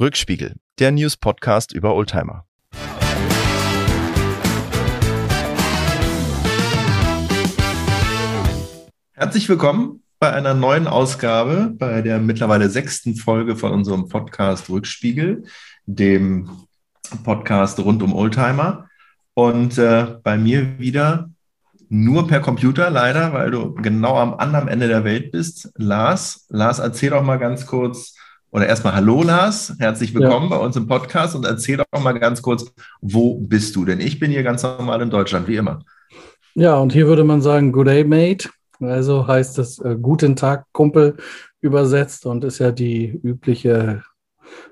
Rückspiegel, der News-Podcast über Oldtimer. Herzlich willkommen bei einer neuen Ausgabe, bei der mittlerweile sechsten Folge von unserem Podcast Rückspiegel, dem Podcast rund um Oldtimer. Und äh, bei mir wieder nur per Computer leider, weil du genau am anderen Ende der Welt bist. Lars, Lars, erzähl doch mal ganz kurz, oder erstmal Hallo Lars, herzlich willkommen ja. bei uns im Podcast und erzähl doch mal ganz kurz, wo bist du? Denn ich bin hier ganz normal in Deutschland, wie immer. Ja, und hier würde man sagen, Good Day, Mate. Also heißt es äh, Guten Tag, Kumpel übersetzt und ist ja die übliche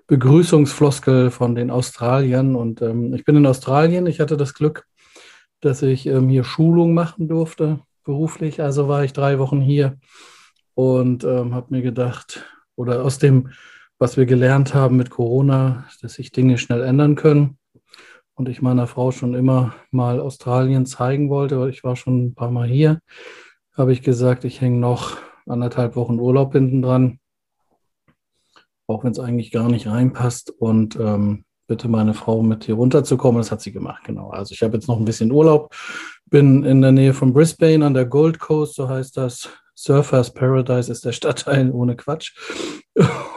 Begrüßungsfloskel von den Australiern. Und ähm, ich bin in Australien. Ich hatte das Glück, dass ich ähm, hier Schulung machen durfte, beruflich. Also war ich drei Wochen hier und ähm, habe mir gedacht, oder aus dem, was wir gelernt haben mit Corona, dass sich Dinge schnell ändern können. Und ich meiner Frau schon immer mal Australien zeigen wollte, weil ich war schon ein paar Mal hier, habe ich gesagt, ich hänge noch anderthalb Wochen Urlaub hinten dran, auch wenn es eigentlich gar nicht reinpasst. Und ähm, bitte meine Frau mit hier runterzukommen. Das hat sie gemacht, genau. Also ich habe jetzt noch ein bisschen Urlaub, bin in der Nähe von Brisbane an der Gold Coast, so heißt das. Surfers Paradise ist der Stadtteil ohne Quatsch.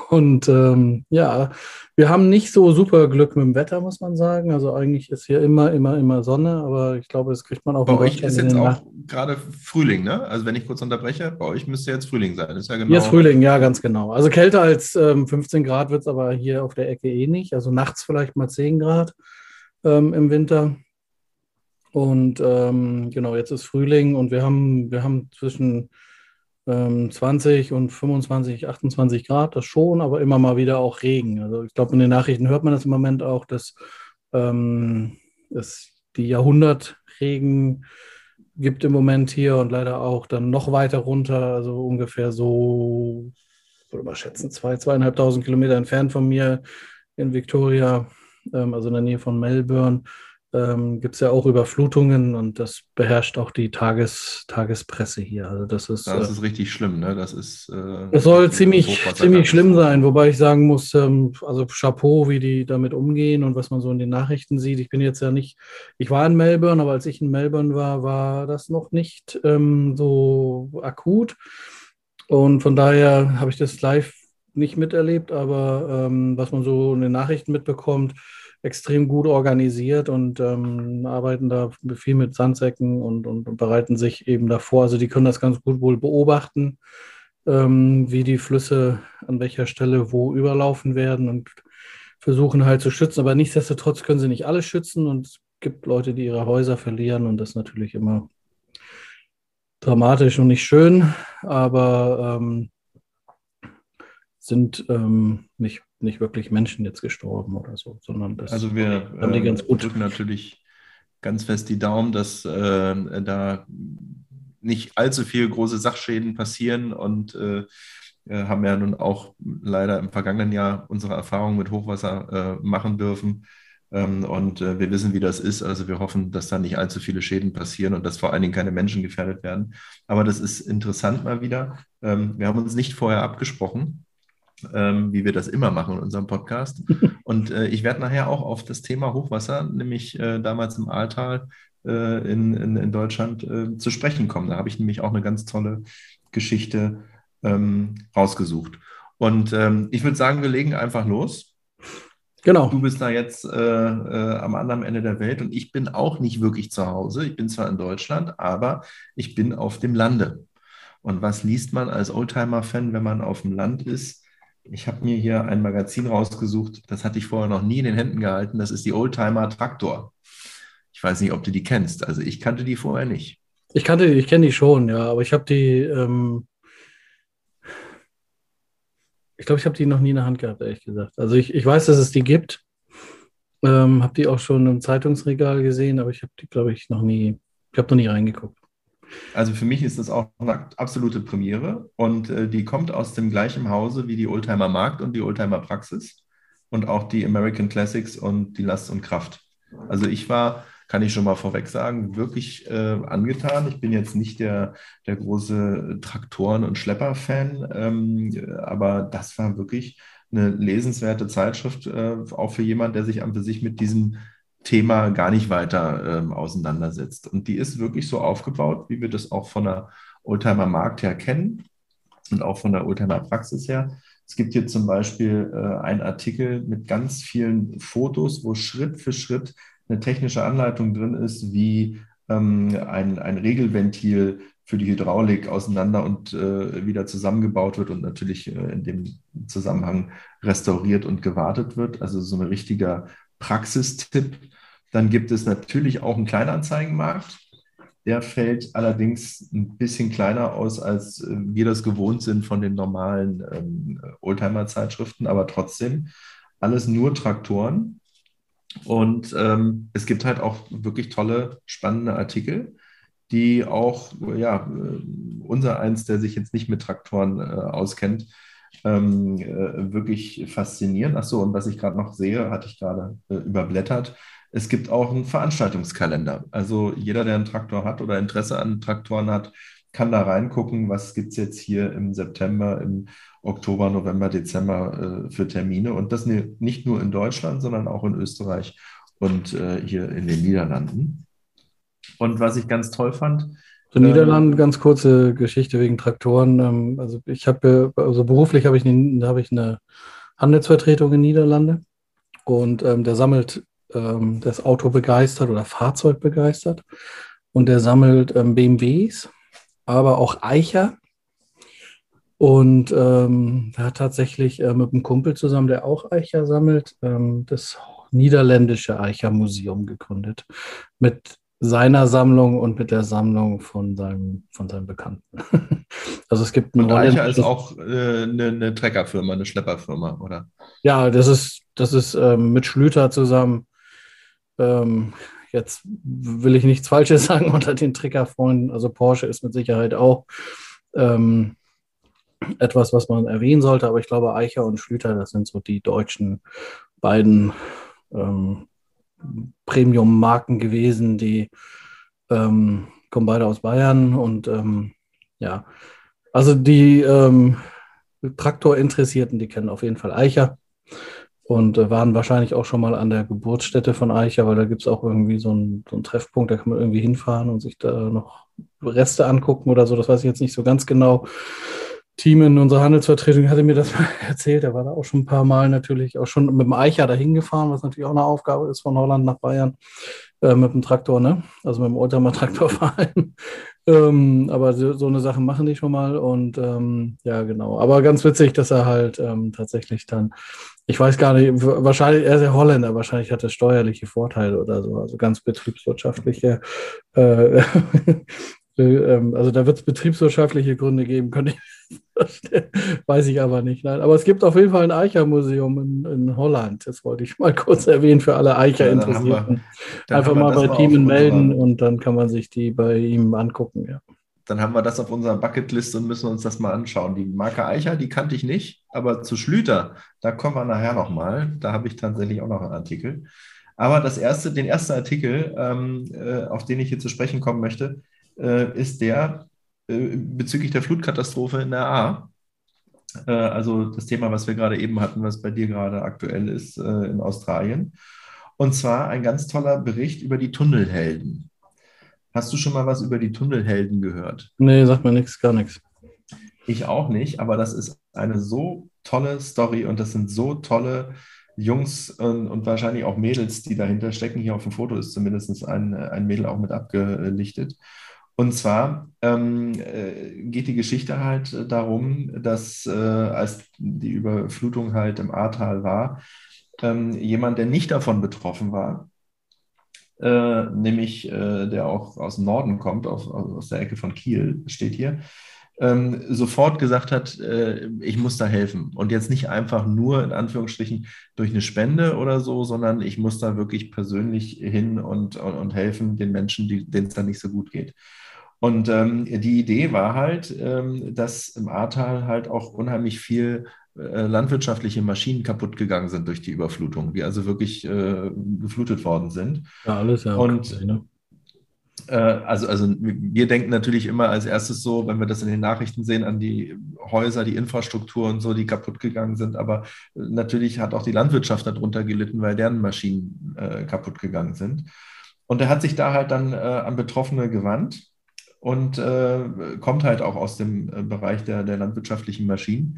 Und ähm, ja, wir haben nicht so super Glück mit dem Wetter, muss man sagen. Also eigentlich ist hier immer, immer, immer Sonne, aber ich glaube, das kriegt man auch. Bei euch ist jetzt auch gerade Frühling, ne? Also wenn ich kurz unterbreche, bei euch müsste jetzt Frühling sein. ist ja genau. Hier ist Frühling, ja, ganz genau. Also kälter als ähm, 15 Grad wird es aber hier auf der Ecke eh nicht. Also nachts vielleicht mal 10 Grad ähm, im Winter. Und ähm, genau, jetzt ist Frühling und wir haben, wir haben zwischen 20 ähm, und 25, 28 Grad, das schon, aber immer mal wieder auch Regen. Also ich glaube, in den Nachrichten hört man das im Moment auch, dass ähm, es die Jahrhundertregen gibt im Moment hier und leider auch dann noch weiter runter, also ungefähr so, würde man schätzen, zwei, zweieinhalbtausend Kilometer entfernt von mir in Victoria, ähm, also in der Nähe von Melbourne ähm, gibt es ja auch Überflutungen und das beherrscht auch die Tages, Tagespresse hier. Also das ist, das äh, ist richtig schlimm, ne? Das ist. Äh, es soll ziemlich, ziemlich schlimm sein, wobei ich sagen muss, ähm, also Chapeau, wie die damit umgehen und was man so in den Nachrichten sieht. Ich bin jetzt ja nicht, ich war in Melbourne, aber als ich in Melbourne war, war das noch nicht ähm, so akut. Und von daher habe ich das live nicht miterlebt, aber ähm, was man so in den Nachrichten mitbekommt, extrem gut organisiert und ähm, arbeiten da viel mit Sandsäcken und, und, bereiten sich eben davor. Also die können das ganz gut wohl beobachten, ähm, wie die Flüsse an welcher Stelle wo überlaufen werden und versuchen halt zu schützen. Aber nichtsdestotrotz können sie nicht alles schützen und es gibt Leute, die ihre Häuser verlieren und das ist natürlich immer dramatisch und nicht schön, aber ähm, sind ähm, nicht nicht wirklich Menschen jetzt gestorben oder so, sondern das also wir haben die ganz gut. drücken natürlich ganz fest die Daumen, dass äh, da nicht allzu viele große Sachschäden passieren und äh, haben ja nun auch leider im vergangenen Jahr unsere Erfahrungen mit Hochwasser äh, machen dürfen. Ähm, und äh, wir wissen, wie das ist. Also wir hoffen, dass da nicht allzu viele Schäden passieren und dass vor allen Dingen keine Menschen gefährdet werden. Aber das ist interessant mal wieder. Ähm, wir haben uns nicht vorher abgesprochen ähm, wie wir das immer machen in unserem Podcast. Und äh, ich werde nachher auch auf das Thema Hochwasser, nämlich äh, damals im Ahrtal äh, in, in, in, Deutschland, äh, zu sprechen kommen. Da habe ich nämlich auch eine ganz tolle Geschichte ähm, rausgesucht. Und ähm, ich würde sagen, wir legen einfach los. Genau. Du bist da jetzt äh, äh, am anderen Ende der Welt und ich bin auch nicht wirklich zu Hause. Ich bin zwar in Deutschland, aber ich bin auf dem Lande. Und was liest man als Oldtimer-Fan, wenn man auf dem Land ist? Ich habe mir hier ein Magazin rausgesucht, das hatte ich vorher noch nie in den Händen gehalten. Das ist die Oldtimer Traktor. Ich weiß nicht, ob du die kennst. Also ich kannte die vorher nicht. Ich kannte, ich kenne die schon, ja, aber ich habe die, ähm, ich glaube, ich habe die noch nie in der Hand gehabt, ehrlich gesagt. Also ich, ich weiß, dass es die gibt. Ähm, habe die auch schon im Zeitungsregal gesehen, aber ich habe die, glaube ich, noch nie, ich habe noch nie reingeguckt. Also für mich ist das auch eine absolute Premiere und äh, die kommt aus dem gleichen Hause wie die Oldtimer Markt und die Oldtimer Praxis und auch die American Classics und die Last und Kraft. Also ich war, kann ich schon mal vorweg sagen, wirklich äh, angetan. Ich bin jetzt nicht der, der große Traktoren- und Schlepper-Fan, ähm, aber das war wirklich eine lesenswerte Zeitschrift, äh, auch für jemanden, der sich an für sich mit diesem Thema gar nicht weiter ähm, auseinandersetzt. Und die ist wirklich so aufgebaut, wie wir das auch von der Oldtimer Markt her kennen und auch von der Oldtimer Praxis her. Es gibt hier zum Beispiel äh, einen Artikel mit ganz vielen Fotos, wo Schritt für Schritt eine technische Anleitung drin ist, wie ähm, ein, ein Regelventil für die Hydraulik auseinander und äh, wieder zusammengebaut wird und natürlich äh, in dem Zusammenhang restauriert und gewartet wird. Also so ein richtiger Praxistipp. Dann gibt es natürlich auch einen Kleinanzeigenmarkt. Der fällt allerdings ein bisschen kleiner aus, als äh, wir das gewohnt sind von den normalen ähm, Oldtimer-Zeitschriften, aber trotzdem alles nur Traktoren. Und ähm, es gibt halt auch wirklich tolle, spannende Artikel, die auch, ja, äh, unser eins, der sich jetzt nicht mit Traktoren äh, auskennt, ähm, äh, wirklich faszinieren. Achso, und was ich gerade noch sehe, hatte ich gerade äh, überblättert. Es gibt auch einen Veranstaltungskalender. Also jeder, der einen Traktor hat oder Interesse an Traktoren hat, kann da reingucken, was gibt es jetzt hier im September, im Oktober, November, Dezember äh, für Termine. Und das nicht nur in Deutschland, sondern auch in Österreich und äh, hier in den Niederlanden. Und was ich ganz toll fand, in den Niederlanden, ganz kurze Geschichte wegen Traktoren. Ähm, also ich habe, also beruflich habe ich, eine, habe ich eine Handelsvertretung in Niederlande und ähm, der sammelt ähm, das Auto begeistert oder Fahrzeug begeistert und der sammelt ähm, BMWs, aber auch Eicher. Und ähm, er hat tatsächlich äh, mit einem Kumpel zusammen, der auch Eicher sammelt, ähm, das niederländische Eicher Museum gegründet mit seiner Sammlung und mit der Sammlung von seinem, von seinem Bekannten. also es gibt Und Eicher ist auch äh, eine, eine Treckerfirma, eine Schlepperfirma, oder? Ja, das ist, das ist ähm, mit Schlüter zusammen. Ähm, jetzt will ich nichts Falsches sagen unter den Treckerfreunden. Also Porsche ist mit Sicherheit auch ähm, etwas, was man erwähnen sollte, aber ich glaube, Eicher und Schlüter, das sind so die deutschen beiden ähm, Premium-Marken gewesen, die ähm, kommen beide aus Bayern und ähm, ja, also die ähm, Traktorinteressierten, die kennen auf jeden Fall Eicher und äh, waren wahrscheinlich auch schon mal an der Geburtsstätte von Eicher, weil da gibt es auch irgendwie so einen, so einen Treffpunkt, da kann man irgendwie hinfahren und sich da noch Reste angucken oder so, das weiß ich jetzt nicht so ganz genau. Team in unserer Handelsvertretung hatte mir das mal erzählt. Er war da auch schon ein paar Mal natürlich auch schon mit dem Eicher dahin gefahren, was natürlich auch eine Aufgabe ist von Holland nach Bayern äh, mit dem Traktor, ne? Also mit dem Oldtimer Traktorverein. ähm, aber so, so, eine Sache machen die schon mal und ähm, ja, genau. Aber ganz witzig, dass er halt ähm, tatsächlich dann, ich weiß gar nicht, wahrscheinlich, er ist ja Holländer, wahrscheinlich hat er steuerliche Vorteile oder so, also ganz betriebswirtschaftliche äh, ähm, also da wird es betriebswirtschaftliche Gründe geben, könnte ich. Weiß ich aber nicht. Nein. Aber es gibt auf jeden Fall ein Eicher-Museum in, in, Holland. Das wollte ich mal kurz erwähnen für alle Eicher-Interessierten. Ja, Einfach mal bei Teamen melden und dann kann man sich die bei ihm angucken. Ja. Dann haben wir das auf unserer Bucketlist und müssen uns das mal anschauen. Die Marke Eicher, die kannte ich nicht, aber zu Schlüter, da kommen wir nachher nochmal. Da habe ich tatsächlich auch noch einen Artikel. Aber das erste, den ersten Artikel, ähm, äh, auf den ich hier zu sprechen kommen möchte, äh, ist der äh, bezüglich der Flutkatastrophe in der A. Äh, also das Thema, was wir gerade eben hatten, was bei dir gerade aktuell ist äh, in Australien. Und zwar ein ganz toller Bericht über die Tunnelhelden. Hast du schon mal was über die Tunnelhelden gehört? Nee, sagt mir nichts, gar nichts. Ich auch nicht, aber das ist eine so tolle Story und das sind so tolle Jungs und, und, wahrscheinlich auch Mädels, die dahinter stecken. Hier auf dem Foto ist zumindest ein, ein Mädel auch mit abgelichtet. Und zwar ähm, äh, geht die Geschichte halt äh, darum, dass äh, als die Überflutung halt im Ahrtal war, ähm, jemand, der nicht davon betroffen war, äh, nämlich äh, der auch aus dem Norden kommt, aus, aus der Ecke von Kiel, steht hier, ähm, sofort gesagt hat, äh, ich muss da helfen. Und jetzt nicht einfach nur in Anführungsstrichen durch eine Spende oder so, sondern ich muss da wirklich persönlich hin und, und, und helfen den Menschen, denen es da nicht so gut geht. Und ähm, die Idee war halt, ähm, dass im Ahrtal halt auch unheimlich viel äh, landwirtschaftliche Maschinen kaputt gegangen sind durch die Überflutung, die also wirklich äh, geflutet worden sind. Ja, alles ja. Und, ne? Äh, also, also wir denken natürlich immer als erstes so, wenn wir das in den Nachrichten sehen, an die Häuser, die Infrastruktur und so, die kaputt gegangen sind. Aber natürlich hat auch die Landwirtschaft darunter gelitten, weil deren Maschinen äh, kaputt gegangen sind. Und er hat sich da halt dann äh, an Betroffene gewandt und äh, kommt halt auch aus dem äh, Bereich der, der landwirtschaftlichen Maschinen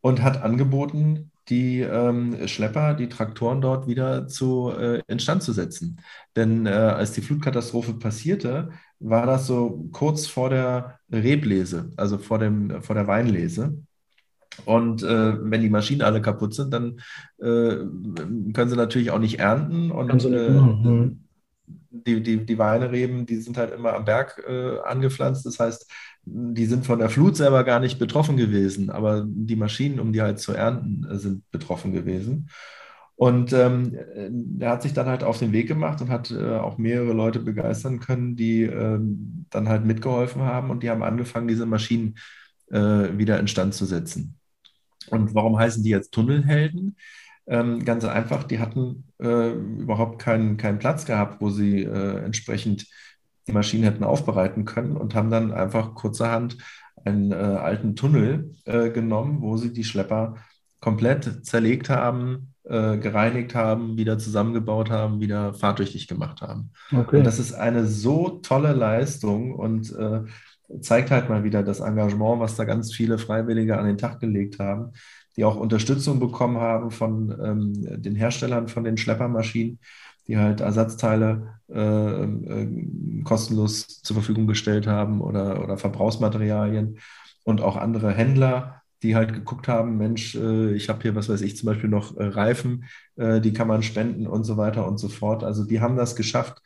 und hat angeboten, die ähm, Schlepper, die Traktoren dort wieder zu äh, instand zu setzen. Denn äh, als die Flutkatastrophe passierte, war das so kurz vor der Reblese, also vor, dem, vor der Weinlese. Und äh, wenn die Maschinen alle kaputt sind, dann äh, können sie natürlich auch nicht ernten. Und nicht äh, die, die, die Weinreben, die sind halt immer am Berg äh, angepflanzt. Das heißt, die sind von der Flut selber gar nicht betroffen gewesen, aber die Maschinen, um die halt zu ernten, äh, sind betroffen gewesen. Und ähm, er hat sich dann halt auf den Weg gemacht und hat äh, auch mehrere Leute begeistern können, die äh, dann halt mitgeholfen haben und die haben angefangen, diese Maschinen äh, wieder instand zu setzen. Und warum heißen die jetzt Tunnelhelden? Ähm, ganz einfach, die hatten äh, überhaupt keinen, keinen Platz gehabt, wo sie äh, entsprechend die Maschinen hätten aufbereiten können und haben dann einfach kurzerhand einen äh, alten Tunnel äh, genommen, wo sie die Schlepper komplett zerlegt haben, äh, gereinigt haben, wieder zusammengebaut haben, wieder fahrtüchtig gemacht haben. Okay. Und das ist eine so tolle Leistung und äh, zeigt halt mal wieder das Engagement, was da ganz viele Freiwillige an den Tag gelegt haben, die auch Unterstützung bekommen haben von ähm, den Herstellern von den Schleppermaschinen, die halt Ersatzteile äh, äh, kostenlos zur Verfügung gestellt haben oder, oder Verbrauchsmaterialien und auch andere Händler, die halt geguckt haben, Mensch, äh, ich habe hier, was weiß ich, zum Beispiel noch äh, Reifen, äh, die kann man spenden und so weiter und so fort. Also die haben das geschafft,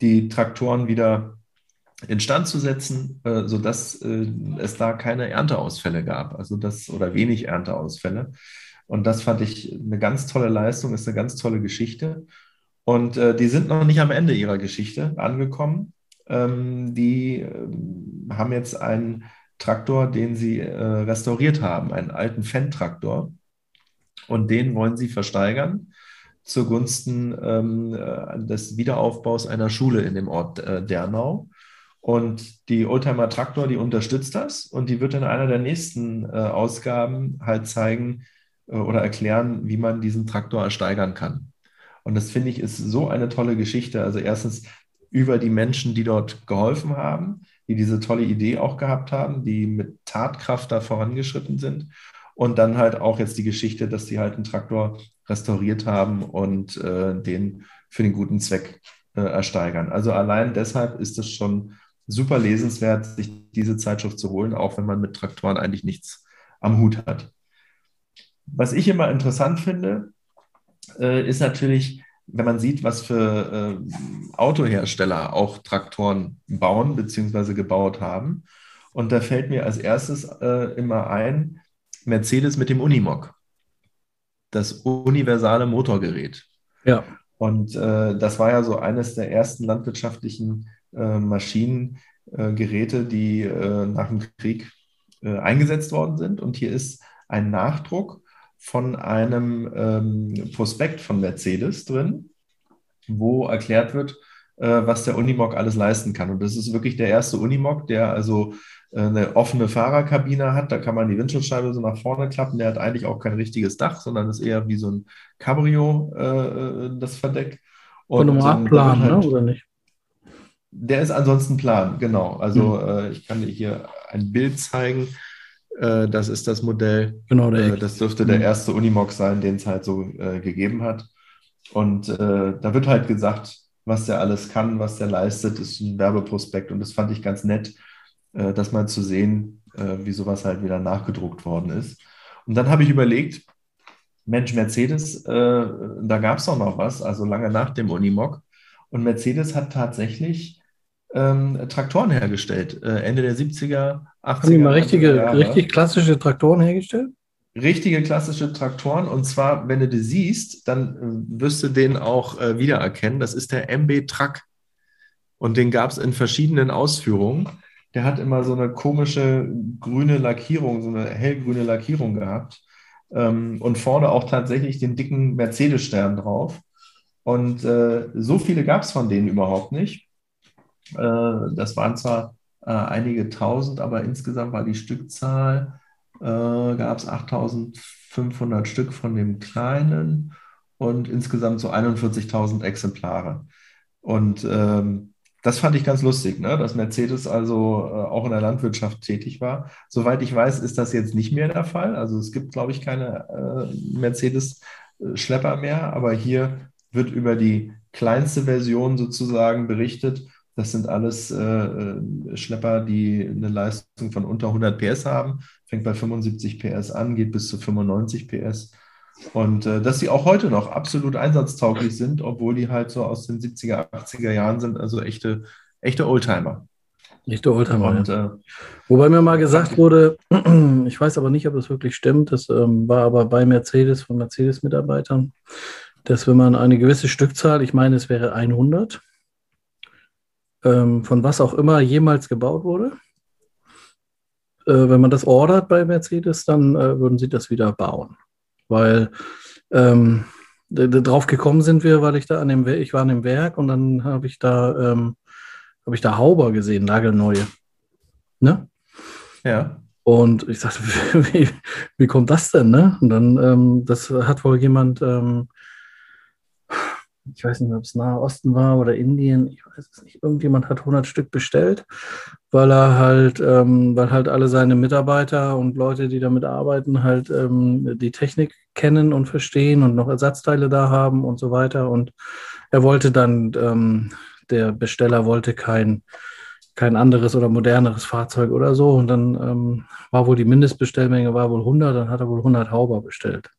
die Traktoren wieder instand zu setzen, äh, sodass äh, es da keine Ernteausfälle gab, also das oder wenig Ernteausfälle. Und das fand ich eine ganz tolle Leistung, ist eine ganz tolle Geschichte. Und äh, die sind noch nicht am Ende ihrer Geschichte angekommen. Ähm, die äh, haben jetzt einen Traktor, den sie äh, restauriert haben, einen alten Fendt-Traktor. Und den wollen sie versteigern zugunsten ähm, äh, des Wiederaufbaus einer Schule in dem Ort Dernau. Und die Oldtimer Traktor, die unterstützt das und die wird in einer der nächsten äh, Ausgaben halt zeigen äh, oder erklären, wie man diesen Traktor ersteigern kann. Und das finde ich ist so eine tolle Geschichte. Also erstens über die Menschen, die dort geholfen haben, die diese tolle Idee auch gehabt haben, die mit Tatkraft da vorangeschritten sind. Und dann halt auch jetzt die Geschichte, dass die halt einen Traktor restauriert haben und äh, den für den guten Zweck äh, ersteigern. Also allein deshalb ist es schon super lesenswert, sich diese Zeitschrift zu holen, auch wenn man mit Traktoren eigentlich nichts am Hut hat. Was ich immer interessant finde, äh, ist natürlich, wenn man sieht, was für äh, Autohersteller auch Traktoren bauen bzw. gebaut haben. Und da fällt mir als erstes äh, immer ein, Mercedes mit dem Unimog. Das universale Motorgerät. Ja. Und äh, das war ja so eines der ersten landwirtschaftlichen Maschinen, äh, Geräte, die äh, nach dem Krieg eingesetzt worden sind. Und hier ist ein Nachdruck von einem ähm, Prospekt von Mercedes drin, wo erklärt wird, was der Unimog alles leisten kann. Und das ist wirklich der erste Unimog, der also eine offene Fahrerkabine hat. Da kann man die Windschutzscheibe so nach vorne klappen. Der hat eigentlich auch kein richtiges Dach, sondern ist eher wie so ein Cabrio, äh, das Verdeck. Und, und Plan, halt, ne, oder nicht? Der ist ansonsten plan, genau. Also mhm. äh, ich kann dir hier ein Bild zeigen. Äh, das ist das Modell. Genau, der äh, das dürfte mhm. der erste Unimog sein, den es halt so äh, gegeben hat. Und äh, da wird halt gesagt, was der alles kann, was der leistet, ist ein Werbeprospekt. Und das fand ich ganz nett, äh, das mal zu sehen, wie sowas halt wieder nachgedruckt worden ist. Und dann habe ich überlegt, Mensch, Mercedes, da gab es doch noch was, also lange nach dem Unimog. Und Mercedes hat tatsächlich ähm, Traktoren hergestellt, äh, Ende der 70er, 80er. Haben die mal richtige, Jahre. richtig klassische Traktoren hergestellt? Richtige klassische Traktoren. Und zwar, wenn du die siehst, dann äh, wirst du den auch äh, wiedererkennen. Das ist der MB Truck. Und den gab es in verschiedenen Ausführungen. Der hat immer so eine komische grüne Lackierung, so eine hellgrüne Lackierung gehabt. Ähm, und vorne auch tatsächlich den dicken Mercedes-Stern drauf. Und äh, so viele gab es von denen überhaupt nicht. Äh, das waren zwar äh, einige tausend, aber insgesamt war die Stückzahl, äh, gab es 8500 Stück von dem kleinen und insgesamt so 41.000 Exemplare. Und ähm, das fand ich ganz lustig, ne? dass Mercedes also äh, auch in der Landwirtschaft tätig war. Soweit ich weiß, ist das jetzt nicht mehr der Fall. Also es gibt, glaube ich, keine äh, Mercedes-Schlepper mehr, aber hier wird über die kleinste Version sozusagen berichtet. Das sind alles äh, äh Schlepper, die eine Leistung von unter 100 PS haben. Fängt bei 75 PS an, geht bis zu 95 PS. Und äh, dass sie auch heute noch absolut einsatztauglich sind, obwohl die halt so aus den 70er, 80er Jahren sind, also echte, echte Oldtimer. Echte Oldtimer. Und, ja. äh, Wobei mir mal gesagt wurde, ich weiß aber nicht, ob das wirklich stimmt, das ähm, war aber bei Mercedes von Mercedes-Mitarbeitern, dass wenn man eine gewisse Stückzahl, ich meine, es wäre 100, ähm, von was auch immer jemals gebaut wurde, äh, wenn man das ordert bei Mercedes, dann äh, würden sie das wieder bauen weil ähm, drauf gekommen sind wir, weil ich da an dem ich war an dem Werk und dann habe ich da ähm, habe ich da Hauber gesehen, nagelneue. Ne? Ja. Und ich dachte, wie, wie kommt das denn? Ne? Und dann, ähm, das hat wohl jemand, ähm, ich weiß nicht, ob es Nahe Osten war oder Indien, ich weiß es nicht, irgendjemand hat 100 Stück bestellt, weil er halt, ähm, weil halt alle seine Mitarbeiter und Leute, die damit arbeiten, halt ähm, die Technik kennen und verstehen und noch Ersatzteile da haben und so weiter. Und er wollte dann, ähm, der Besteller wollte kein, kein anderes oder moderneres Fahrzeug oder so. Und dann ähm, war wohl die Mindestbestellmenge war wohl 100, dann hat er wohl 100 Hauber bestellt.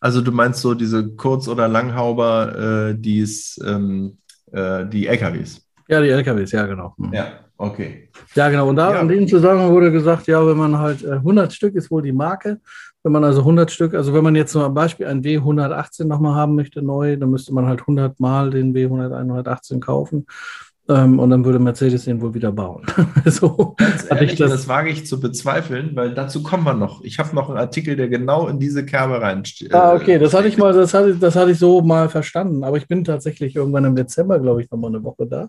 Also du meinst so diese Kurz- oder Langhauber, äh, die's, ähm, äh, die LKWs? Ja, die LKWs, ja, genau. Mhm. Ja, okay. Ja, genau. Und da ja. in dem Zusammenhang wurde gesagt, ja, wenn man halt äh, 100 Stück ist wohl die Marke. Wenn man also 100 Stück, also wenn man jetzt zum Beispiel ein W118 nochmal haben möchte neu, dann müsste man halt 100 Mal den W118 kaufen. Ähm, und dann würde Mercedes den wohl wieder bauen. so ehrlich, das, das, wage ich zu bezweifeln, weil dazu kommen wir noch. Ich habe noch einen Artikel, der genau in diese Kerbe reinsteht. Ah, okay, das hatte ich mal, das hatte, das hatte ich so mal verstanden. Aber ich bin tatsächlich irgendwann im Dezember, glaube ich, nochmal eine Woche da.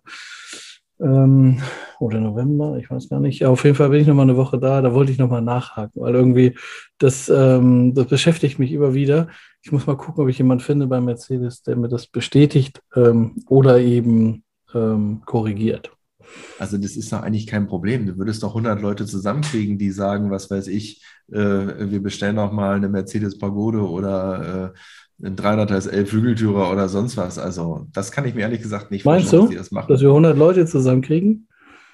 Ähm, oder November, ich weiß gar nicht. Ja, auf jeden Fall bin ich nochmal eine Woche da. Da wollte ich nochmal nachhaken, weil irgendwie das, ähm, das beschäftigt mich immer wieder. Ich muss mal gucken, ob ich jemanden finde bei Mercedes, der mir das bestätigt ähm, oder eben ähm, korrigiert. Also das ist doch eigentlich kein Problem. Du würdest doch 100 Leute zusammenkriegen, die sagen, was weiß ich, äh, wir bestellen auch mal eine Mercedes Pagode oder äh, ein 300 SL Flügeltürer oder sonst was. Also das kann ich mir ehrlich gesagt nicht Meinst vorstellen, du, dass, das machen. dass wir 100 Leute zusammenkriegen?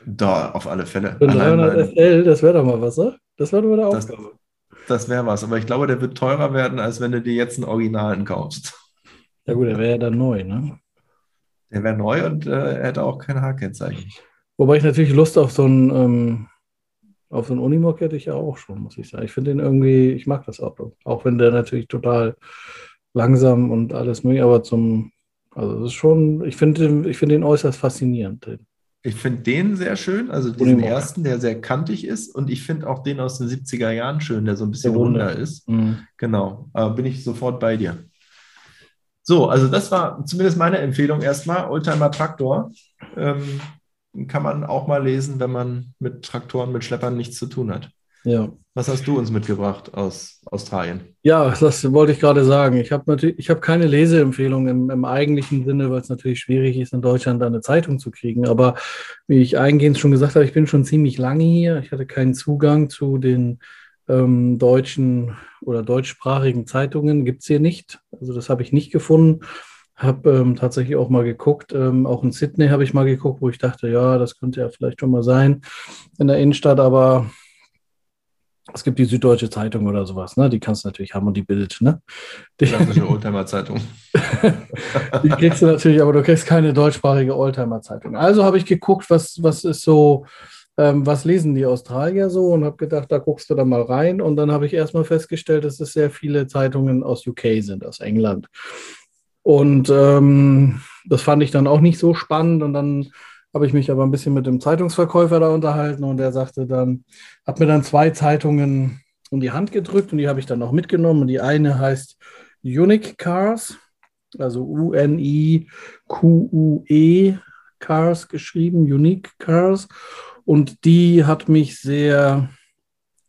Da, auf alle Fälle. Für 300 SL, das wäre doch mal was, oder? Das wäre doch mal eine Aufgabe. Das, das wäre was, aber ich glaube, der wird teurer werden, als wenn du dir jetzt einen Originalen kaufst. Ja gut, der wäre ja dann neu, ne? Der wäre neu und äh, er hätte auch kein H-Kennzeichen. Wobei ich natürlich Lust auf so ein ähm, auf so einen Unimog hätte ich ja auch schon, muss ich sagen. Ich finde den irgendwie, ich mag das Auto. Auch wenn der natürlich total langsam und alles mögliche, aber zum, also das ist schon, ich finde den, ich finde den äußerst faszinierend. Ich finde den sehr schön, also diesen Unimog. ersten, der sehr kantig ist und ich finde auch den aus den 70er Jahren schön, der so ein bisschen runder ist. Mhm. Genau, aber bin ich sofort bei dir. So, also das war zumindest meine Empfehlung erstmal. Oldtimer Traktor. Ähm, kann man auch mal lesen, wenn man mit Traktoren, mit Schleppern nichts zu tun hat. Ja. Was hast du uns mitgebracht aus Australien? Ja, das wollte ich gerade sagen. Ich habe natürlich, ich habe keine Leseempfehlung im, im eigentlichen Sinne, weil es natürlich schwierig ist, in Deutschland da eine Zeitung zu kriegen. Aber wie ich eingehend schon gesagt habe, ich bin schon ziemlich lange hier. Ich hatte keinen Zugang zu den ähm, deutschen oder deutschsprachigen Zeitungen gibt es hier nicht. Also das habe ich nicht gefunden. Habe ähm, tatsächlich auch mal geguckt, ähm, auch in Sydney habe ich mal geguckt, wo ich dachte, ja, das könnte ja vielleicht schon mal sein in der Innenstadt, aber es gibt die Süddeutsche Zeitung oder sowas, ne? Die kannst du natürlich haben und die Bild, ne? Die klassische Oldtimer-Zeitung. die kriegst du natürlich, aber du kriegst keine deutschsprachige Oldtimer-Zeitung. Also habe ich geguckt, was, was ist so ähm, was lesen die Australier so und habe gedacht, da guckst du da mal rein. Und dann habe ich erstmal festgestellt, dass es sehr viele Zeitungen aus UK sind, aus England. Und ähm, das fand ich dann auch nicht so spannend. Und dann habe ich mich aber ein bisschen mit dem Zeitungsverkäufer da unterhalten und der sagte dann, hat mir dann zwei Zeitungen in die Hand gedrückt und die habe ich dann auch mitgenommen. Und die eine heißt Unique Cars, also U-N-I-Q-U-E Cars geschrieben, Unique Cars. Und die hat mich sehr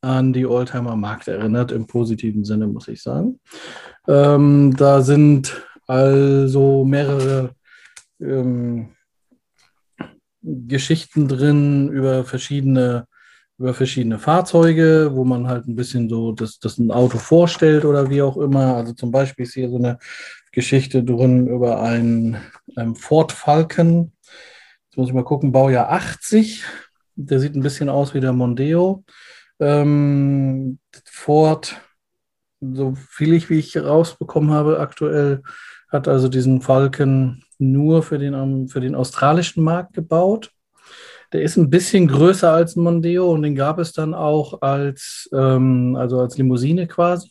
an die Oldtimer Markt erinnert, im positiven Sinne, muss ich sagen. Ähm, da sind also mehrere ähm, Geschichten drin über verschiedene, über verschiedene Fahrzeuge, wo man halt ein bisschen so das, das ein Auto vorstellt oder wie auch immer. Also zum Beispiel ist hier so eine Geschichte drin über einen, einen Ford Falcon. Jetzt muss ich mal gucken, Baujahr 80. Der sieht ein bisschen aus wie der Mondeo. Ähm, Ford, so viel ich, wie ich rausbekommen habe, aktuell hat also diesen Falcon nur für den, für den australischen Markt gebaut. Der ist ein bisschen größer als ein Mondeo und den gab es dann auch als, ähm, also als Limousine quasi.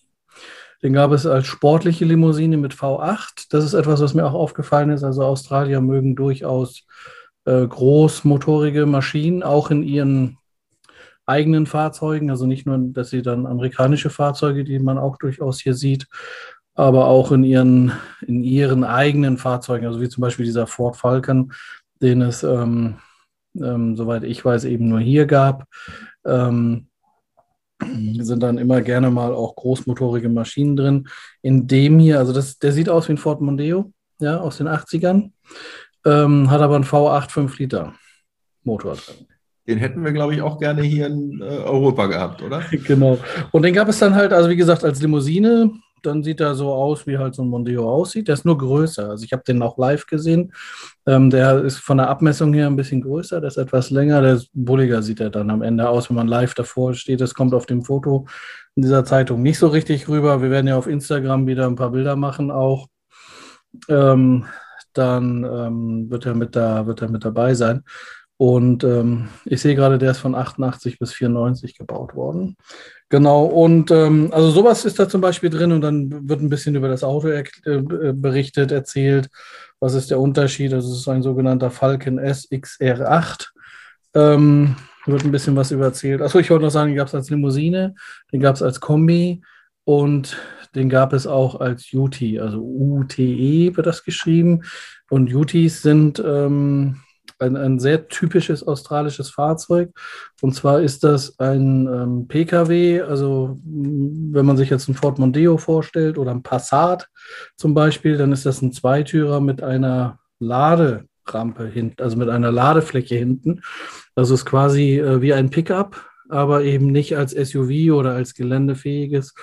Den gab es als sportliche Limousine mit V8. Das ist etwas, was mir auch aufgefallen ist. Also Australier mögen durchaus äh, großmotorige Maschinen, auch in ihren eigenen Fahrzeugen. Also nicht nur, dass sie dann amerikanische Fahrzeuge, die man auch durchaus hier sieht, aber auch in ihren, in ihren eigenen Fahrzeugen, also wie zum Beispiel dieser Ford Falcon, den es, ähm, ähm, soweit ich weiß, eben nur hier gab, ähm, sind dann immer gerne mal auch großmotorige Maschinen drin. In dem hier, also das, der sieht aus wie ein Ford Mondeo, ja, aus den 80ern, ähm, hat aber einen V8 5 Liter Motor drin. Den hätten wir, glaube ich, auch gerne hier in äh, Europa gehabt, oder? genau. Und den gab es dann halt, also wie gesagt, als Limousine dann sieht er so aus, wie halt so ein Mondeo aussieht. Der ist nur größer. Also ich habe den auch live gesehen. Ähm, der ist von der Abmessung her ein bisschen größer, der ist etwas länger, der ist bulliger sieht er dann am Ende aus, wenn man live davor steht. Das kommt auf dem Foto in dieser Zeitung nicht so richtig rüber. Wir werden ja auf Instagram wieder ein paar Bilder machen auch. Ähm, dann ähm, wird, er mit da, wird er mit dabei sein. Und ähm, ich sehe gerade, der ist von 88 bis 94 gebaut worden. Genau, und ähm, also sowas ist da zum Beispiel drin und dann wird ein bisschen über das Auto er äh, berichtet, erzählt, was ist der Unterschied. Es ist ein sogenannter Falcon SXR8. Ähm, wird ein bisschen was überzählt. Achso, ich wollte noch sagen, den gab es als Limousine, den gab es als Kombi und den gab es auch als UT, also UTE wird das geschrieben. Und UTs sind ähm, ein, ein sehr typisches australisches Fahrzeug. Und zwar ist das ein ähm, Pkw, also wenn man sich jetzt ein Ford Mondeo vorstellt oder ein Passat zum Beispiel, dann ist das ein Zweitürer mit einer Laderampe hinten, also mit einer Ladefläche hinten. Also ist quasi äh, wie ein Pickup, aber eben nicht als SUV oder als geländefähiges,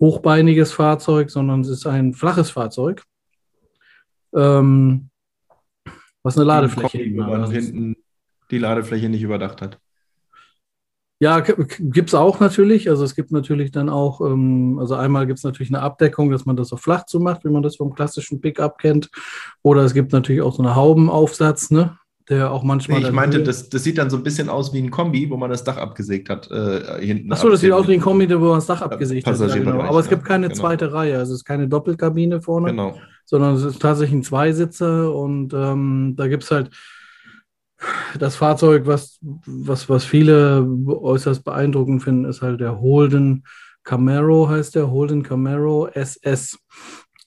hochbeiniges Fahrzeug, sondern es ist ein flaches Fahrzeug. Ähm, was eine Ladefläche man hinten die Ladefläche nicht überdacht hat. Ja, gibt es auch natürlich. Also es gibt natürlich dann auch, ähm, also einmal gibt es natürlich eine Abdeckung, dass man das auf flach so macht, wie man das vom klassischen Pickup kennt. Oder es gibt natürlich auch so einen Haubenaufsatz, ne? Der auch manchmal. Nee, ich meinte, das, das sieht dann so ein bisschen aus wie ein Kombi, wo man das Dach abgesägt hat. Äh, hinten Achso, das sieht aus wie ein Kombi, wo man das Dach abgesägt hat. Ja, genau. Aber es gibt keine genau. zweite Reihe. Also es ist keine Doppelkabine vorne. Genau sondern es ist tatsächlich ein Zweisitzer und ähm, da gibt es halt das Fahrzeug, was, was, was viele äußerst beeindruckend finden, ist halt der Holden Camaro, heißt der Holden Camaro SS.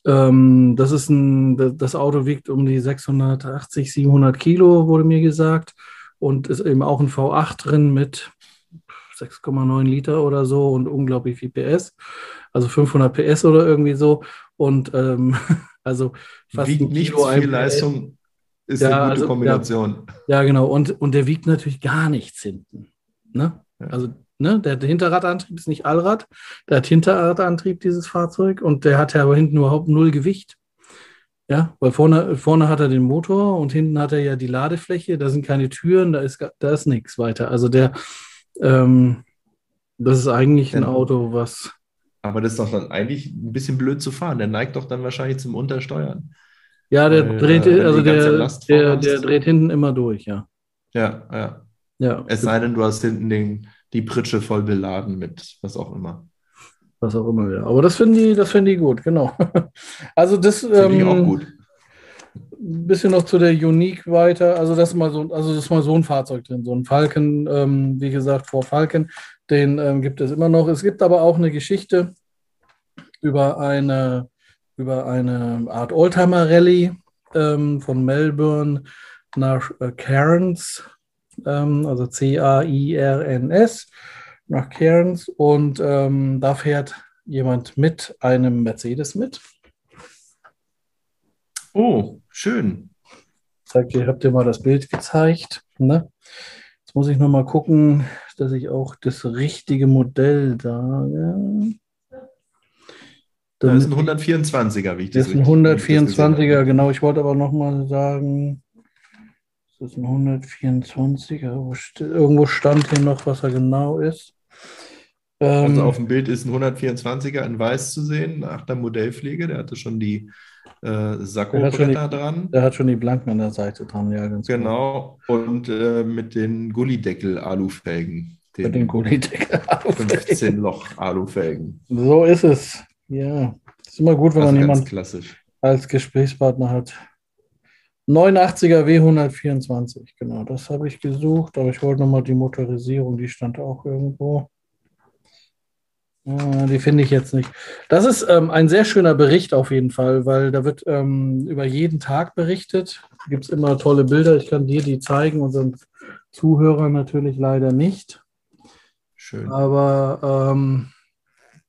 Ähm, das ist ein, das Auto wiegt um die 680, 700 Kilo, wurde mir gesagt, und ist eben auch ein V8 drin mit 6,9 Liter oder so und unglaublich viel PS, also 500 PS oder irgendwie so. Und ähm, Also fast wiegt nicht viel Leistung ist ja, eine gute also, Kombination. Ja, ja, genau. Und, und der wiegt natürlich gar nichts hinten. Ne? Ja. Also ne, der Hinterradantrieb ist nicht Allrad, der hat Hinterradantrieb, dieses Fahrzeug, und der hat ja aber hinten überhaupt null Gewicht. Ja, weil vorne, vorne hat er den Motor und hinten hat er ja die Ladefläche, da sind keine Türen, da ist, da ist nichts weiter. Also der, ähm, das ist eigentlich ein Auto, was aber das ist doch dann eigentlich ein bisschen blöd zu fahren. Der neigt doch dann wahrscheinlich zum Untersteuern. Ja, der Weil, dreht, äh, also der, der, der dreht hinten immer durch, ja. Ja, ja. ja. Es sei denn, du hast hinten den, die Pritsche voll beladen mit was auch immer. Was auch immer, ja. Aber das finden die, das finden die gut, genau. Also das finde ähm, ich auch gut. Ein bisschen noch zu der Unique weiter. Also das ist mal so, also das mal so ein Fahrzeug drin, so ein Falcon, ähm, wie gesagt, vor Falcon. Den ähm, gibt es immer noch. Es gibt aber auch eine Geschichte über eine, über eine Art Oldtimer-Rallye ähm, von Melbourne nach äh, Cairns, ähm, also C-A-I-R-N-S, nach Cairns und ähm, da fährt jemand mit einem Mercedes mit. Oh, schön. Sagt ihr, habt ihr mal das Bild gezeigt? Ne? Jetzt muss ich noch mal gucken, dass ich auch das richtige Modell sage. Das ist ein 124er, wie ich das Das ist ein 124er, genau. Ich wollte aber noch mal sagen, das ist ein 124er. Irgendwo stand hier noch, was er genau ist. Also ähm, auf dem Bild ist ein 124er in weiß zu sehen, nach der Modellpflege. Der hatte schon die äh, Sakko-Bretter dran. Der hat schon die Blanken an der Seite dran, ja, ganz Genau. Gut. Und äh, mit den Gullideckel-Alufelgen. Mit den Gullideckel-Alufelgen. 15 Loch-Alufelgen. So ist es. Ja. Ist immer gut, wenn das man jemanden klassisch. als Gesprächspartner hat. 89er W124, genau, das habe ich gesucht, aber ich wollte nochmal die Motorisierung, die stand auch irgendwo. Ja, die finde ich jetzt nicht. Das ist ähm, ein sehr schöner Bericht auf jeden Fall, weil da wird ähm, über jeden Tag berichtet. Da gibt es immer tolle Bilder. Ich kann dir die zeigen, unseren Zuhörern natürlich leider nicht. Schön. Aber ähm,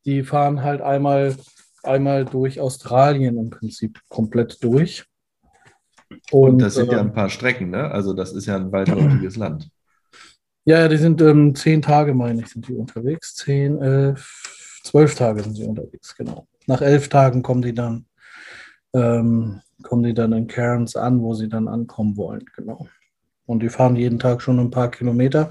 die fahren halt einmal, einmal durch Australien im Prinzip komplett durch. Und, Und das sind äh, ja ein paar Strecken, ne? Also das ist ja ein weitläufiges Land. Ja, die sind ähm, zehn Tage, meine ich, sind die unterwegs. Zehn, elf, zwölf Tage sind sie unterwegs, genau. Nach elf Tagen kommen die dann, ähm, kommen die dann in Cairns an, wo sie dann ankommen wollen, genau. Und die fahren jeden Tag schon ein paar Kilometer.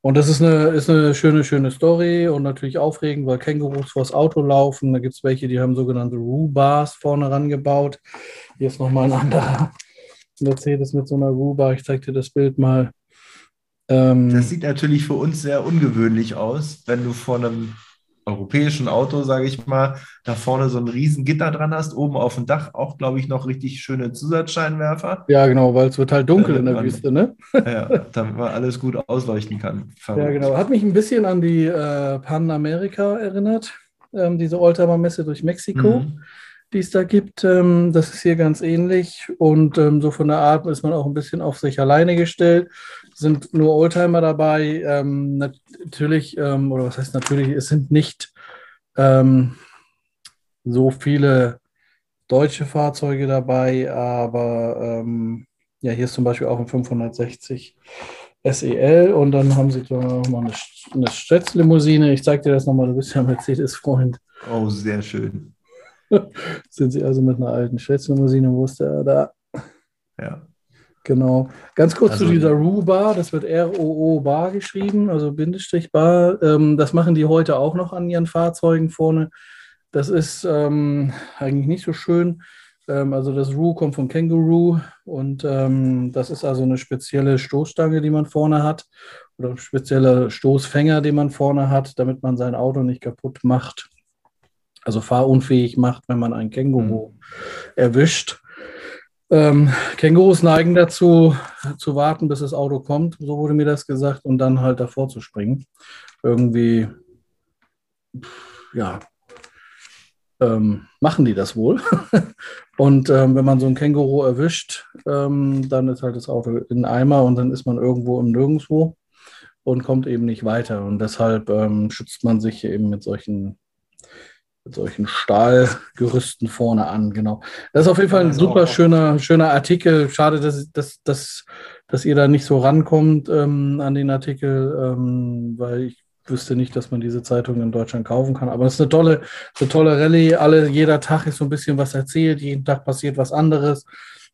Und das ist eine, ist eine schöne, schöne Story und natürlich aufregend, weil Kängurus vors Auto laufen. Da gibt es welche, die haben sogenannte Roo-Bars vorne rangebaut. Hier ist nochmal ein anderer Mercedes mit so einer Roo-Bar. Ich zeige dir das Bild mal. Ähm, das sieht natürlich für uns sehr ungewöhnlich aus, wenn du vor einem europäischen Auto, sage ich mal, da vorne so ein riesen Gitter dran hast, oben auf dem Dach auch, glaube ich, noch richtig schöne Zusatzscheinwerfer. Ja, genau, weil es wird halt dunkel äh, in der Wüste, ne? ja, damit man alles gut ausleuchten kann. Verrückt. Ja, genau. Hat mich ein bisschen an die äh, Panamerika erinnert, ähm, diese Oldtimer-Messe durch Mexiko. Mhm die es da gibt. Ähm, das ist hier ganz ähnlich und ähm, so von der Art ist man auch ein bisschen auf sich alleine gestellt. Sind nur Oldtimer dabei. Ähm, natürlich, oder was heißt natürlich, es sind nicht so viele deutsche Fahrzeuge dabei, aber ja, hier ist zum Beispiel auch ein 560 SEL und dann haben sie nochmal eine, eine Stretz-Limousine. Ich zeige dir das nochmal, du bist ja Mercedes-Freund. Oh, sehr schön. Sind sie also mit einer alten Schätzlimousine, wo ist der da? Ja. Genau. Ganz kurz also, zu dieser Ru-Bar, das wird R-O-O-Bar geschrieben, also Bindestrich Bar. Ähm, das machen die heute auch noch an ihren Fahrzeugen vorne. Das ist ähm, eigentlich nicht so schön. Ähm, also das Ru kommt von Kangaroo und ähm, das ist also eine spezielle Stoßstange, die man vorne hat oder ein spezieller Stoßfänger, den man vorne hat, damit man sein Auto nicht kaputt macht also fahrunfähig macht, wenn man ein Känguru mhm. erwischt. Ähm, Kängurus neigen dazu, zu warten, bis das Auto kommt, so wurde mir das gesagt, und dann halt davor zu springen. Irgendwie, ja, ähm, machen die das wohl. und ähm, wenn man so ein Känguru erwischt, ähm, dann ist halt das Auto in Eimer und dann ist man irgendwo im Nirgendwo und kommt eben nicht weiter. Und deshalb ähm, schützt man sich eben mit solchen mit solchen Stahlgerüsten vorne an, genau. Das ist auf jeden Fall ein super schöner, schöner Artikel. Schade, dass, dass, dass, dass ihr da nicht so rankommt ähm, an den Artikel, ähm, weil ich wüsste nicht, dass man diese Zeitung in Deutschland kaufen kann. Aber es ist eine tolle, eine tolle Rallye. Alle, jeder Tag ist so ein bisschen was erzählt, jeden Tag passiert was anderes.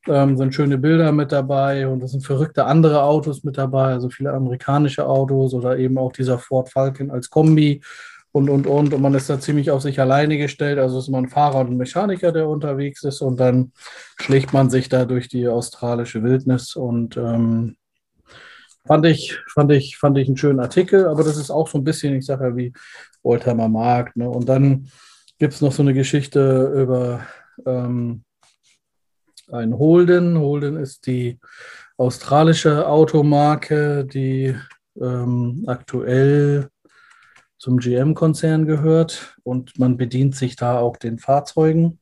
Ähm, sind schöne Bilder mit dabei und es sind verrückte andere Autos mit dabei, also viele amerikanische Autos oder eben auch dieser Ford Falcon als Kombi und, und, und. Und man ist da ziemlich auf sich alleine gestellt. Also ist man ein Fahrer und ein Mechaniker, der unterwegs ist. Und dann schlägt man sich da durch die australische Wildnis. Und ähm, fand, ich, fand, ich, fand ich einen schönen Artikel. Aber das ist auch so ein bisschen, ich sage ja, wie Oldtimer Markt. Ne? Und dann gibt es noch so eine Geschichte über ähm, ein Holden. Holden ist die australische Automarke, die ähm, aktuell zum GM-Konzern gehört und man bedient sich da auch den Fahrzeugen.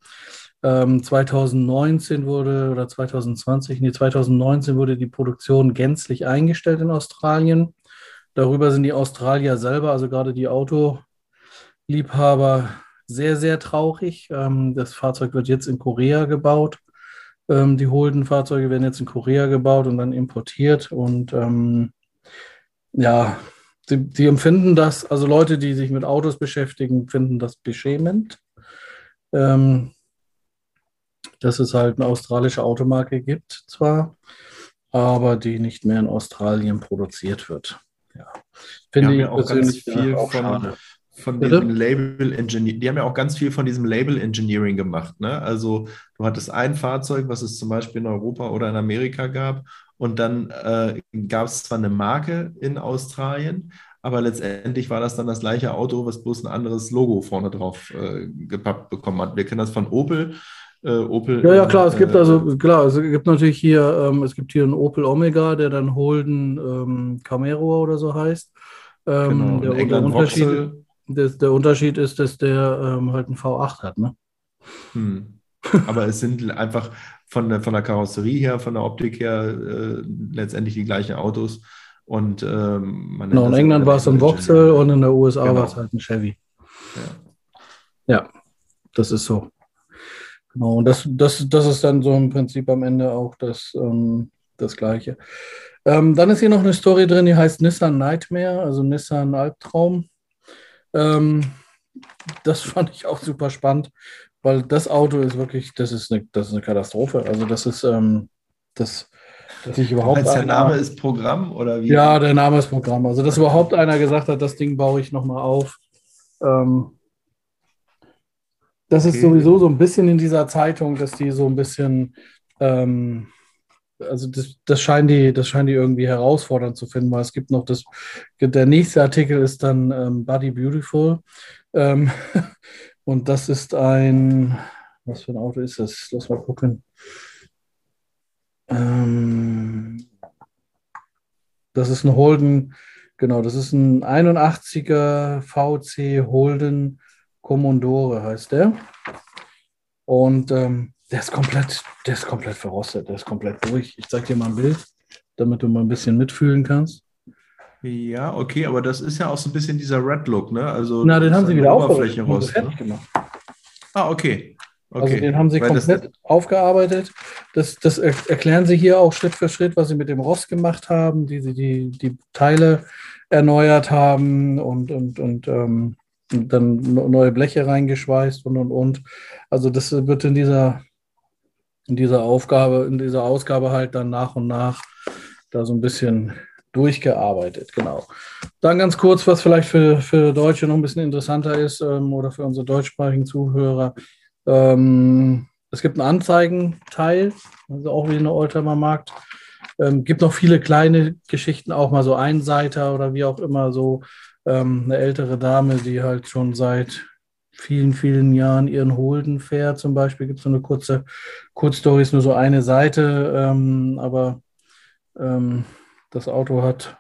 Ähm, 2019 wurde, oder 2020, nee, 2019 wurde die Produktion gänzlich eingestellt in Australien. Darüber sind die Australier selber, also gerade die Autoliebhaber, sehr, sehr traurig. Ähm, das Fahrzeug wird jetzt in Korea gebaut. Ähm, die Holden-Fahrzeuge werden jetzt in Korea gebaut und dann importiert. Und ähm, ja, sie, sie empfinden das, also Leute, die sich mit Autos beschäftigen, finden das beschämend. Ähm, dass es halt eine australische Automarke gibt, zwar, aber die nicht mehr in Australien produziert wird. Ja. Finde ich auch ganz viel auch von, von diesem Label Engineering, die haben ja auch ganz viel von diesem Label Engineering gemacht. Ne? Also du hattest ein Fahrzeug, was es zum Beispiel in Europa oder in Amerika gab, und dann äh, gab es zwar eine Marke in Australien, aber letztendlich war das dann das gleiche Auto, was bloß ein anderes Logo vorne drauf äh, gepappt bekommen hat. Wir kennen das von Opel. Äh, Opel. Ja, ja, klar, es gibt äh, also, klar, es gibt natürlich hier, ähm, es gibt hier einen Opel Omega, der dann Holden ähm, Camaro oder so heißt. Ähm, genau, der, der, Unterschied, der, der, Unterschied ist, dass der ähm, halt einen V8 hat, ne? Hm. Aber es sind einfach von der, von der Karosserie her, von der Optik her äh, letztendlich die gleichen Autos. Und ähm, man genau, in England war es ein Vauxhall und in der USA genau. war es halt ein Chevy. Ja. ja, das ist so. Genau, und das, das, das ist dann so im Prinzip am Ende auch das, ähm, das Gleiche. Ähm, dann ist hier noch eine Story drin, die heißt Nissan Nightmare, also Nissan Albtraum. Ähm, das fand ich auch super spannend, weil das Auto ist wirklich, das ist eine, das ist eine Katastrophe. Also das ist, ähm, das, dass ich überhaupt. Heißt, der Name ist Programm oder wie? Ja, der Name ist Programm. Also dass überhaupt einer gesagt hat, das Ding baue ich nochmal auf. Ähm, das okay. ist sowieso so ein bisschen in dieser Zeitung, dass die so ein bisschen, ähm, also das, das, scheinen die, das scheinen die irgendwie herausfordernd zu finden, weil es gibt noch das, der nächste Artikel ist dann ähm, Body Beautiful. Ähm, und das ist ein, was für ein Auto ist das? Lass mal gucken. Ähm, das ist ein Holden, genau, das ist ein 81er VC Holden Commodore heißt der. Und ähm, der ist komplett, der ist komplett verrostet, der ist komplett durch. Ich zeige dir mal ein Bild, damit du mal ein bisschen mitfühlen kannst. Ja, okay, aber das ist ja auch so ein bisschen dieser Red Look, ne? Also Na, den haben sie wieder Oberfläche raus, ne? gemacht. Ah, okay. okay. Also den haben sie Weil komplett das... aufgearbeitet. Das, das erklären sie hier auch Schritt für Schritt, was sie mit dem Rost gemacht haben, wie sie die, die Teile erneuert haben und, und, und ähm, dann neue Bleche reingeschweißt und und und. Also das wird in dieser, in dieser Aufgabe, in dieser Ausgabe halt dann nach und nach da so ein bisschen durchgearbeitet, genau. Dann ganz kurz, was vielleicht für, für Deutsche noch ein bisschen interessanter ist ähm, oder für unsere deutschsprachigen Zuhörer. Ähm, es gibt einen Anzeigenteil, also auch wie in der Oldtimer Markt. Ähm, gibt noch viele kleine Geschichten, auch mal so Einseiter oder wie auch immer so ähm, eine ältere Dame, die halt schon seit vielen, vielen Jahren ihren Holden fährt. Zum Beispiel gibt es so eine kurze Kurzstory, ist nur so eine Seite, ähm, aber ähm, das Auto hat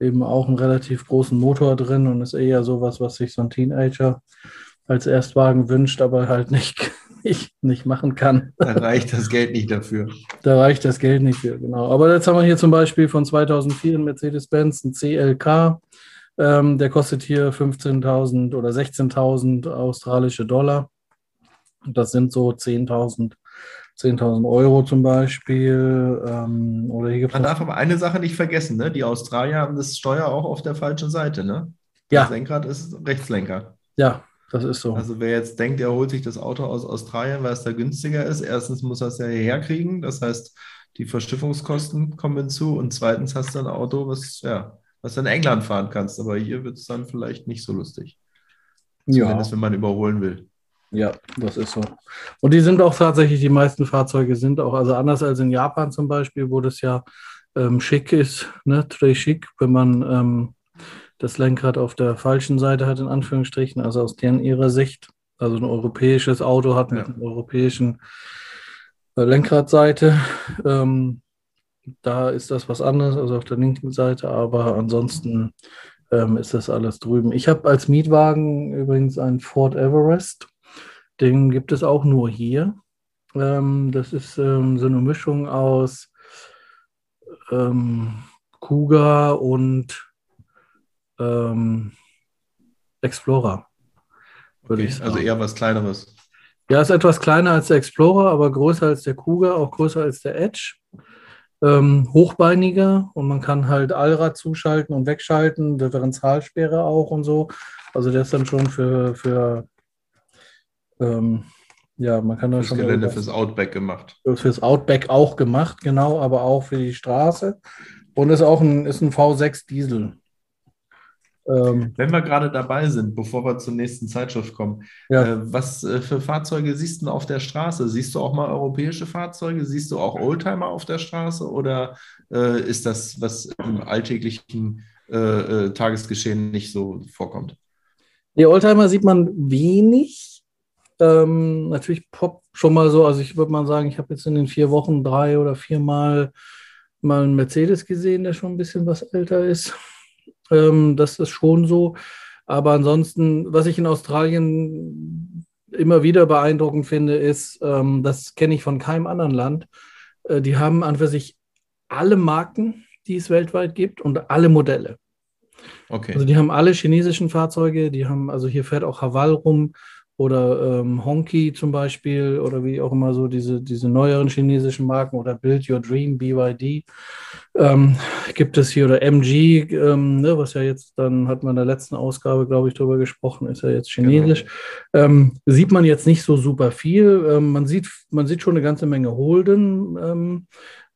eben auch einen relativ großen Motor drin und ist eher sowas, was sich so ein Teenager als Erstwagen wünscht, aber halt nicht, nicht, nicht machen kann. Da reicht das Geld nicht dafür. Da reicht das Geld nicht für, genau. Aber jetzt haben wir hier zum Beispiel von 2004 einen Mercedes-Benz, ein CLK ähm, der kostet hier 15.000 oder 16.000 australische Dollar. Das sind so 10.000 10.000 Euro zum Beispiel. Ähm, oder hier Man darf aber eine Sache nicht vergessen, ne? die Australier haben das Steuer auch auf der falschen Seite. Ne? Ja. Das Lenkrad ist Rechtslenker. Ja, das ist so. Also wer jetzt denkt, er holt sich das Auto aus Australien, weil es da günstiger ist, erstens muss er es ja hierher kriegen, das heißt, die Verschiffungskosten kommen hinzu und zweitens hast du ein Auto, was ja was du in England fahren kannst. Aber hier wird es dann vielleicht nicht so lustig. Zumindest, ja. wenn man überholen will. Ja, das ist so. Und die sind auch tatsächlich, die meisten Fahrzeuge sind auch, also anders als in Japan zum Beispiel, wo das ja ähm, schick ist, ne, très schick, wenn man ähm, das Lenkrad auf der falschen Seite hat, in Anführungsstrichen, also aus deren ihrer Sicht. Also ein europäisches Auto hat mit ja. einer europäischen äh, Lenkradseite. Ähm, da ist das was anderes, also auf der linken Seite, aber ansonsten ähm, ist das alles drüben. Ich habe als Mietwagen übrigens einen Ford Everest. Den gibt es auch nur hier. Ähm, das ist ähm, so eine Mischung aus ähm, Kuga und ähm, Explorer. Würde okay, ich sagen. Also eher was Kleineres. Ja, ist etwas kleiner als der Explorer, aber größer als der Kuga, auch größer als der Edge. Ähm, hochbeiniger und man kann halt Allrad zuschalten und wegschalten, Differentialsperre auch und so. Also der ist dann schon für, für ähm, ja, man kann da schon. Gelände fürs Outback gemacht. Fürs Outback auch gemacht, genau, aber auch für die Straße. Und ist auch ein, ist ein V6 Diesel. Ähm, Wenn wir gerade dabei sind, bevor wir zur nächsten Zeitschrift kommen, ja. äh, was äh, für Fahrzeuge siehst du auf der Straße? Siehst du auch mal europäische Fahrzeuge? Siehst du auch Oldtimer auf der Straße? Oder äh, ist das, was im alltäglichen äh, äh, Tagesgeschehen nicht so vorkommt? Die Oldtimer sieht man wenig. Ähm, natürlich Pop schon mal so, also ich würde mal sagen, ich habe jetzt in den vier Wochen drei oder viermal mal einen Mercedes gesehen, der schon ein bisschen was älter ist. Ähm, das ist schon so. Aber ansonsten, was ich in Australien immer wieder beeindruckend finde, ist, ähm, das kenne ich von keinem anderen Land. Äh, die haben an für sich alle Marken, die es weltweit gibt und alle Modelle. Okay. Also die haben alle chinesischen Fahrzeuge, die haben, also hier fährt auch Haval rum, oder ähm, Honky zum Beispiel oder wie auch immer so diese, diese neueren chinesischen Marken oder Build Your Dream, BYD ähm, gibt es hier oder MG, ähm, ne, was ja jetzt dann hat man in der letzten Ausgabe, glaube ich, darüber gesprochen, ist ja jetzt chinesisch. Genau. Ähm, sieht man jetzt nicht so super viel. Ähm, man, sieht, man sieht schon eine ganze Menge Holden. Ähm,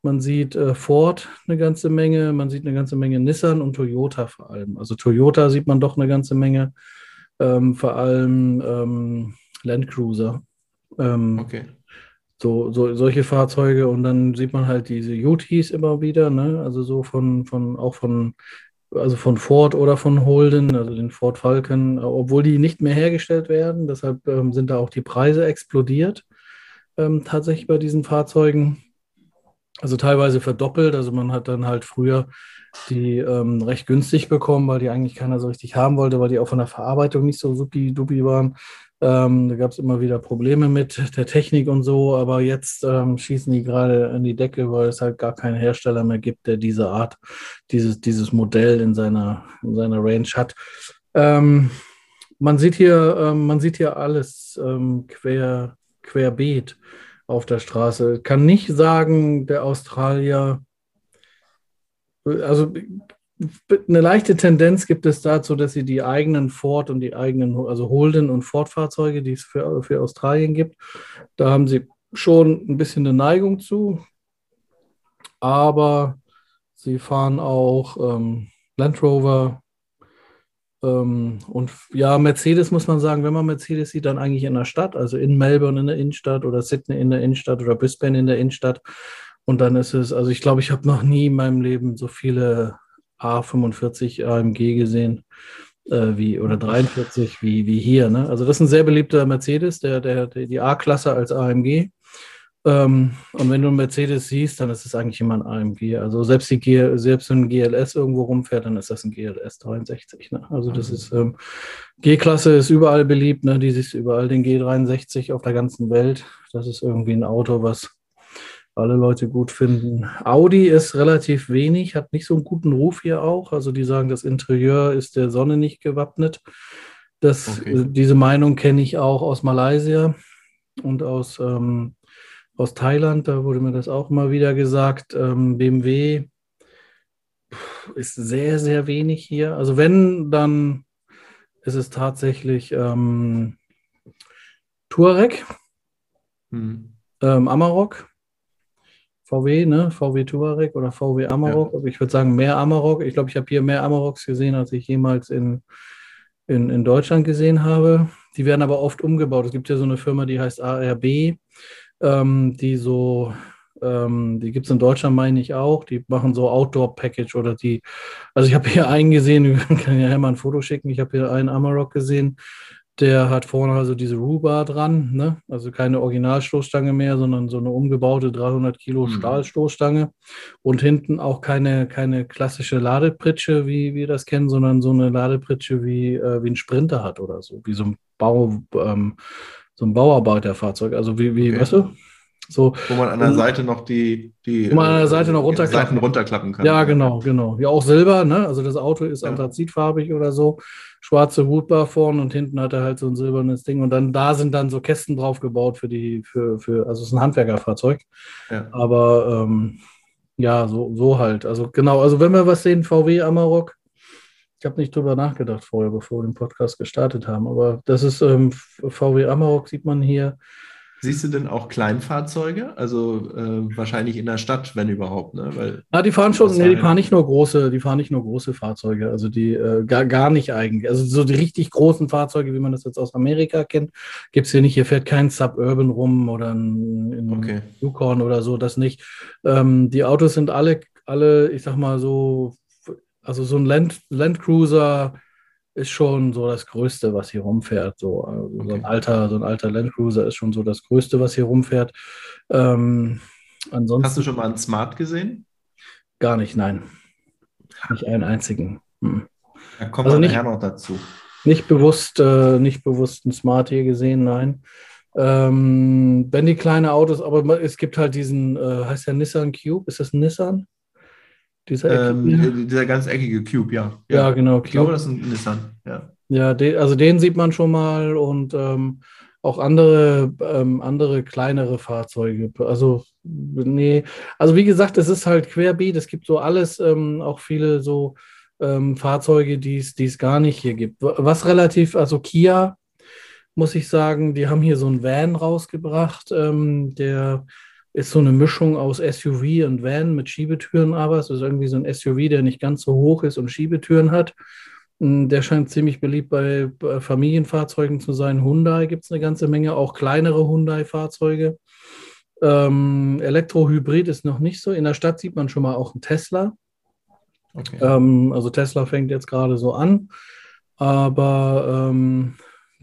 man sieht äh, Ford eine ganze Menge, man sieht eine ganze Menge Nissan und Toyota vor allem. Also Toyota sieht man doch eine ganze Menge ähm, vor allem ähm, Landcruiser. Ähm, okay. So, so, solche Fahrzeuge und dann sieht man halt diese UTs immer wieder, ne? Also so von, von auch von, also von Ford oder von Holden, also den Ford Falcon, obwohl die nicht mehr hergestellt werden, deshalb ähm, sind da auch die Preise explodiert, ähm, tatsächlich bei diesen Fahrzeugen. Also teilweise verdoppelt, also man hat dann halt früher die ähm, recht günstig bekommen, weil die eigentlich keiner so richtig haben wollte, weil die auch von der Verarbeitung nicht so supi-dupi waren. Ähm, da gab es immer wieder Probleme mit der Technik und so, aber jetzt ähm, schießen die gerade in die Decke, weil es halt gar keinen Hersteller mehr gibt, der diese Art, dieses, dieses Modell in seiner, in seiner Range hat. Ähm, man sieht hier, ähm, man sieht hier alles ähm, quer, querbeet auf der Straße. Kann nicht sagen, der Australier also eine leichte Tendenz gibt es dazu, dass sie die eigenen Ford und die eigenen, also Holden und Ford-Fahrzeuge, die es für, für Australien gibt, da haben sie schon ein bisschen eine Neigung zu. Aber sie fahren auch ähm, Land Rover ähm, und ja, Mercedes muss man sagen, wenn man Mercedes sieht, dann eigentlich in der Stadt, also in Melbourne in der Innenstadt oder Sydney in der Innenstadt oder Brisbane in der Innenstadt. Und dann ist es, also ich glaube, ich habe noch nie in meinem Leben so viele A45 AMG gesehen äh, wie oder 43 wie, wie hier. Ne? Also das ist ein sehr beliebter Mercedes, der, der, der die A-Klasse als AMG. Ähm, und wenn du einen Mercedes siehst, dann ist es eigentlich immer ein AMG. Also selbst, die G, selbst wenn ein GLS irgendwo rumfährt, dann ist das ein GLS 63. Ne? Also das mhm. ist ähm, G-Klasse ist überall beliebt. Ne? Die siehst du überall den G63 auf der ganzen Welt. Das ist irgendwie ein Auto, was alle Leute gut finden. Audi ist relativ wenig, hat nicht so einen guten Ruf hier auch. Also die sagen, das Interieur ist der Sonne nicht gewappnet. Das, okay. Äh, diese Meinung kenne ich auch aus Malaysia und aus, ähm, aus Thailand. Da wurde mir das auch immer wieder gesagt. Ähm, BMW ist sehr, sehr wenig hier. Also wenn, dann ist es tatsächlich ähm, Touareg, hm. ähm, Amarok VW, ne? VW Touareg oder VW Amarok. Ja. Ich würde sagen mehr Amarok. Ich glaube, ich habe hier mehr Amaroks gesehen, als ich jemals in, in, in Deutschland gesehen habe. Die werden aber oft umgebaut. Es gibt ja so eine Firma, die heißt ARB, ähm, die so, ähm, die gibt es in Deutschland, meine ich auch. Die machen so Outdoor-Package oder die, also ich habe hier einen gesehen, ich kann ja mal ein Foto schicken. Ich habe hier einen Amarok gesehen. Der hat vorne also diese Rubar dran, ne? also keine Originalstoßstange mehr, sondern so eine umgebaute 300 Kilo mhm. Stahlstoßstange und hinten auch keine, keine klassische Ladepritsche, wie wir das kennen, sondern so eine Ladepritsche wie, äh, wie ein Sprinter hat oder so, wie so ein Bau, ähm, so ein Bauarbeiterfahrzeug. Also wie, wie okay. weißt du? So, wo man an der Seite noch die, die wo man an der Seite noch runterklappen, Seiten runterklappen kann. Ja, genau, genau. Ja, auch Silber, ne? Also das Auto ist ja. anthrazitfarbig oder so. Schwarze Hutbar vorne und hinten hat er halt so ein silbernes Ding. Und dann da sind dann so Kästen drauf gebaut für die, für, für, also es ist ein Handwerkerfahrzeug. Ja. Aber ähm, ja, so, so halt. Also genau, also wenn wir was sehen, VW Amarok, ich habe nicht drüber nachgedacht vorher, bevor wir den Podcast gestartet haben, aber das ist ähm, VW Amarok, sieht man hier. Siehst du denn auch Kleinfahrzeuge? Also äh, wahrscheinlich in der Stadt, wenn überhaupt, ne? Weil Na, die fahren schon, nee, die fahren nicht nur große, die fahren nicht nur große Fahrzeuge, also die äh, gar, gar nicht eigentlich. Also so die richtig großen Fahrzeuge, wie man das jetzt aus Amerika kennt, gibt es hier nicht. Hier fährt kein Suburban rum oder ein, ein okay. Yukon oder so, das nicht. Ähm, die Autos sind alle, alle, ich sag mal so, also so ein Land, Landcruiser ist schon so das Größte, was hier rumfährt. So, also okay. so ein alter, so ein alter Landcruiser ist schon so das Größte, was hier rumfährt. Ähm, ansonsten, Hast du schon mal einen Smart gesehen? Gar nicht, nein. Nicht einen einzigen. Hm. Da kommen also wir nachher noch dazu. Nicht bewusst, äh, nicht bewusst einen Smart hier gesehen, nein. Ähm, wenn die kleine Autos, aber es gibt halt diesen, äh, heißt der Nissan Cube, ist das ein Nissan? Dieser, ähm, dieser ganz eckige Cube, ja. Ja, ja genau. Cube. Ich glaube, das ist ein Nissan, ja. Ja, de, also den sieht man schon mal und ähm, auch andere, ähm, andere kleinere Fahrzeuge. Also, nee, also wie gesagt, es ist halt querbeet. Es gibt so alles, ähm, auch viele so ähm, Fahrzeuge, die es gar nicht hier gibt. Was relativ, also Kia, muss ich sagen, die haben hier so einen Van rausgebracht, ähm, der ist so eine Mischung aus SUV und Van mit Schiebetüren, aber es ist irgendwie so ein SUV, der nicht ganz so hoch ist und Schiebetüren hat. Hm, der scheint ziemlich beliebt bei Familienfahrzeugen zu sein. Hyundai gibt es eine ganze Menge, auch kleinere Hyundai-Fahrzeuge. Ähm, Elektrohybrid ist noch nicht so. In der Stadt sieht man schon mal auch einen Tesla. Okay. Ähm, also Tesla fängt jetzt gerade so an. Aber ähm,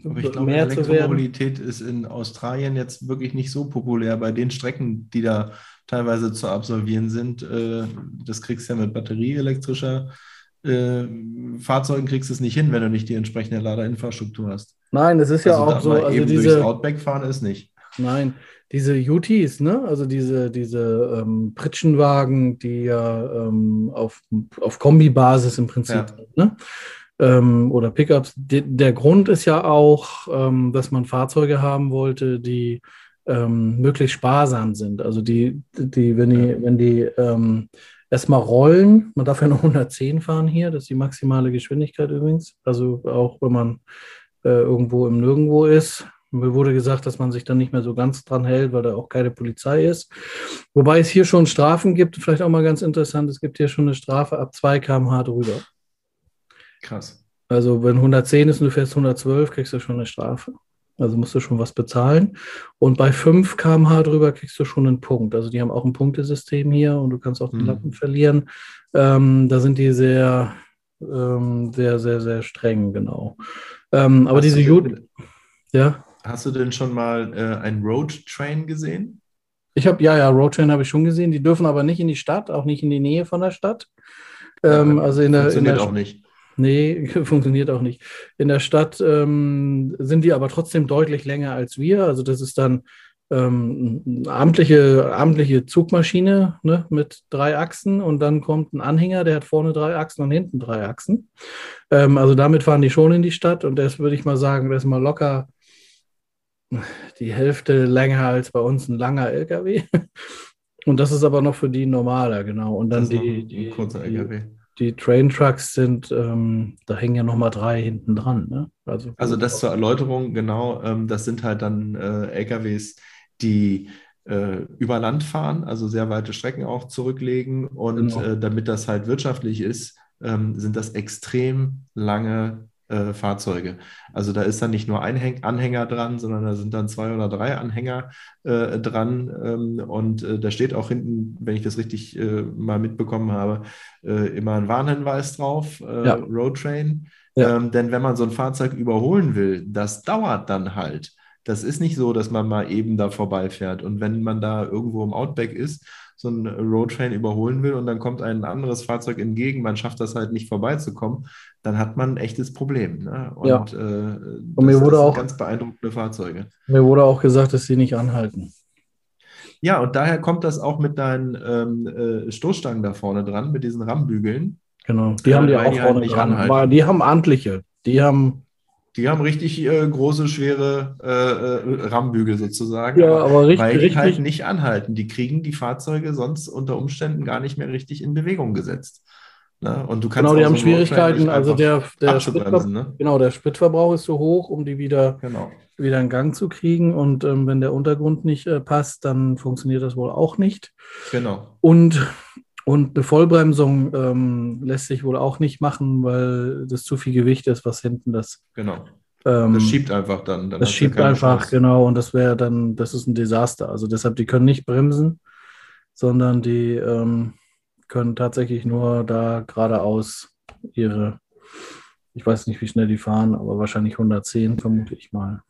aber ich glaube, Elektromobilität ist in Australien jetzt wirklich nicht so populär. Bei den Strecken, die da teilweise zu absolvieren sind, äh, das kriegst du ja mit batterieelektrischer äh, Fahrzeugen kriegst du es nicht hin, wenn du nicht die entsprechende Ladeinfrastruktur hast. Nein, das ist ja also auch so. Also eben diese, durchs Outback fahren ist nicht. Nein, diese UTs, ne? also diese, diese ähm, Pritschenwagen, die ja ähm, auf, auf Kombibasis im Prinzip, ja. ne? Ähm, oder Pickups. De der Grund ist ja auch, ähm, dass man Fahrzeuge haben wollte, die ähm, möglichst sparsam sind. Also die, die wenn die, wenn die ähm, erstmal rollen, man darf ja nur 110 fahren hier, das ist die maximale Geschwindigkeit übrigens. Also auch wenn man äh, irgendwo im Nirgendwo ist. Mir wurde gesagt, dass man sich dann nicht mehr so ganz dran hält, weil da auch keine Polizei ist. Wobei es hier schon Strafen gibt, vielleicht auch mal ganz interessant, es gibt hier schon eine Strafe ab 2 km/h drüber. Krass. Also wenn 110 ist und du fährst 112, kriegst du schon eine Strafe. Also musst du schon was bezahlen. Und bei 5 km/h drüber kriegst du schon einen Punkt. Also die haben auch ein Punktesystem hier und du kannst auch den mhm. Lappen verlieren. Ähm, da sind die sehr, ähm, sehr, sehr, sehr streng, genau. Ähm, aber diese Juden. Ja. Hast du denn schon mal äh, ein Road Train gesehen? Ich habe, ja, ja, Road Train habe ich schon gesehen. Die dürfen aber nicht in die Stadt, auch nicht in die Nähe von der Stadt. Ähm, ja, also in der, in der, auch nicht. Nee, funktioniert auch nicht. In der Stadt ähm, sind die aber trotzdem deutlich länger als wir. Also das ist dann ähm, eine amtliche, amtliche Zugmaschine ne, mit drei Achsen und dann kommt ein Anhänger, der hat vorne drei Achsen und hinten drei Achsen. Ähm, also damit fahren die schon in die Stadt und das würde ich mal sagen, das ist mal locker die Hälfte länger als bei uns ein langer LKW. Und das ist aber noch für die normaler, genau. Und dann die, die, kurzer LKW die Train Trucks sind, ähm, da hängen ja nochmal drei hinten dran. Ne? Also, also das zur Erläuterung, genau, ähm, das sind halt dann äh, LKWs, die äh, über Land fahren, also sehr weite Strecken auch zurücklegen. Und genau. äh, damit das halt wirtschaftlich ist, ähm, sind das extrem lange äh, Fahrzeuge. Also da ist dann nicht nur ein Häng Anhänger dran, sondern da sind dann zwei oder drei Anhänger äh, dran. Ähm, und äh, da steht auch hinten, wenn ich das richtig äh, mal mitbekommen habe, äh, immer ein Warnhinweis drauf, äh, ja. Road Train. Ja. Ähm, denn wenn man so ein Fahrzeug überholen will, das dauert dann halt. Das ist nicht so, dass man mal eben da vorbeifährt. Und wenn man da irgendwo im Outback ist, so ein Roadtrain überholen will und dann kommt ein anderes Fahrzeug entgegen, man schafft das halt nicht vorbeizukommen, dann hat man ein echtes Problem. Ne? Und, ja. äh, und mir das, wurde das auch, ganz beeindruckende Fahrzeuge. Mir wurde auch gesagt, dass sie nicht anhalten. Ja, und daher kommt das auch mit deinen ähm, äh, Stoßstangen da vorne dran, mit diesen Rammbügeln. Genau, die haben die auch die halt vorne halt dran. Anhalten. Die haben amtliche, die haben. Die haben richtig äh, große, schwere äh, äh Rammbügel sozusagen. Ja, aber richtig. Weil die richtig, halt nicht anhalten. Die kriegen die Fahrzeuge sonst unter Umständen gar nicht mehr richtig in Bewegung gesetzt. Ne? Und du kannst genau, die haben so Schwierigkeiten. Also der, der, ne? genau, der Spritverbrauch ist so hoch, um die wieder, genau. wieder in Gang zu kriegen. Und ähm, wenn der Untergrund nicht äh, passt, dann funktioniert das wohl auch nicht. Genau. Und, und eine Vollbremsung ähm, lässt sich wohl auch nicht machen, weil das zu viel Gewicht ist, was hinten das. Genau. Ähm, das schiebt einfach dann. dann das schiebt einfach, Chance. genau. Und das wäre dann, das ist ein Desaster. Also deshalb, die können nicht bremsen, sondern die ähm, können tatsächlich nur da geradeaus ihre, ich weiß nicht, wie schnell die fahren, aber wahrscheinlich 110, vermute ich mal.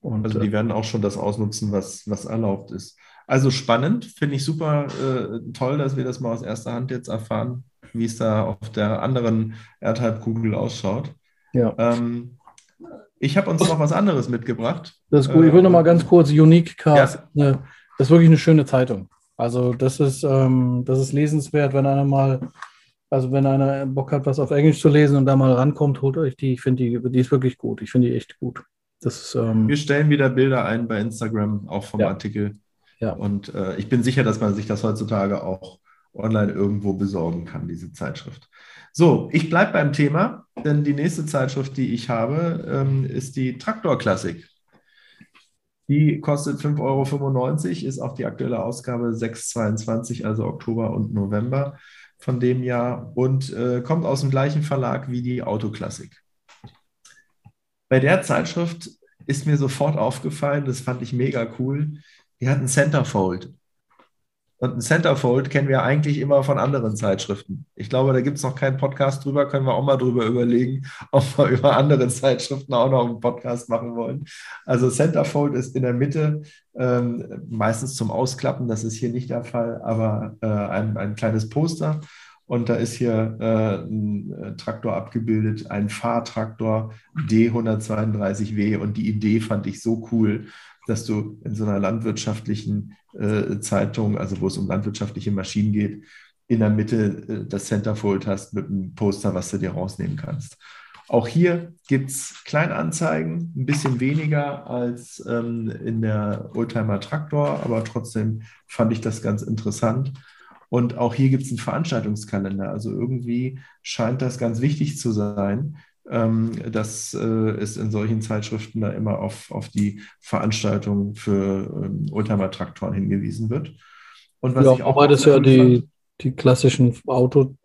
Und, also die äh, werden auch schon das ausnutzen, was, was erlaubt ist. Also spannend, finde ich super äh, toll, dass wir das mal aus erster Hand jetzt erfahren, wie es da auf der anderen Erdhalbkugel ausschaut. Ja. Ähm, ich habe uns noch was anderes mitgebracht. Das ist gut. Ich will noch mal ganz kurz Unique Cars. Ja. Das ist wirklich eine schöne Zeitung. Also das ist, ähm, das ist lesenswert, wenn einer mal, also wenn einer Bock hat, was auf Englisch zu lesen und da mal rankommt, holt euch die. Ich finde die, die ist wirklich gut. Ich finde die echt gut. Das ist, ähm, Wir stellen wieder Bilder ein bei Instagram, auch vom Ja. Artikel. Ja. Und äh, ich bin sicher, dass man sich das heutzutage auch online irgendwo besorgen kann, diese Zeitschrift. So, ich bleibe beim Thema, denn die nächste Zeitschrift, die ich habe, ähm, ist die Traktor-Klassik. Die kostet 5,95 Euro, ist auch die aktuelle Ausgabe 6,22, also Oktober und November von dem Jahr und äh, kommt aus dem gleichen Verlag wie die Autoklassik. Bei der Zeitschrift ist mir sofort aufgefallen, das fand ich mega cool, die hat ein Centerfold. Und ein Centerfold kennen wir eigentlich immer von anderen Zeitschriften. Ich glaube, da gibt es noch keinen Podcast drüber, können wir auch mal drüber überlegen, ob wir über andere Zeitschriften auch noch einen Podcast machen wollen. Also Centerfold ist in der Mitte, ähm, meistens zum Ausklappen, das ist hier nicht der Fall, aber äh, ein, ein kleines Poster. Und da ist hier äh, ein äh, Traktor abgebildet, ein Fahrtraktor D132W. Und die Idee fand ich so cool, dass du in so einer landwirtschaftlichen äh, Zeitung, also wo es um landwirtschaftliche Maschinen geht, in der Mitte äh, das Centerfold hast mit einem Poster, was du dir rausnehmen kannst. Auch hier gibt es Kleinanzeigen, ein bisschen weniger als ähm, in der Oldtimer Traktor, aber trotzdem fand ich das ganz interessant. Und auch hier gibt es einen Veranstaltungskalender. Also irgendwie scheint das ganz wichtig zu sein, dass äh, es in solchen Zeitschriften da immer auf, auf die Veranstaltungen für ähm, Oldtimer-Traktoren hingewiesen wird. Und was ja, ich auch das ja die, die klassischen Auto,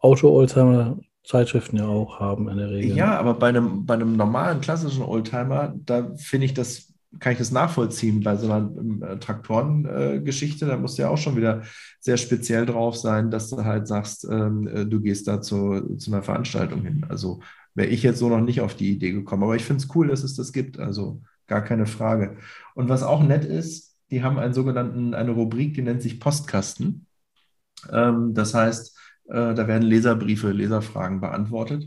Auto-Oldtimer Zeitschriften ja auch haben in der Regel. Ja, aber bei einem, bei einem normalen klassischen Oldtimer, da finde ich das, kann ich das nachvollziehen. Bei so einer äh, Traktorengeschichte, äh, da musst du ja auch schon wieder sehr speziell drauf sein, dass du halt sagst, ähm, äh, du gehst da zu, zu einer Veranstaltung hin. Also wäre ich jetzt so noch nicht auf die Idee gekommen. Aber ich finde es cool, dass es das gibt. Also gar keine Frage. Und was auch nett ist, die haben einen sogenannten, eine Rubrik, die nennt sich Postkasten. Ähm, das heißt, äh, da werden Leserbriefe, Leserfragen beantwortet.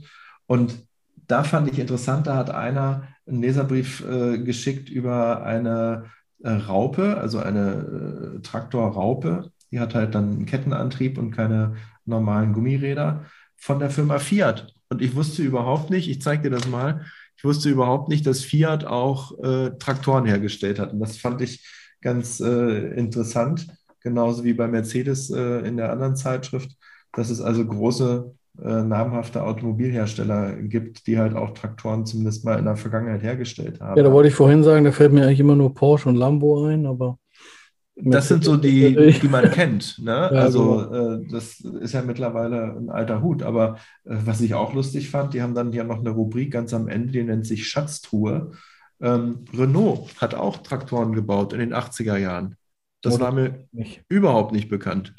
Und da fand ich interessant, da hat einer einen Leserbrief äh, geschickt über eine äh, Raupe, also eine äh, Traktorraupe. Die hat halt dann einen Kettenantrieb und keine normalen Gummiräder von der Firma Fiat. Und ich wusste überhaupt nicht, ich zeige dir das mal, ich wusste überhaupt nicht, dass Fiat auch äh, Traktoren hergestellt hat. Und das fand ich ganz äh, interessant, genauso wie bei Mercedes äh, in der anderen Zeitschrift, dass es also große äh, namhafte Automobilhersteller gibt, die halt auch Traktoren zumindest mal in der Vergangenheit hergestellt haben. Ja, da wollte ich vorhin sagen, da fällt mir eigentlich immer nur Porsche und Lambo ein, aber das sind so die, die man kennt. Ne? Also äh, das ist ja mittlerweile ein alter Hut. Aber äh, was ich auch lustig fand, die haben dann ja noch eine Rubrik ganz am Ende, die nennt sich Schatztruhe. Ähm, Renault hat auch Traktoren gebaut in den 80er Jahren. Das Oder war mir nicht. überhaupt nicht bekannt.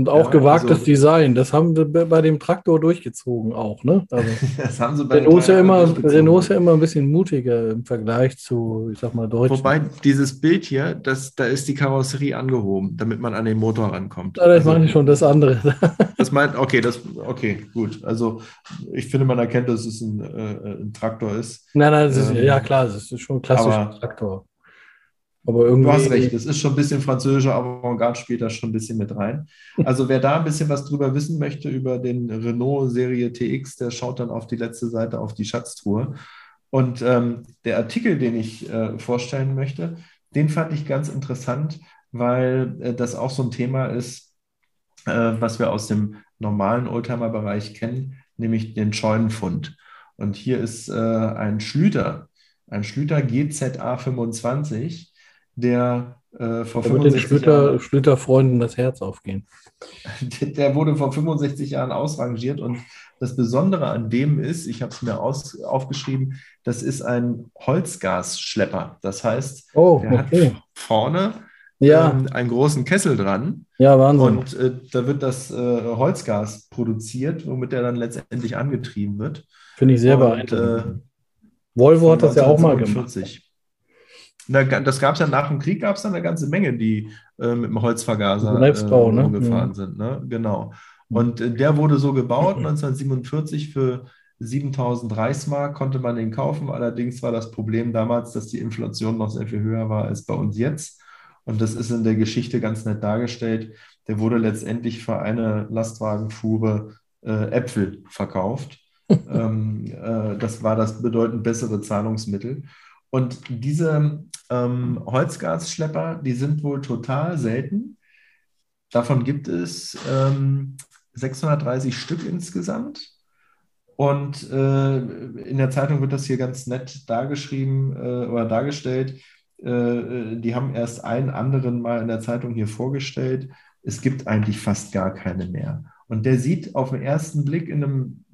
Und auch Ja, gewagtes also- Design. Das haben sie bei dem Traktor durchgezogen auch, ne? Also Das haben sie bei Renault ist, ja immer. Renault ist ja immer ein bisschen mutiger im Vergleich zu, ich sag mal, Deutschen. Wobei dieses Bild hier, das, da ist die Karosserie angehoben, damit man an den Motor rankommt. ja, das Also, meine ich schon, das andere. Das meint, okay, das, okay, gut. Also ich finde, man erkennt, dass es ein, äh, ein Traktor ist. nein, nein, das ist, Ähm, ja klar, das ist schon ein klassischer aber- Traktor. Aber irgendwie. Du hast recht, es ist schon ein bisschen französischer Avantgarde, spielt da schon ein bisschen mit rein. Also wer da ein bisschen was drüber wissen möchte über den Renault Serie TX, der schaut dann auf die letzte Seite auf die Schatztruhe. Und ähm, der Artikel, den ich äh, vorstellen möchte, den fand ich ganz interessant, weil äh, das auch so ein Thema ist, äh, was wir aus dem normalen Oldtimer-Bereich kennen, nämlich den Scheunenfund. Und hier ist äh, ein Schlüter, ein Schlüter GZA 25, der äh, vor Da wird den 65 Schlüter, Jahren, Schlüterfreunden das Herz aufgehen. der wurde vor 65 Jahren ausrangiert und das Besondere an dem ist, ich habe es mir aus, aufgeschrieben, das ist ein Holzgasschlepper. Das heißt, Oh, der hat okay. vorne Ja, ähm, einen großen Kessel dran ja, Wahnsinn. und äh, da wird das äh, Holzgas produziert, womit er dann letztendlich angetrieben wird. Finde ich sehr beeindruckend. äh, Volvo hat das ja auch mal gemacht. 1947. Na, ga- das gab es ja nach dem Krieg, gab es dann eine ganze Menge, die äh, mit dem Holzvergaser Selbstbau, äh, ne? rumgefahren Mhm. sind. Ne? Genau. Und äh, der wurde so gebaut, 1947 für 7000 Reichsmark konnte man den kaufen. Allerdings war das Problem damals, dass die Inflation noch sehr viel höher war als bei uns jetzt. Und das ist in der Geschichte ganz nett dargestellt. Der wurde letztendlich für eine Lastwagenfuhre äh, Äpfel verkauft. ähm, äh, das war das bedeutend bessere Zahlungsmittel. Und diese ähm, Holzgasschlepper, die sind wohl total selten. Davon gibt es ähm, 630 Stück insgesamt. Und äh, in der Zeitung wird das hier ganz nett dargeschrieben äh, oder dargestellt. Äh, die haben erst einen anderen mal in der Zeitung hier vorgestellt. Es gibt eigentlich fast gar keine mehr. Und der sieht auf den ersten Blick in einem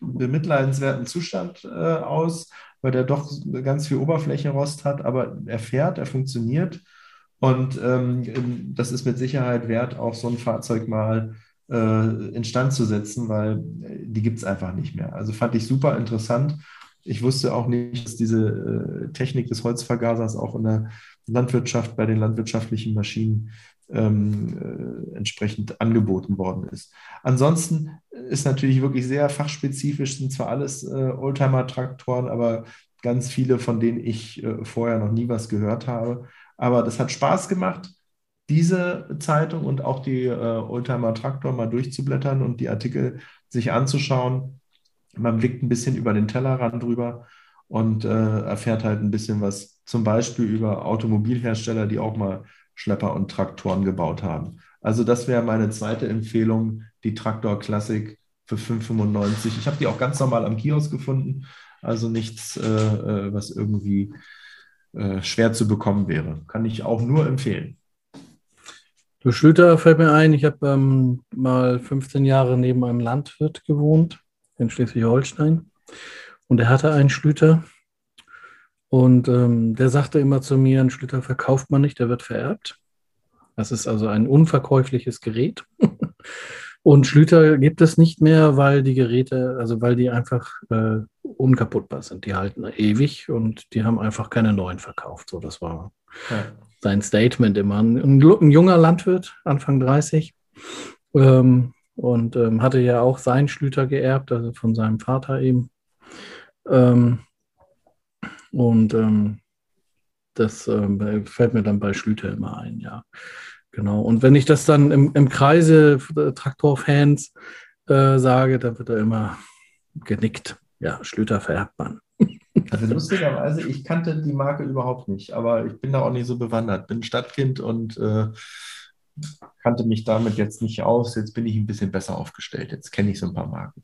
bemitleidenswerten Zustand äh, aus, weil der doch ganz viel Oberflächenrost hat, aber er fährt, er funktioniert. Und ähm, das ist mit Sicherheit wert, auch so ein Fahrzeug mal äh, instand zu setzen, weil äh, die gibt es einfach nicht mehr. Also fand ich super interessant. Ich wusste auch nicht, dass diese äh, Technik des Holzvergasers auch in der Landwirtschaft, bei den landwirtschaftlichen Maschinen ähm, äh, entsprechend angeboten worden ist. Ansonsten ist natürlich wirklich sehr fachspezifisch, sind zwar alles äh, Oldtimer-Traktoren, aber ganz viele, von denen ich äh, vorher noch nie was gehört habe. Aber das hat Spaß gemacht, diese Zeitung und auch die äh, Oldtimer Traktor mal durchzublättern und die Artikel sich anzuschauen. Man blickt ein bisschen über den Tellerrand drüber und äh, erfährt halt ein bisschen was, zum Beispiel über Automobilhersteller, die auch mal Schlepper und Traktoren gebaut haben. Also das wäre meine zweite Empfehlung, die Traktor Classic für 5,95. Ich habe die auch ganz normal am Kiosk gefunden, also nichts, äh, äh, was irgendwie äh, schwer zu bekommen wäre. Kann ich auch nur empfehlen. Du Schlüter fällt mir ein, ich habe ähm, mal 15 Jahre neben einem Landwirt gewohnt in Schleswig-Holstein und er hatte einen Schlüter und ähm, der sagte immer zu mir, einen Schlüter verkauft man nicht, der wird vererbt. Das ist also ein unverkäufliches Gerät. Und Schlüter gibt es nicht mehr, weil die Geräte, also weil die einfach äh, unkaputtbar sind. Die halten ewig und die haben einfach keine neuen verkauft. So, das war Ja. sein Statement immer. Ein, ein junger Landwirt, Anfang 30, ähm, und ähm, hatte ja auch seinen Schlüter geerbt, also von seinem Vater eben. Ähm, und ähm, das ähm, fällt mir dann bei Schlüter immer ein, ja. Genau. Und wenn ich das dann im, im Kreise der Traktorfans äh, sage, dann wird er immer genickt. Ja, Schlüter vererbt man. Also lustigerweise, ich kannte die Marke überhaupt nicht, aber ich bin da auch nicht so bewandert. Bin Stadtkind und äh, kannte mich damit jetzt nicht aus. Jetzt bin ich ein bisschen besser aufgestellt. Jetzt kenne ich so ein paar Marken.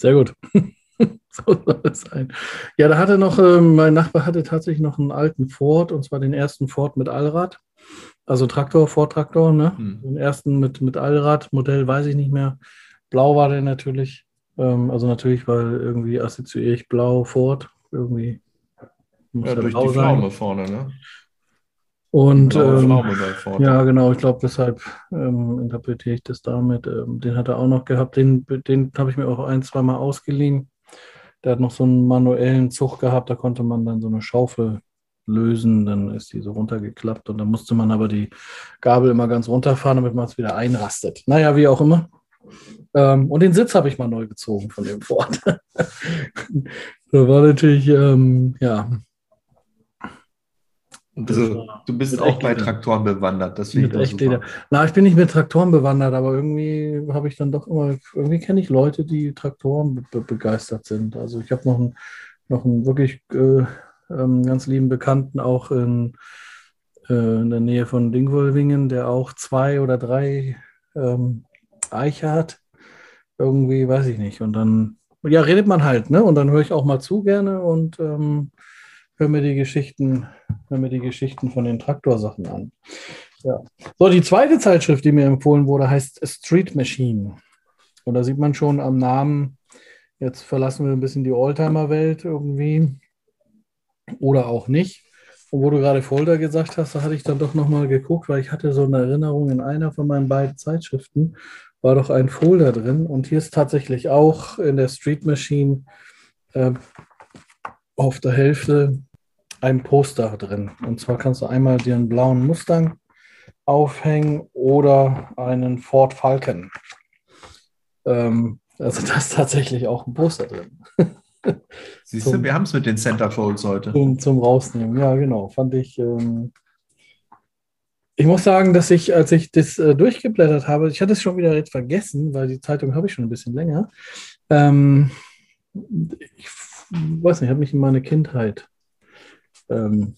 Sehr gut. so soll es sein. Ja, da hatte noch, ähm, mein Nachbar hatte tatsächlich noch einen alten Ford, und zwar den ersten Ford mit Allrad. Also Traktor, Ford-Traktor, ne? Hm. Den ersten mit, mit Allrad, Modell weiß ich nicht mehr. Blau war der natürlich. Ähm, also natürlich, weil irgendwie assoziiere ich Blau, Ford. Irgendwie muss Ja, durch blau die. Pflaume vorne, ne? Und ähm, ja, genau, ich glaube, deshalb ähm, interpretiere ich das damit. Ähm, den hat er auch noch gehabt, den, den habe ich mir auch ein, zwei Mal ausgeliehen. Der hat noch so einen manuellen Zug gehabt, da konnte man dann so eine Schaufel lösen, dann ist die so runtergeklappt und dann musste man aber die Gabel immer ganz runterfahren, damit man es wieder einrastet. Naja, wie auch immer. Ähm, und den Sitz habe ich mal neu gezogen von dem Ford. da war natürlich, ähm, ja, also, du bist auch bei Traktoren bewandert, das finde ich super. Na, ich bin nicht mit Traktoren bewandert, aber irgendwie habe ich dann doch immer, irgendwie kenne ich Leute, die Traktoren be begeistert sind. Also ich habe noch einen, noch einen wirklich äh, ähm, ganz lieben Bekannten auch in, äh, in der Nähe von Dingwolvingen, der auch zwei oder drei ähm, Eiche hat. Irgendwie, weiß ich nicht. Und dann, ja, redet man halt, ne? Und dann höre ich auch mal zu gerne und ähm, höre mir die Geschichten, höre mir die Geschichten von den Traktorsachen an. Ja. So, die zweite Zeitschrift, die mir empfohlen wurde, heißt Street Machine. Und da sieht man schon am Namen, jetzt verlassen wir ein bisschen die Oldtimer-Welt irgendwie. Oder auch nicht. Und wo du gerade Folder gesagt hast, da hatte ich dann doch nochmal geguckt, weil ich hatte so eine Erinnerung in einer von meinen beiden Zeitschriften, war doch ein Folder drin. Und hier ist tatsächlich auch in der Street Machine äh, auf der Hälfte ein Poster drin. Und zwar kannst du einmal den blauen Mustang aufhängen oder einen Ford Falcon. Ähm, also da ist tatsächlich auch ein Poster drin. Siehst zum, du, wir haben es mit den Centerfolds heute. Zum, zum, Rausnehmen, ja, genau. Fand ich. Ähm, ich muss sagen, dass ich, als ich das äh, durchgeblättert habe, ich hatte es schon wieder jetzt vergessen, weil die Zeitung habe ich schon ein bisschen länger. Ähm, ich weiß nicht, hat mich in meine Kindheit ähm,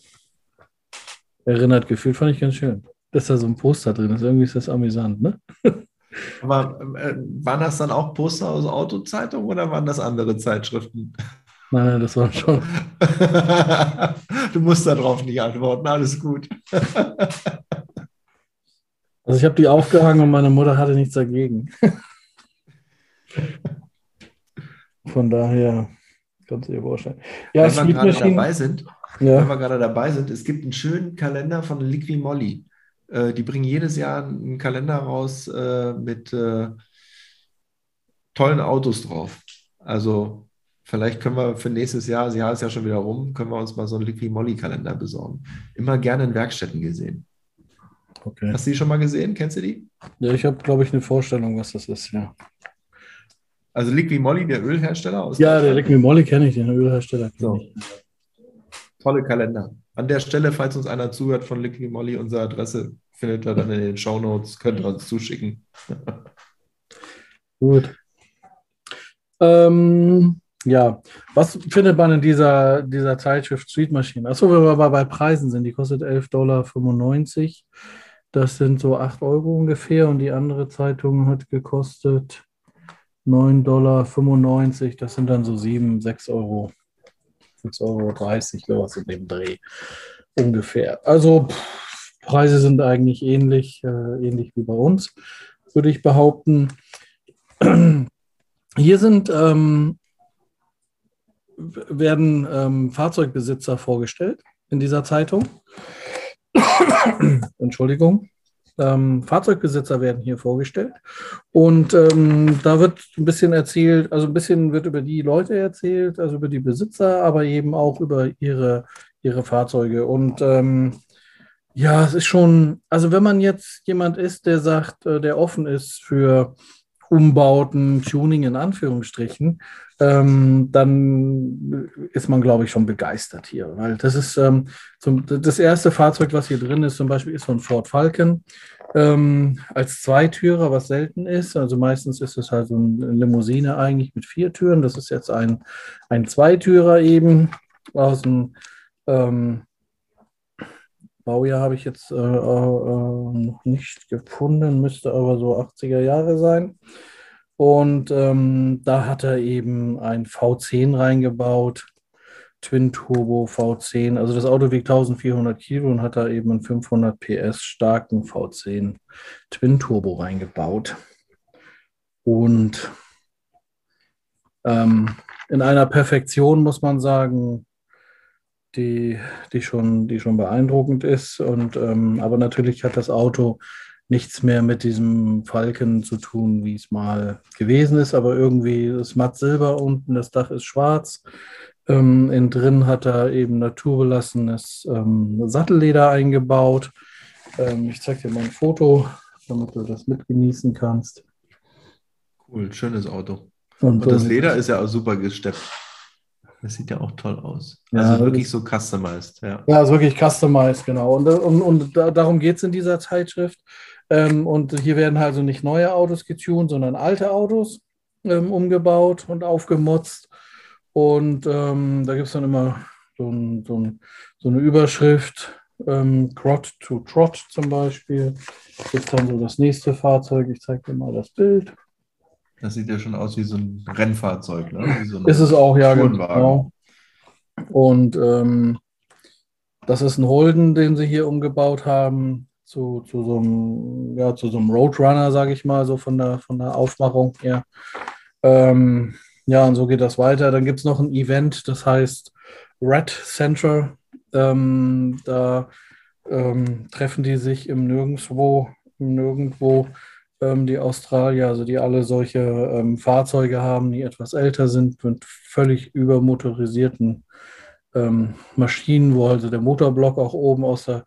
erinnert gefühlt, fand ich ganz schön. Dass da so ein Poster drin ist. Irgendwie ist das amüsant, ne? Aber äh, waren das dann auch Poster aus Autozeitung oder waren das andere Zeitschriften? Nein, das war schon. du musst darauf nicht antworten, alles gut. also ich habe die aufgehangen und meine Mutter hatte nichts dagegen. Von daher kannst du dir vorstellen. Ja, Wenn wir gerade dabei sind, ja. wenn wir gerade dabei sind, es gibt einen schönen Kalender von Liqui Molly. Äh, die bringen jedes Jahr einen Kalender raus äh, mit äh, tollen Autos drauf. Also vielleicht können wir für nächstes Jahr, das Jahr ist ja schon wieder rum, können wir uns mal so einen Liqui Molly Kalender besorgen. Immer gerne in Werkstätten gesehen. Okay. Hast du die schon mal gesehen? Kennst du die? Ja, ich habe, glaube ich, eine Vorstellung, was das ist, ja. Also Liqui Molly, der Ölhersteller aus Ja, der Liqui Molly kenne ich, den Ölhersteller. So. Tolle Kalender. An der Stelle, falls uns einer zuhört von Licky Molly, unsere Adresse findet ihr dann in den Show Notes, könnt ihr uns zuschicken. Gut. Ähm, ja, was findet man in dieser, dieser Zeitschrift Street Machine? Achso, wenn wir mal bei Preisen sind, die kostet 11,95 Dollar. Das sind so 8 Euro ungefähr und die andere Zeitung hat gekostet 9,95 Dollar. Das sind dann so 7, 6 Euro. 6,30 Euro, sowas in dem Dreh ungefähr. Also pff, Preise sind eigentlich ähnlich, äh, ähnlich wie bei uns, würde ich behaupten. Hier sind ähm, werden ähm, Fahrzeugbesitzer vorgestellt in dieser Zeitung. Entschuldigung. Ähm, Fahrzeugbesitzer werden hier vorgestellt. Und ähm, da wird ein bisschen erzählt, also ein bisschen wird über die Leute erzählt, also über die Besitzer, aber eben auch über ihre, ihre Fahrzeuge. Und ähm, ja, es ist schon, also wenn man jetzt jemand ist, der sagt, äh, der offen ist für Umbauten, Tuning in Anführungsstrichen, ähm, dann ist man, glaube ich, schon begeistert hier. Weil das ist ähm, zum, das erste Fahrzeug, was hier drin ist, zum Beispiel ist von Ford Falcon ähm, als Zweitürer, was selten ist. Also meistens ist es halt so eine Limousine eigentlich mit vier Türen. Das ist jetzt ein, ein Zweitürer eben aus dem ähm, Baujahr habe ich jetzt äh, äh, noch nicht gefunden, müsste aber so 80er Jahre sein. Und ähm, da hat er eben ein V10 reingebaut, Twin Turbo V10. Also das Auto wiegt 1400 Kilo und hat da eben einen 500 PS starken V10 Twin Turbo reingebaut. Und ähm, in einer Perfektion muss man sagen, die, die, schon, die schon beeindruckend ist. Und, ähm, aber natürlich hat das Auto nichts mehr mit diesem Falken zu tun, wie es mal gewesen ist. Aber irgendwie ist matt Silber unten, das Dach ist schwarz. Ähm, innen drin hat er eben naturbelassenes ähm, Sattelleder eingebaut. Ähm, ich zeige dir mal ein Foto, damit du das mitgenießen kannst. Cool, schönes Auto. Und, Und das Leder ist ja auch super gesteppt. Das sieht ja auch toll aus. Ja, also wirklich so customized. Ja, ja ist wirklich customized, genau. Und, und, und darum geht es in dieser Zeitschrift. Ähm, und hier werden also nicht neue Autos getunt, sondern alte Autos ähm, umgebaut und aufgemotzt. Und ähm, da gibt es dann immer so, ein, so, ein, so eine Überschrift, ähm, Crot to Trot zum Beispiel. Das ist dann so das nächste Fahrzeug. Ich zeige dir mal das Bild. Das sieht ja schon aus wie so ein Rennfahrzeug, ne? So ist es auch, ja, genau. Und ähm, das ist ein Holden, den sie hier umgebaut haben zu, zu so einem, ja, zu so einem Roadrunner, sage ich mal, so von der, von der Aufmachung her. Ähm, ja, und so geht das weiter. Dann gibt es noch ein Event, das heißt Red Central. Ähm, da ähm, treffen die sich im Nirgendwo, im Nirgendwo ähm, die Australier, also die alle solche ähm, Fahrzeuge haben, die etwas älter sind, mit völlig übermotorisierten ähm, Maschinen, wo also der Motorblock auch oben aus der,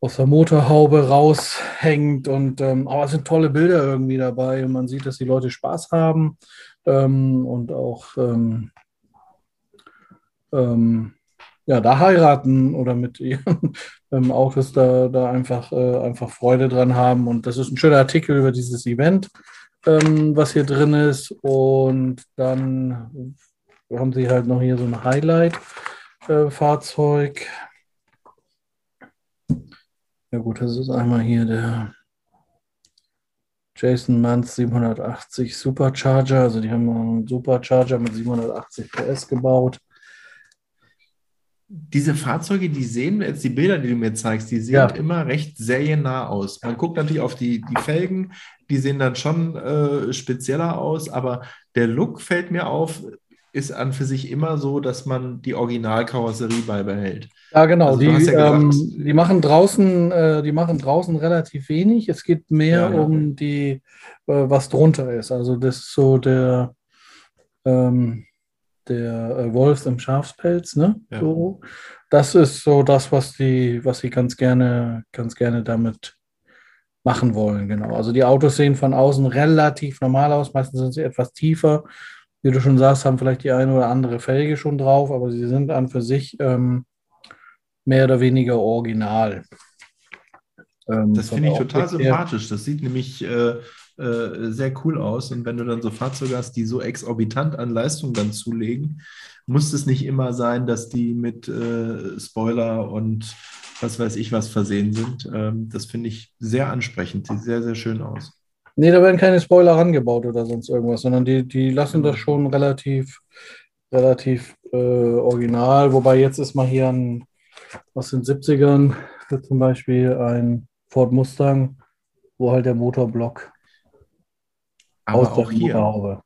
aus der Motorhaube raushängt. Und ähm, aber es sind tolle Bilder irgendwie dabei und man sieht, dass die Leute Spaß haben ähm, und auch ähm, ja, da heiraten oder mit ihren ähm, Autos da, da einfach, äh, einfach Freude dran haben. Und das ist ein schöner Artikel über dieses Event, ähm, was hier drin ist. Und dann haben sie halt noch hier so ein Highlight-Fahrzeug. Äh, ja gut, das ist einmal hier der Jason Manns 780 Supercharger. Also die haben einen Supercharger mit 780 PS gebaut diese Fahrzeuge, die sehen jetzt, die Bilder, die du mir zeigst, die sehen ja. immer recht seriennah aus. Man guckt natürlich auf die, die Felgen, die sehen dann schon äh, spezieller aus, aber der Look fällt mir auf, ist an für sich immer so, dass man die Originalkarosserie beibehält. Ja, genau. Also, die, ja gesagt, ähm, die, machen draußen, äh, die machen draußen relativ wenig. Es geht mehr ja, um die, äh, was drunter ist. Also das ist so der ähm, der äh, Wolf im Schafspelz, ne? Ja. So. Das ist so das, was die, was sie ganz gerne, ganz gerne damit machen wollen, genau. Also die Autos sehen von außen relativ normal aus, meistens sind sie etwas tiefer. Wie du schon sagst, haben vielleicht die eine oder andere Felge schon drauf, aber sie sind an für sich ähm, mehr oder weniger original. Ähm, das finde ich total sympathisch. Das sieht nämlich äh, äh, sehr cool aus. Und wenn du dann so Fahrzeuge hast, die so exorbitant an Leistung dann zulegen, muss es nicht immer sein, dass die mit äh, Spoiler und was weiß ich was versehen sind. Ähm, das finde ich sehr ansprechend. Sieht sehr, sehr schön aus. Nee, da werden keine Spoiler rangebaut oder sonst irgendwas, sondern die, die lassen das schon relativ, relativ äh, original. Wobei jetzt ist mal hier ein, aus den 70ern, zum Beispiel ein Ford Mustang, wo halt der Motorblock aber auch hier,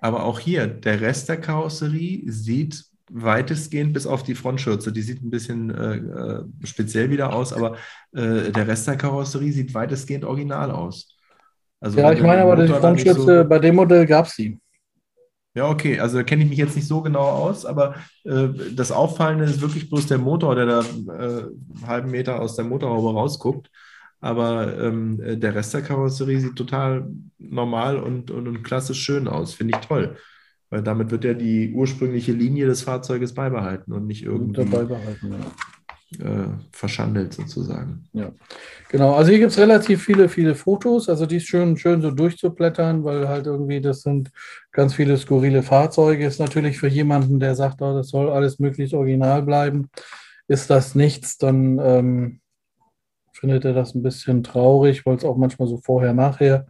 aber auch hier, der Rest der Karosserie sieht weitestgehend bis auf die Frontschürze, die sieht ein bisschen äh, äh, speziell wieder aus, aber äh, der Rest der Karosserie sieht weitestgehend original aus. Also ja, ich meine aber, die Frontschürze, so, bei dem Modell gab es die. Ja, okay, also da kenne ich mich jetzt nicht so genau aus, aber äh, das Auffallende ist wirklich bloß der Motor, der da äh, einen halben Meter aus der Motorhaube rausguckt. Aber ähm, der Rest der Karosserie sieht total normal und, und, und klassisch schön aus. Finde ich toll. Weil damit wird ja die ursprüngliche Linie des Fahrzeuges beibehalten und nicht irgendwie beibehalten, ja. äh, verschandelt sozusagen. Ja, genau. Also hier gibt es relativ viele, viele Fotos. Also die ist schön, schön so durchzublättern, weil halt irgendwie das sind ganz viele skurrile Fahrzeuge. Ist natürlich für jemanden, der sagt, oh, das soll alles möglichst original bleiben, ist das nichts, dann ähm, findet er das ein bisschen traurig, weil es auch manchmal so vorher-nachher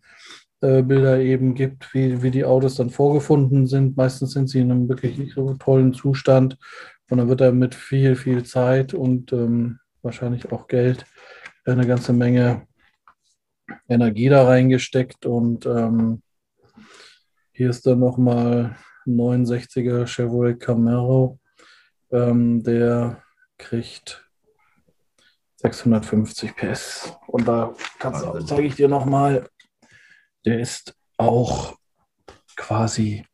äh, Bilder eben gibt, wie, wie die Autos dann vorgefunden sind. Meistens sind sie in einem wirklich nicht so tollen Zustand und dann wird er mit viel, viel Zeit und ähm, wahrscheinlich auch Geld eine ganze Menge Energie da reingesteckt und ähm, hier ist dann nochmal ein 69er Chevrolet Camaro Ähm, der kriegt 650 PS. Und da zeige ich dir nochmal, der ist auch quasi.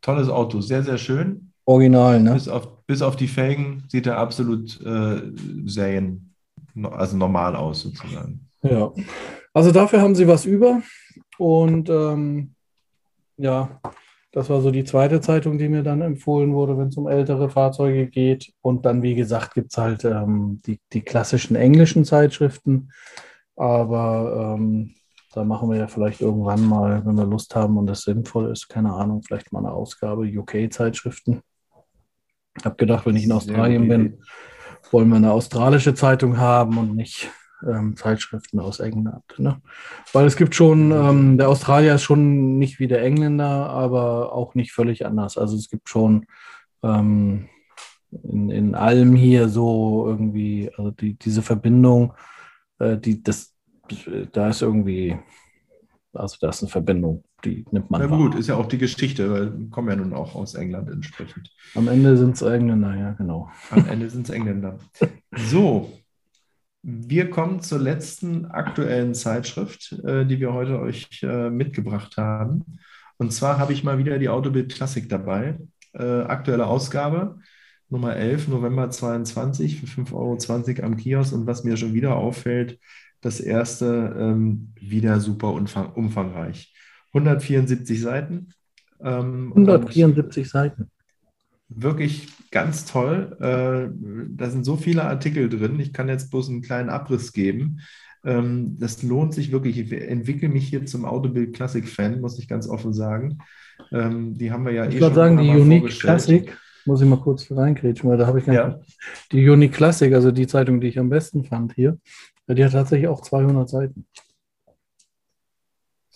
Tolles Auto, sehr, sehr schön. Original, ne? Bis auf, bis auf die Felgen sieht er absolut äh, Serien, also normal aus sozusagen. Ja, also dafür haben sie was über. Und ähm, ja, das war so die zweite Zeitung, die mir dann empfohlen wurde, wenn es um ältere Fahrzeuge geht. Und dann, wie gesagt, gibt es halt ähm, die, die klassischen englischen Zeitschriften. Aber ähm, da machen wir ja vielleicht irgendwann mal, wenn wir Lust haben und das sinnvoll ist, keine Ahnung, vielleicht mal eine Ausgabe UK-Zeitschriften. Ich habe gedacht, wenn ich in Australien bin, wollen wir eine australische Zeitung haben und nicht ähm, Zeitschriften aus England. Ne? Weil es gibt schon, ähm, der Australier ist schon nicht wie der Engländer, aber auch nicht völlig anders. Also es gibt schon ähm, in, in allem hier so irgendwie, also die, diese Verbindung, äh, die, das, da ist irgendwie, also da ist eine Verbindung, die nimmt man. Na gut, wahr. ist ja auch die Geschichte, weil wir kommen ja nun auch aus England entsprechend. Am Ende sind es Engländer, ja, genau. Am Ende sind es Engländer. So, wir kommen zur letzten aktuellen Zeitschrift, äh, die wir heute euch äh, mitgebracht haben. Und zwar habe ich mal wieder die Autobild Klassik dabei. Äh, aktuelle Ausgabe, Nummer 11, November 22 für 5,20 Euro am Kiosk. Und was mir schon wieder auffällt, das erste ähm, wieder super umfang, umfangreich. 174 Seiten. Ähm, 174 Seiten. Wirklich ganz toll. Äh, da sind so viele Artikel drin. Ich kann jetzt bloß einen kleinen Abriss geben. Ähm, das lohnt sich wirklich. Ich entwickle mich hier zum Autobild Classic Fan, muss ich ganz offen sagen. Ähm, die haben wir ja ich eh schon sagen, die Unique Classic, muss ich mal kurz reingrätschen, weil da habe ich ja. die Unique Classic, also die Zeitung, die ich am besten fand hier, die hat tatsächlich auch 200 Seiten.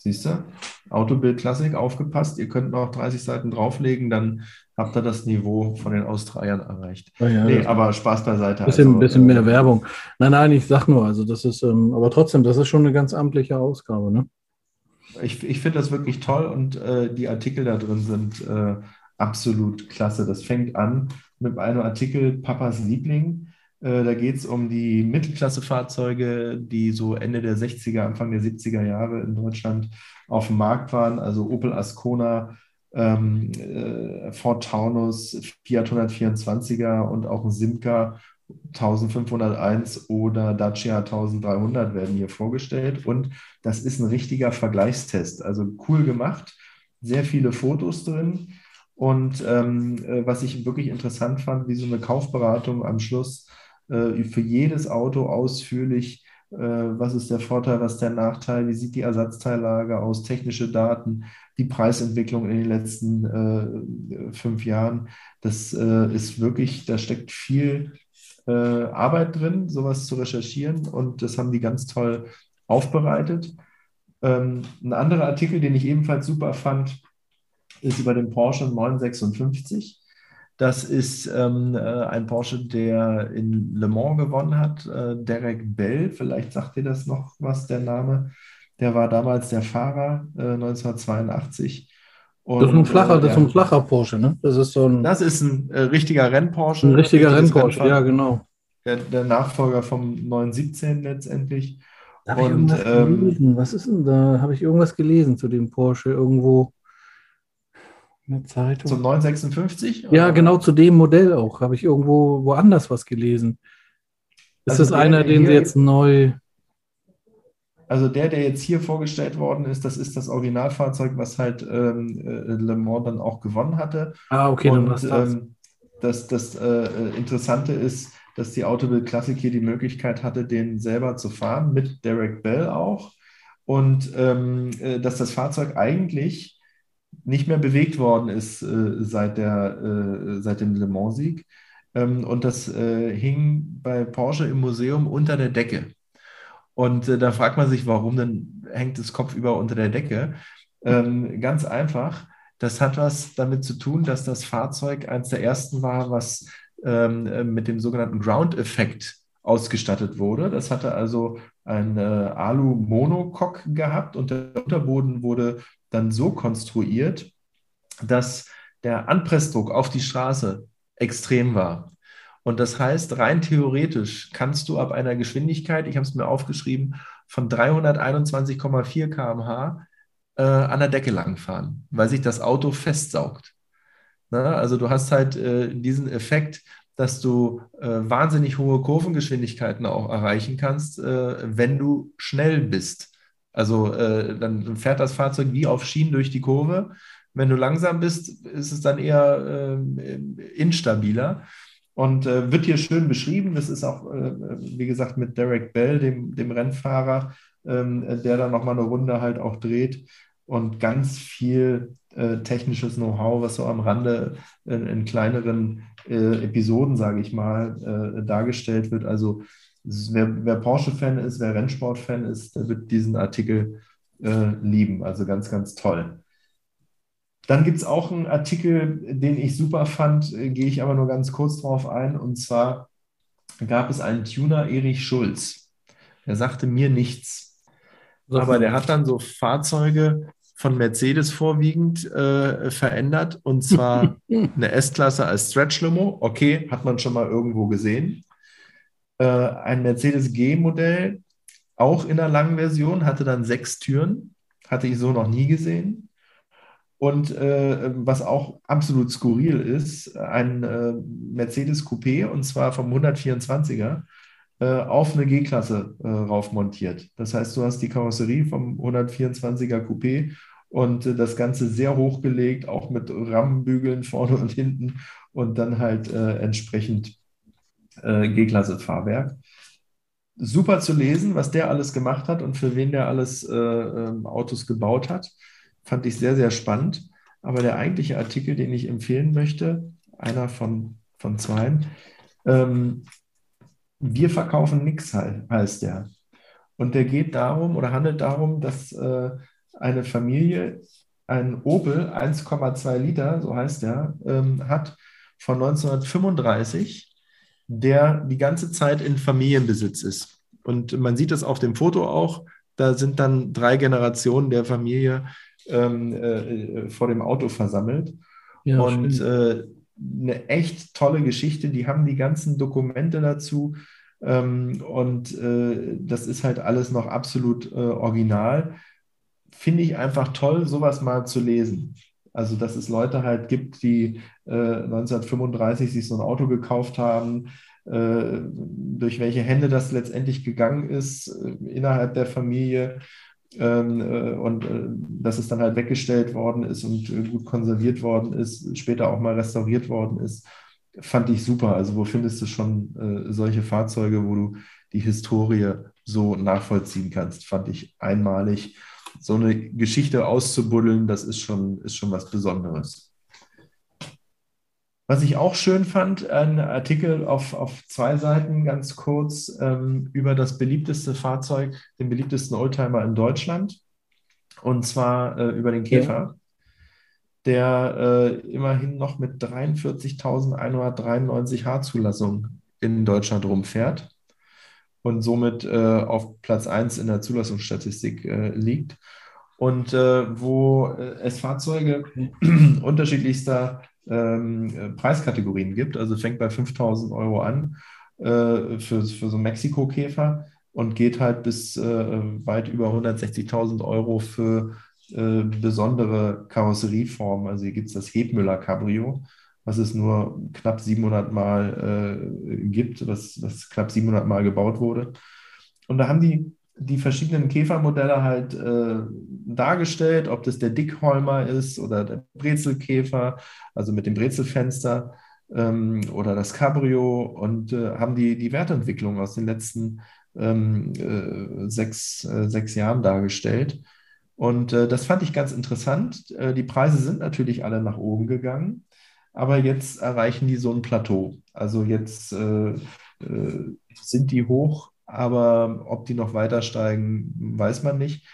Siehst du? Autobild Klassik, aufgepasst, ihr könnt noch 30 Seiten drauflegen, dann habt ihr das Niveau von den Australiern erreicht. Oh ja, nee, aber Spaß beiseite. Ein bisschen, also, bisschen mehr äh, Werbung. Nein, nein, ich sag nur, also das ist, ähm, aber trotzdem, das ist schon eine ganz amtliche Ausgabe, ne? Ich, ich finde das wirklich toll und äh, die Artikel da drin sind äh, absolut klasse. Das fängt an mit einem Artikel Papas Liebling. Äh, da geht es um die Mittelklassefahrzeuge, die so Ende der 60er, Anfang der 70er Jahre in Deutschland auf dem Markt waren. Also Opel Ascona, ähm, äh, Ford Taunus, Fiat 124er und auch ein Simca 1501 oder Dacia 1300 werden hier vorgestellt. Und das ist ein richtiger Vergleichstest. Also cool gemacht, sehr viele Fotos drin. Und ähm, äh, was ich wirklich interessant fand, wie so eine Kaufberatung am Schluss für jedes Auto ausführlich, äh, was ist der Vorteil, was ist der Nachteil, wie sieht die Ersatzteillage aus, technische Daten, die Preisentwicklung in den letzten äh, fünf Jahren. Das ist wirklich, da steckt viel Arbeit drin, sowas zu recherchieren und das haben die ganz toll aufbereitet. Ähm, ein anderer Artikel, den ich ebenfalls super fand, ist über den Porsche 956. Das ist ähm, äh, ein Porsche, der in Le Mans gewonnen hat. Äh, Derek Bell, vielleicht sagt ihr das noch was, der Name. Der war damals der Fahrer äh, 1982. Und, das ist ein flacher, das ist ein flacher Porsche, ne? Das ist so ein. Das ist ein äh, richtiger Renn-Porsche. Ein richtiger Renn-Porsche, ja, genau. Der, der, Nachfolger vom 917 letztendlich. Da und, ich ähm, gelesen. Was ist denn da? Habe ich irgendwas gelesen zu dem Porsche irgendwo? Eine Zeitung. Zum 956? Oder? Ja, genau zu dem Modell auch. Habe ich irgendwo woanders was gelesen. Ist also das einer, den Sie jetzt neu. Also der, der jetzt hier vorgestellt worden ist, das ist das Originalfahrzeug, was halt ähm, äh, Le Mans dann auch gewonnen hatte. Ah, okay, Und, dann was das. Ähm, das, das äh, Interessante ist, dass die Autobild Classic hier die Möglichkeit hatte, den selber zu fahren, mit Derek Bell auch. Und ähm, äh, dass das Fahrzeug eigentlich nicht mehr bewegt worden ist äh, seit, der, äh, seit dem Le Mans-Sieg. Ähm, und das äh, hing bei Porsche im Museum unter der Decke. Und äh, da fragt man sich, warum denn hängt das Kopf über unter der Decke? Ähm, ganz einfach, das hat was damit zu tun, dass das Fahrzeug eines der ersten war, was ähm, mit dem sogenannten Ground-Effekt ausgestattet wurde. Das hatte also ein äh, Alu-Monocoque gehabt und der Unterboden wurde dann so konstruiert, dass der Anpressdruck auf die Straße extrem war. Und das heißt, rein theoretisch kannst du ab einer Geschwindigkeit, ich habe es mir aufgeschrieben, von 321,4 km/h äh, an der Decke langfahren, weil sich das Auto festsaugt. Na, also du hast halt äh, diesen Effekt, dass du äh, wahnsinnig hohe Kurvengeschwindigkeiten auch erreichen kannst, äh, wenn du schnell bist. Also äh, dann fährt das Fahrzeug wie auf Schienen durch die Kurve. Wenn du langsam bist, ist es dann eher äh, instabiler. Und äh, wird hier schön beschrieben. Das ist auch, äh, wie gesagt, mit Derek Bell, dem, dem Rennfahrer, ähm, der da nochmal eine Runde halt auch dreht und ganz viel technisches Know-how, was so am Rande in, in kleineren äh, Episoden, sage ich mal, äh, dargestellt wird. Also wer, wer Porsche-Fan ist, wer Rennsport-Fan ist, der wird diesen Artikel äh, lieben. Also ganz, ganz toll. Dann gibt es auch einen Artikel, den ich super fand, äh, gehe ich aber nur ganz kurz drauf ein. Und zwar gab es einen Tuner, Erich Schulz. Der sagte mir nichts. Aber der hat dann so Fahrzeuge von Mercedes vorwiegend äh, verändert. Und zwar eine S-Klasse als Stretch-Limo. Okay, hat man schon mal irgendwo gesehen. Äh, ein Mercedes G-Modell, auch in der langen Version, hatte dann sechs Türen. Hatte ich so noch nie gesehen. Und äh, was auch absolut skurril ist, ein äh, Mercedes Coupé, und zwar vom 124er, äh, auf eine G-Klasse äh, rauf montiert. Das heißt, du hast die Karosserie vom 124er Coupé und äh, das Ganze sehr hochgelegt, auch mit Rammbügeln vorne und hinten und dann halt äh, entsprechend G-Klasse Fahrwerk super zu lesen, was der alles gemacht hat und für wen der alles äh, ähm, Autos gebaut hat. Fand ich sehr, sehr spannend. Aber der eigentliche Artikel, den ich empfehlen möchte, einer von, von zwei, ähm, wir verkaufen nichts, heißt der. Und der geht darum oder handelt darum, dass äh, eine Familie einen Opel 1,2 Liter, so heißt der, ähm, hat von 1935, der die ganze Zeit in Familienbesitz ist. Und man sieht das auf dem Foto auch. Da sind dann drei Generationen der Familie ähm, äh, vor dem Auto versammelt. Ja, und äh, eine echt tolle Geschichte. Die haben die ganzen Dokumente dazu. Ähm, und äh, das ist halt alles noch absolut äh, original. Finde ich einfach toll, sowas mal zu lesen. Also, dass es Leute halt gibt, die 1935 äh, sich so ein Auto gekauft haben, äh, durch welche Hände das letztendlich gegangen ist innerhalb der Familie äh, und äh, dass es dann halt weggestellt worden ist und äh, gut konserviert worden ist, später auch mal restauriert worden ist, fand ich super. Also wo findest du schon äh, solche Fahrzeuge, wo du die Historie so nachvollziehen kannst, fand ich einmalig. So eine Geschichte auszubuddeln, das ist schon, ist schon was Besonderes. Was ich auch schön fand, ein Artikel auf, auf zwei Seiten ganz kurz ähm, über das beliebteste Fahrzeug, den beliebtesten Oldtimer in Deutschland. Und zwar äh, über den Käfer, ja. der äh, immerhin noch mit 43.193 H-Zulassung in Deutschland rumfährt und somit äh, auf Platz 1 in der Zulassungsstatistik äh, liegt. Und äh, wo äh, es Fahrzeuge unterschiedlichster ähm, äh, Preiskategorien gibt. Also fängt bei 5000 Euro an äh, für, für so einen Mexiko-Käfer und geht halt bis äh, weit über 160.000 Euro für äh, besondere Karosserieformen. Also hier gibt es das Hebmüller Cabrio, was es nur knapp 700 Mal äh, gibt, was, was knapp 700 Mal gebaut wurde. Und da haben die die verschiedenen Käfermodelle halt äh, dargestellt, ob das der Dickholmer ist oder der Brezelkäfer, also mit dem Brezelfenster ähm, oder das Cabrio und äh, haben die, die Wertentwicklung aus den letzten ähm, äh, sechs, äh, sechs Jahren dargestellt. Und äh, das fand ich ganz interessant. Äh, die Preise sind natürlich alle nach oben gegangen, aber jetzt erreichen die so ein Plateau. Also jetzt sind die hoch aber ob die noch weiter steigen, weiß man nicht.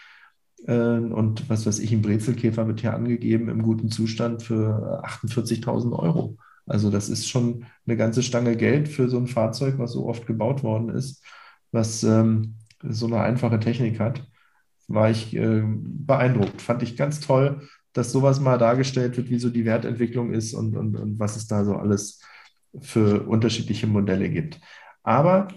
Äh, und was weiß ich, ein Brezelkäfer wird hier angegeben im guten Zustand für 48.000 Euro. Also das ist schon eine ganze Stange Geld für so ein Fahrzeug, was so oft gebaut worden ist, was ähm, so eine einfache Technik hat. War ich äh, beeindruckt, fand ich ganz toll dass sowas mal dargestellt wird, wie so die Wertentwicklung ist und, und, und was es da so alles für unterschiedliche Modelle gibt. Aber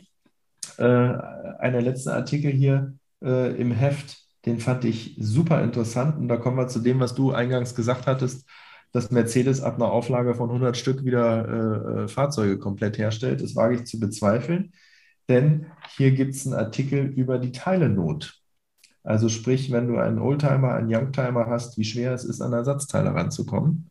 äh, einer letzte Artikel hier äh, im Heft, den fand ich super interessant. Und da kommen wir zu dem, was du eingangs gesagt hattest, dass Mercedes ab einer Auflage von 100 Stück wieder äh, äh, Fahrzeuge komplett herstellt. Das wage ich zu bezweifeln, denn hier gibt es einen Artikel über die Teilenot. Also sprich, wenn du einen Oldtimer, einen Youngtimer hast, wie schwer es ist, an Ersatzteile ranzukommen.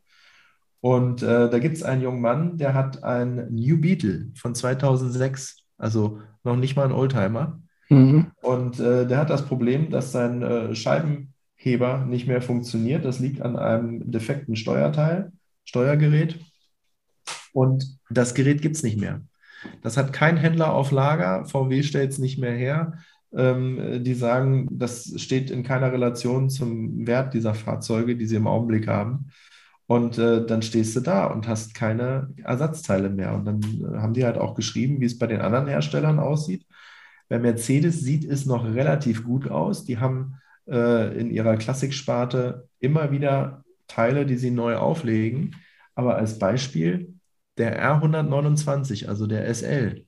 Und äh, da gibt es einen jungen Mann, der hat ein New Beetle von 2006, also noch nicht mal ein Oldtimer. Mhm. Und äh, der hat das Problem, dass sein äh, Scheibenheber nicht mehr funktioniert. Das liegt an einem defekten Steuerteil, Steuergerät. Und das Gerät gibt es nicht mehr. Das hat kein Händler auf Lager. VW stellt es nicht mehr her. Ähm, die sagen, das steht in keiner Relation zum Wert dieser Fahrzeuge, die sie im Augenblick haben. Und äh, dann stehst du da und hast keine Ersatzteile mehr. Und dann äh, haben die halt auch geschrieben, wie es bei den anderen Herstellern aussieht. Bei Mercedes sieht es noch relativ gut aus. Die haben äh, in ihrer Klassiksparte immer wieder Teile, die sie neu auflegen. Aber als Beispiel der R129, also der SL,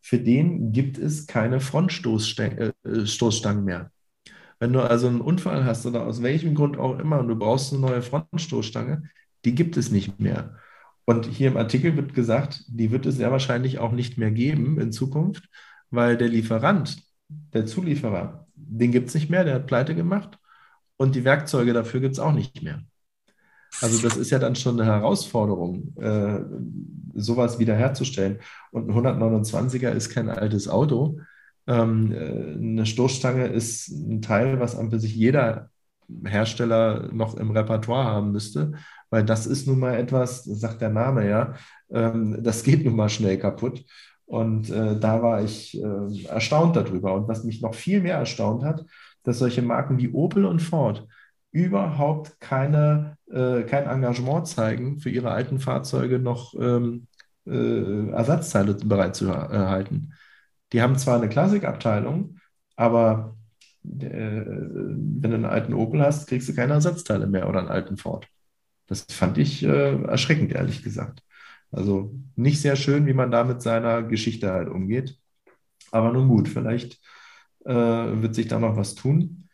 für den gibt es keine Frontstoßstangen äh, mehr. Wenn du also einen Unfall hast oder aus welchem Grund auch immer und du brauchst eine neue Frontstoßstange, die gibt es nicht mehr. Und hier im Artikel wird gesagt, die wird es sehr wahrscheinlich auch nicht mehr geben in Zukunft, weil der Lieferant, der Zulieferer, den gibt es nicht mehr, der hat pleite gemacht und die Werkzeuge dafür gibt es auch nicht mehr. Also das ist ja dann schon eine Herausforderung, äh, sowas wiederherzustellen. Und ein 129er ist kein altes Auto, eine Stoßstange ist ein Teil, was an sich jeder Hersteller noch im Repertoire haben müsste, weil das ist nun mal etwas, sagt der Name ja, ähm, das geht nun mal schnell kaputt. Und äh, da war ich äh, erstaunt darüber. Und was mich noch viel mehr erstaunt hat, dass solche Marken wie Opel und Ford überhaupt keine, äh, kein Engagement zeigen, für ihre alten Fahrzeuge noch ähm, äh, Ersatzteile bereit zu erhalten. Die haben zwar eine Klassikabteilung, aber äh, wenn du einen alten Opel hast, kriegst du keine Ersatzteile mehr oder einen alten Ford. Das fand ich äh, erschreckend, ehrlich gesagt. Also nicht sehr schön, wie man da mit seiner Geschichte halt umgeht. Aber nun gut, vielleicht äh, wird sich da noch was tun.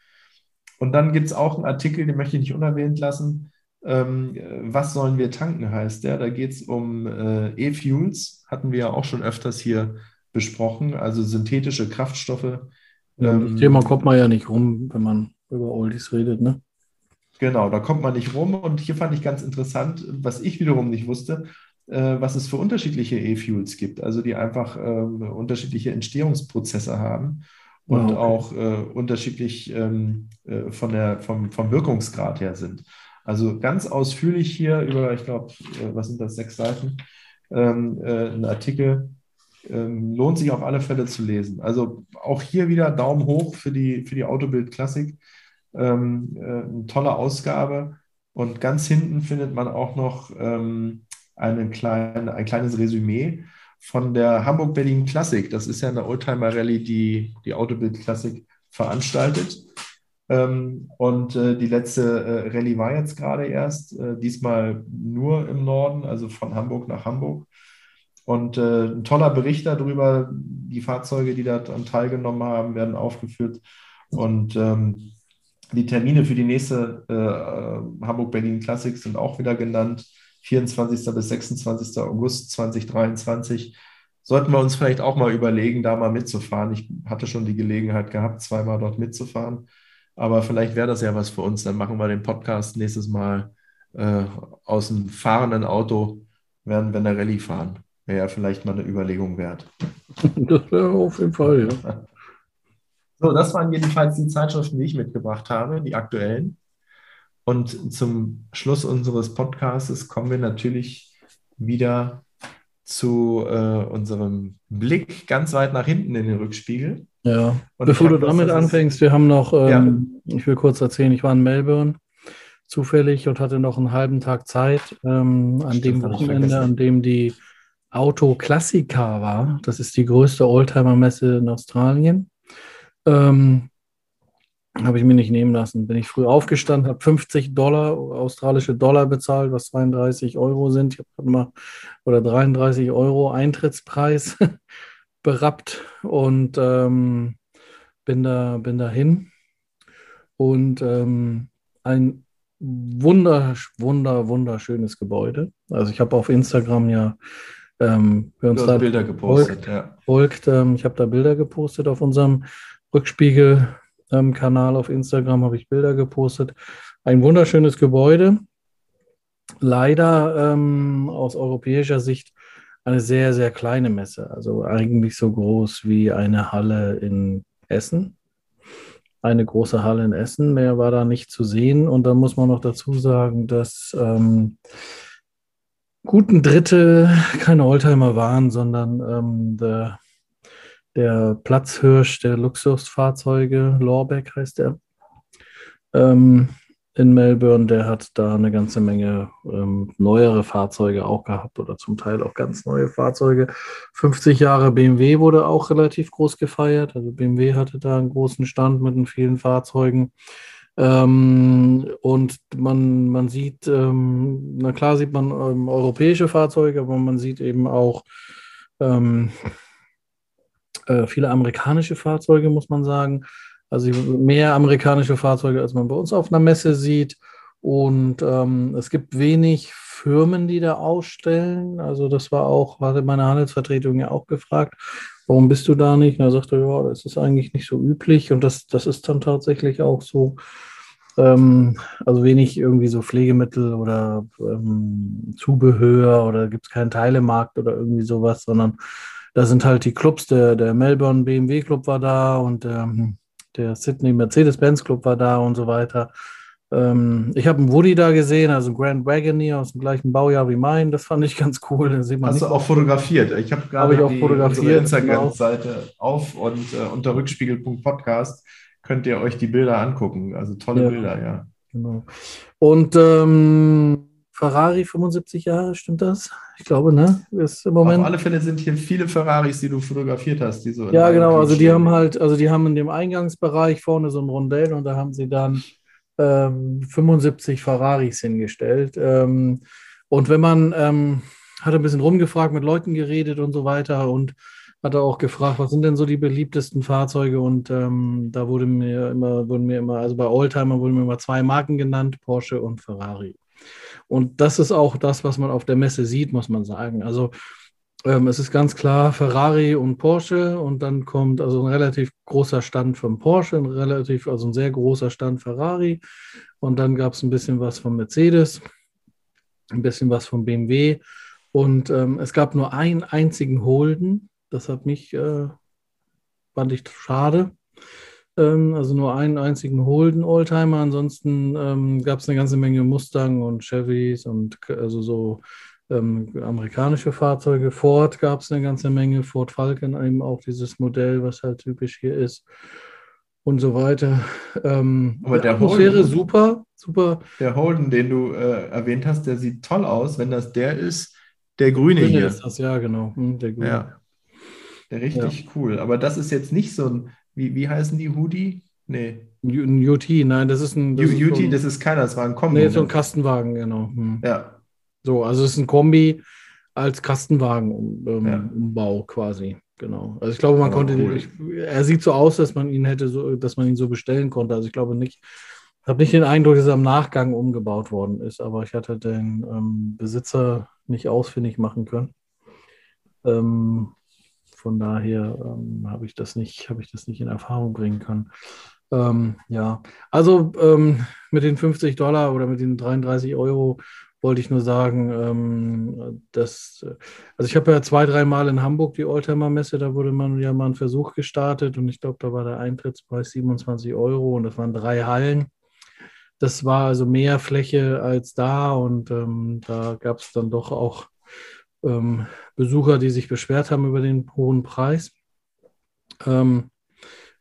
Und dann gibt es auch einen Artikel, den möchte ich nicht unerwähnt lassen. Ähm, was sollen wir tanken, heißt der. Da geht es um äh, E-Fuels. Hatten wir ja auch schon öfters hier besprochen, also synthetische Kraftstoffe. Ja, ähm, das Thema kommt man ja nicht rum, wenn man über Oldies redet, ne? Genau, da kommt man nicht rum. Und hier fand ich ganz interessant, was ich wiederum nicht wusste, äh, was es für unterschiedliche E-Fuels gibt, also die einfach äh, unterschiedliche Entstehungsprozesse haben und oh, okay. auch äh, unterschiedlich ähm, äh, von der, vom, vom Wirkungsgrad her sind. Also ganz ausführlich hier über, ich glaube, äh, was sind das, sechs Seiten, ähm, äh, ein Artikel, ähm, lohnt sich auf alle Fälle zu lesen. Also auch hier wieder Daumen hoch für die, für die Autobild Klassik. Ähm, äh, eine tolle Ausgabe. Und ganz hinten findet man auch noch ähm, einen kleinen, ein kleines Resümee von der Hamburg-Berlin Klassik. Das ist ja eine Oldtimer-Rallye, die die Autobild Klassik veranstaltet. Ähm, und äh, die letzte äh, Rallye war jetzt gerade erst, äh, diesmal nur im Norden, also von Hamburg nach Hamburg. Und äh, ein toller Bericht darüber, die Fahrzeuge, die daran teilgenommen haben, werden aufgeführt. Und ähm, die Termine für die nächste äh, Hamburg-Berlin Classic sind auch wieder genannt. 24. bis 26. August 2023. Sollten wir uns vielleicht auch mal überlegen, da mal mitzufahren. Ich hatte schon die Gelegenheit gehabt, zweimal dort mitzufahren. Aber vielleicht wäre das ja was für uns. Dann machen wir den Podcast nächstes Mal äh, aus dem fahrenden Auto, werden wir eine Rallye fahren. Wäre ja vielleicht mal eine Überlegung wert. Das wäre auf jeden Fall, ja. So, das waren jedenfalls die Zeitschriften, die ich mitgebracht habe, die aktuellen. Und zum Schluss unseres Podcasts kommen wir natürlich wieder zu äh, unserem Blick ganz weit nach hinten in den Rückspiegel. Ja, Und bevor du damit anfängst, wir haben noch, ähm, ja. ich will kurz erzählen, ich war in Melbourne zufällig und hatte noch einen halben Tag Zeit ähm, an Stimmt, dem Wochenende, an dem die Auto Classica war. Das ist die größte Oldtimer-Messe in Australien. Ähm, Habe ich mir nicht nehmen lassen. Bin ich früh aufgestanden, habe 50 Dollar, australische Dollar bezahlt, was 32 Euro sind. Ich habe mal oder 33 Euro Eintrittspreis berappt und ähm, bin da, bin dahin. Und ähm, ein wunder, wunder, wunderschönes Gebäude. Also ich habe auf Instagram ja ähm, wir uns da Bilder gepostet. Folgt, ja. folgt ähm, ich habe da Bilder gepostet auf unserem Rückspiegel-Kanal auf Instagram habe ich Bilder gepostet. Ein wunderschönes Gebäude. Leider ähm, aus europäischer Sicht eine sehr, sehr kleine Messe. Also eigentlich so groß wie eine Halle in Essen. Eine große Halle in Essen. Mehr war da nicht zu sehen. Und da muss man noch dazu sagen, dass ähm, guten Drittel keine Oldtimer waren, sondern ähm, der, der Platzhirsch der Luxusfahrzeuge, Lorbeck heißt er, ähm, in Melbourne, der hat da eine ganze Menge ähm, neuere Fahrzeuge auch gehabt oder zum Teil auch ganz neue Fahrzeuge. 50 Jahre BMW wurde auch relativ groß gefeiert. Also BMW hatte da einen großen Stand mit vielen Fahrzeugen. Ähm, und man, man sieht, ähm, na klar sieht man ähm, europäische Fahrzeuge, aber man sieht eben auch ähm, äh, viele amerikanische Fahrzeuge, muss man sagen. Also mehr amerikanische Fahrzeuge, als man bei uns auf einer Messe sieht. Und ähm, es gibt wenig Firmen, die da ausstellen. Also das war auch, hatte meine Handelsvertretung ja auch gefragt, warum bist du da nicht? Und er sagte, ja, das ist eigentlich nicht so üblich. Und das, das ist dann tatsächlich auch so. Ähm, also wenig irgendwie so Pflegemittel oder ähm, Zubehör oder gibt es keinen Teilemarkt oder irgendwie sowas, sondern da sind halt die Clubs, der, der Melbourne BMW Club war da und ähm, der Sydney Mercedes-Benz Club war da und so weiter. Ähm, ich habe einen Woody da gesehen, also einen Grand Wagoneer aus dem gleichen Baujahr wie mein. Das fand ich ganz cool. Hast du auch fotografiert? Ich habe gerade hab ich auch fotografiert, Instagram-Seite genau. auf und äh, unter rückspiegel.podcast könnt ihr euch die Bilder angucken. Also tolle ja, Bilder, ja. Genau. Und ähm, Ferrari 75 Jahre, stimmt das? Ich glaube, ne? Ist im Moment. Auf alle Fälle sind hier viele Ferraris, die du fotografiert hast, die so. Ja, genau. Also die haben halt, also die haben in dem Eingangsbereich vorne so ein Rondell und da haben sie dann ähm, 75 Ferraris hingestellt. Ähm, und wenn man ähm, hat ein bisschen rumgefragt, mit Leuten geredet und so weiter und hat er auch gefragt, was sind denn so die beliebtesten Fahrzeuge? Und ähm, da wurde mir immer, wurden mir immer, also bei Oldtimer wurden mir immer zwei Marken genannt, Porsche und Ferrari. Und das ist auch das, was man auf der Messe sieht, muss man sagen. Also ähm, es ist ganz klar Ferrari und Porsche und dann kommt also ein relativ großer Stand von Porsche, ein relativ, also ein sehr großer Stand Ferrari und dann gab es ein bisschen was von Mercedes, ein bisschen was von BMW und ähm, es gab nur einen einzigen Holden. Das hat mich, äh, fand ich schade. Ähm, also nur einen einzigen Holden Oldtimer. Ansonsten ähm, gab es eine ganze Menge Mustang und Chevys und also so ähm, amerikanische Fahrzeuge. Ford gab es eine ganze Menge. Ford Falcon eben auch dieses Modell, was halt typisch hier ist und so weiter. Ähm, Aber der Atmosphäre Holden, super, super. Der Holden, den du äh, erwähnt hast, der sieht toll aus. Wenn das der ist, der grüne, grüne hier. ist das, ja, genau. Hm, der grüne. Ja. Richtig ja. cool. Aber das ist jetzt nicht so ein wie, wie heißen die Hoodie? Nee. UT, nein, das ist ein. Das UT, ist so ein, das ist keiner, das war ein Kombi. Nee, so ein ne? Kastenwagen, genau. Hm. Ja. So, also es ist ein Kombi als Kastenwagen-Umbau ähm, ja. quasi. Genau. Also ich glaube, man oh, konnte, cool. ich, er sieht so aus, dass man ihn hätte so, dass man ihn so bestellen konnte. Also ich glaube nicht, ich habe nicht den Eindruck, dass er am Nachgang umgebaut worden ist, aber ich hatte den ähm, Besitzer nicht ausfindig machen können. Ähm, von daher ähm, habe ich das nicht, habe ich das nicht in Erfahrung bringen können. Ähm, ja, also ähm, mit den 50 Dollar oder mit den 33 Euro wollte ich nur sagen, ähm, dass, also ich habe ja zwei, dreimal in Hamburg die Oldtimer Messe, da wurde man ja mal einen Versuch gestartet und ich glaube, da war der Eintrittspreis 27 Euro und das waren drei Hallen. Das war also mehr Fläche als da und ähm, da gab es dann doch auch ähm, Besucher, die sich beschwert haben über den hohen Preis. Ähm,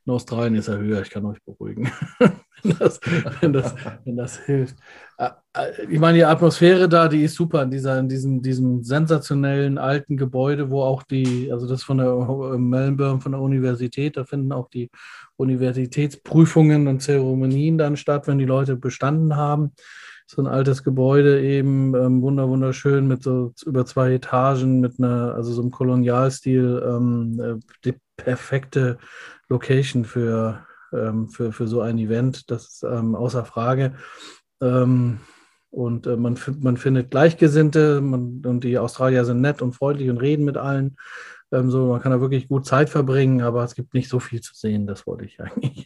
In Australien ist er höher, ich kann euch beruhigen, wenn, das, wenn, das, wenn das hilft. Äh, äh, ich meine, die Atmosphäre da, die ist super in, dieser, in diesem, diesem sensationellen alten Gebäude, wo auch die, also das von der Melbourne, von der Universität, da finden auch die Universitätsprüfungen und Zeremonien dann statt, wenn die Leute bestanden haben so ein altes Gebäude eben, ähm, wunder, wunderschön mit so über zwei Etagen, mit einer, also so einem Kolonialstil, ähm, äh, die perfekte Location für, ähm, für, für so ein Event, das ist ähm, außer Frage. Ähm, und äh, man, man findet Gleichgesinnte man, und die Australier sind nett und freundlich und reden mit allen. Ähm, so, man kann da wirklich gut Zeit verbringen, aber es gibt nicht so viel zu sehen, das wollte ich eigentlich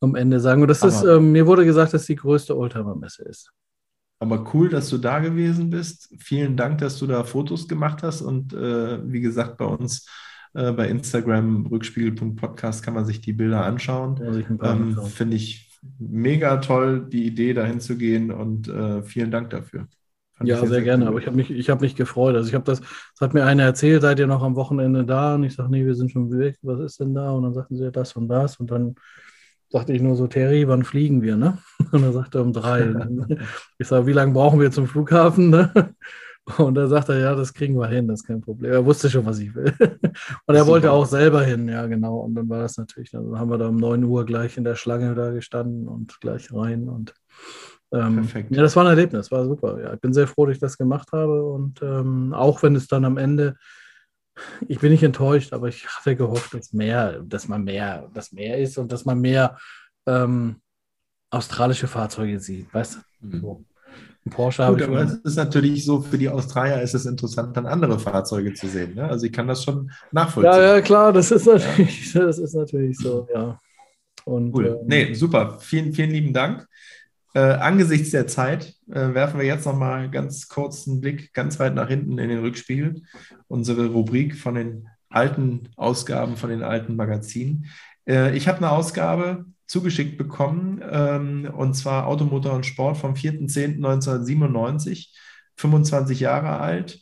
am Ende sagen. Und das aber, ist, ähm, mir wurde gesagt, dass die größte Oldtimer-Messe ist. Aber cool, dass du da gewesen bist. Vielen Dank, dass du da Fotos gemacht hast. Und äh, wie gesagt, bei uns äh, bei Instagram rückspiegel.podcast kann man sich die Bilder anschauen. Ähm, Finde ich mega toll, die Idee dahin zu gehen und äh, vielen Dank dafür. Fand ja, sehr, sehr, gerne. Cool. Aber ich habe mich, hab mich gefreut. Also ich habe das, das hat mir einer erzählt, seid ihr noch am Wochenende da? Und ich sage, nee, wir sind schon weg. Was ist denn da? Und dann sagten sie das und das. Und dann sagte ich nur so, Terry, wann fliegen wir? Ne? Und er sagte um drei. ich sage, wie lange brauchen wir zum Flughafen? Ne? Und da sagt er, ja, das kriegen wir hin, das ist kein Problem. Er wusste schon, was ich will. Und er wollte auch selber hin, ja, genau. Und dann war das natürlich, dann haben wir da um 9 Uhr gleich in der Schlange da gestanden und gleich rein. Und ähm, Perfekt. Ja, das war ein Erlebnis, war super. Ja, ich bin sehr froh, dass ich das gemacht habe. Und ähm, auch wenn es dann am Ende, ich bin nicht enttäuscht, aber ich hatte gehofft, dass mehr, dass man mehr, dass mehr ist und dass man mehr ähm, australische Fahrzeuge sieht, weißt du? Mhm. So. Porsche Gut, aber es ist natürlich so, für die Australier ist es interessant, dann andere Fahrzeuge zu sehen. Ne? Also ich kann das schon nachvollziehen. Ja, ja, klar, das ist natürlich, ja. das ist natürlich so, ja. Und, cool. Ähm, nee, super. Vielen, vielen lieben Dank. Äh, angesichts der Zeit äh, werfen wir jetzt nochmal ganz kurz einen Blick ganz weit nach hinten in den Rückspiegel. Unsere Rubrik von den alten Ausgaben, von den alten Magazinen. Äh, ich habe eine Ausgabe zugeschickt bekommen, ähm, und zwar Automotor und Sport vom 4.10.1997, 25 Jahre alt.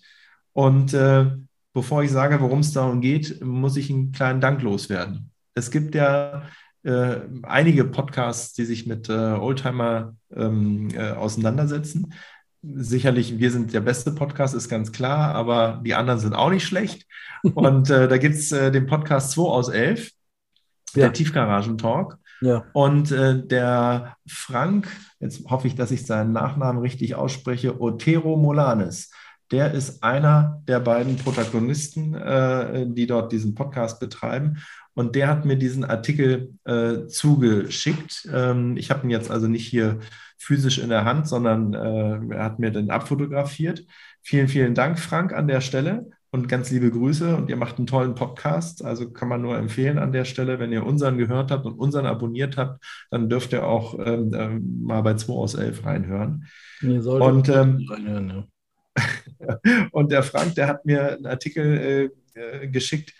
Und äh, bevor ich sage, worum es darum geht, muss ich einen kleinen Dank loswerden. Es gibt ja äh, einige Podcasts, die sich mit äh, Oldtimer ähm, äh, auseinandersetzen. Sicherlich, wir sind der beste Podcast, ist ganz klar, aber die anderen sind auch nicht schlecht. Und äh, da gibt es äh, den Podcast 2 aus 11, ja. der Tiefgaragen-Talk. Ja. Und äh, der Frank, jetzt hoffe ich, dass ich seinen Nachnamen richtig ausspreche, Otero Molanes, der ist einer der beiden Protagonisten, äh, die dort diesen Podcast betreiben. Und der hat mir diesen Artikel äh, zugeschickt. Ähm, ich habe ihn jetzt also nicht hier physisch in der Hand, sondern äh, er hat mir den abfotografiert. Vielen, vielen Dank, Frank, an der Stelle und ganz liebe Grüße. Und ihr macht einen tollen Podcast. Also kann man nur empfehlen an der Stelle, wenn ihr unseren gehört habt und unseren abonniert habt, dann dürft ihr auch ähm, äh, mal bei 2 aus 11 reinhören. Und, ähm, reinhören, ja. und der Frank, der hat mir einen Artikel äh, äh geschickt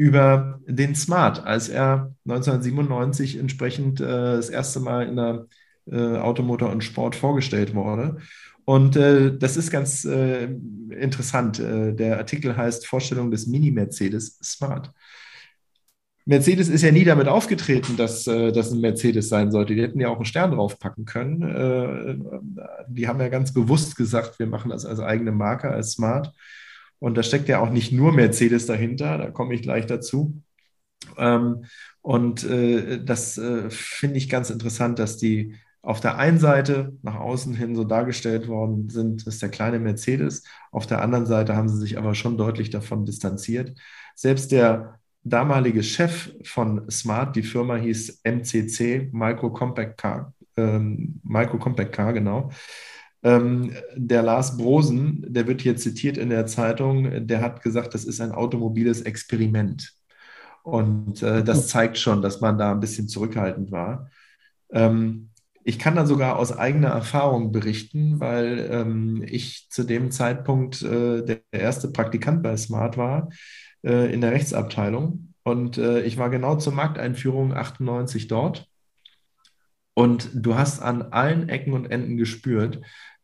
über den Smart, als er 1997 entsprechend äh, das erste Mal in der äh, Automotor und Sport vorgestellt wurde. Und äh, das ist ganz äh, interessant. Äh, der Artikel heißt Vorstellung des Mini-Mercedes Smart. Mercedes ist ja nie damit aufgetreten, dass äh, das ein Mercedes sein sollte. Die hätten ja auch einen Stern draufpacken können. Die haben ja ganz bewusst gesagt, wir machen das als eigene Marke, als Smart. Und da steckt ja auch nicht nur Mercedes dahinter, da komme ich gleich dazu. Ähm, und äh, das äh, finde ich ganz interessant, dass die auf der einen Seite nach außen hin so dargestellt worden sind, ist der kleine Mercedes. Auf der anderen Seite haben sie sich aber schon deutlich davon distanziert. Selbst der damalige Chef von Smart, die Firma hieß MCC, Micro Compact Car, ähm, Micro Compact Car, genau, ähm, der Lars Brosen, der wird hier zitiert in der Zeitung, der hat gesagt, das ist ein automobiles Experiment. Und äh, das zeigt schon, dass man da ein bisschen zurückhaltend war. Ähm, ich kann da sogar aus eigener Erfahrung berichten, weil ähm, ich zu dem Zeitpunkt äh, der erste Praktikant bei Smart war äh, in der Rechtsabteilung. Und äh, ich war genau zur Markteinführung 98 dort. Und du hast an allen Ecken und Enden gespürt,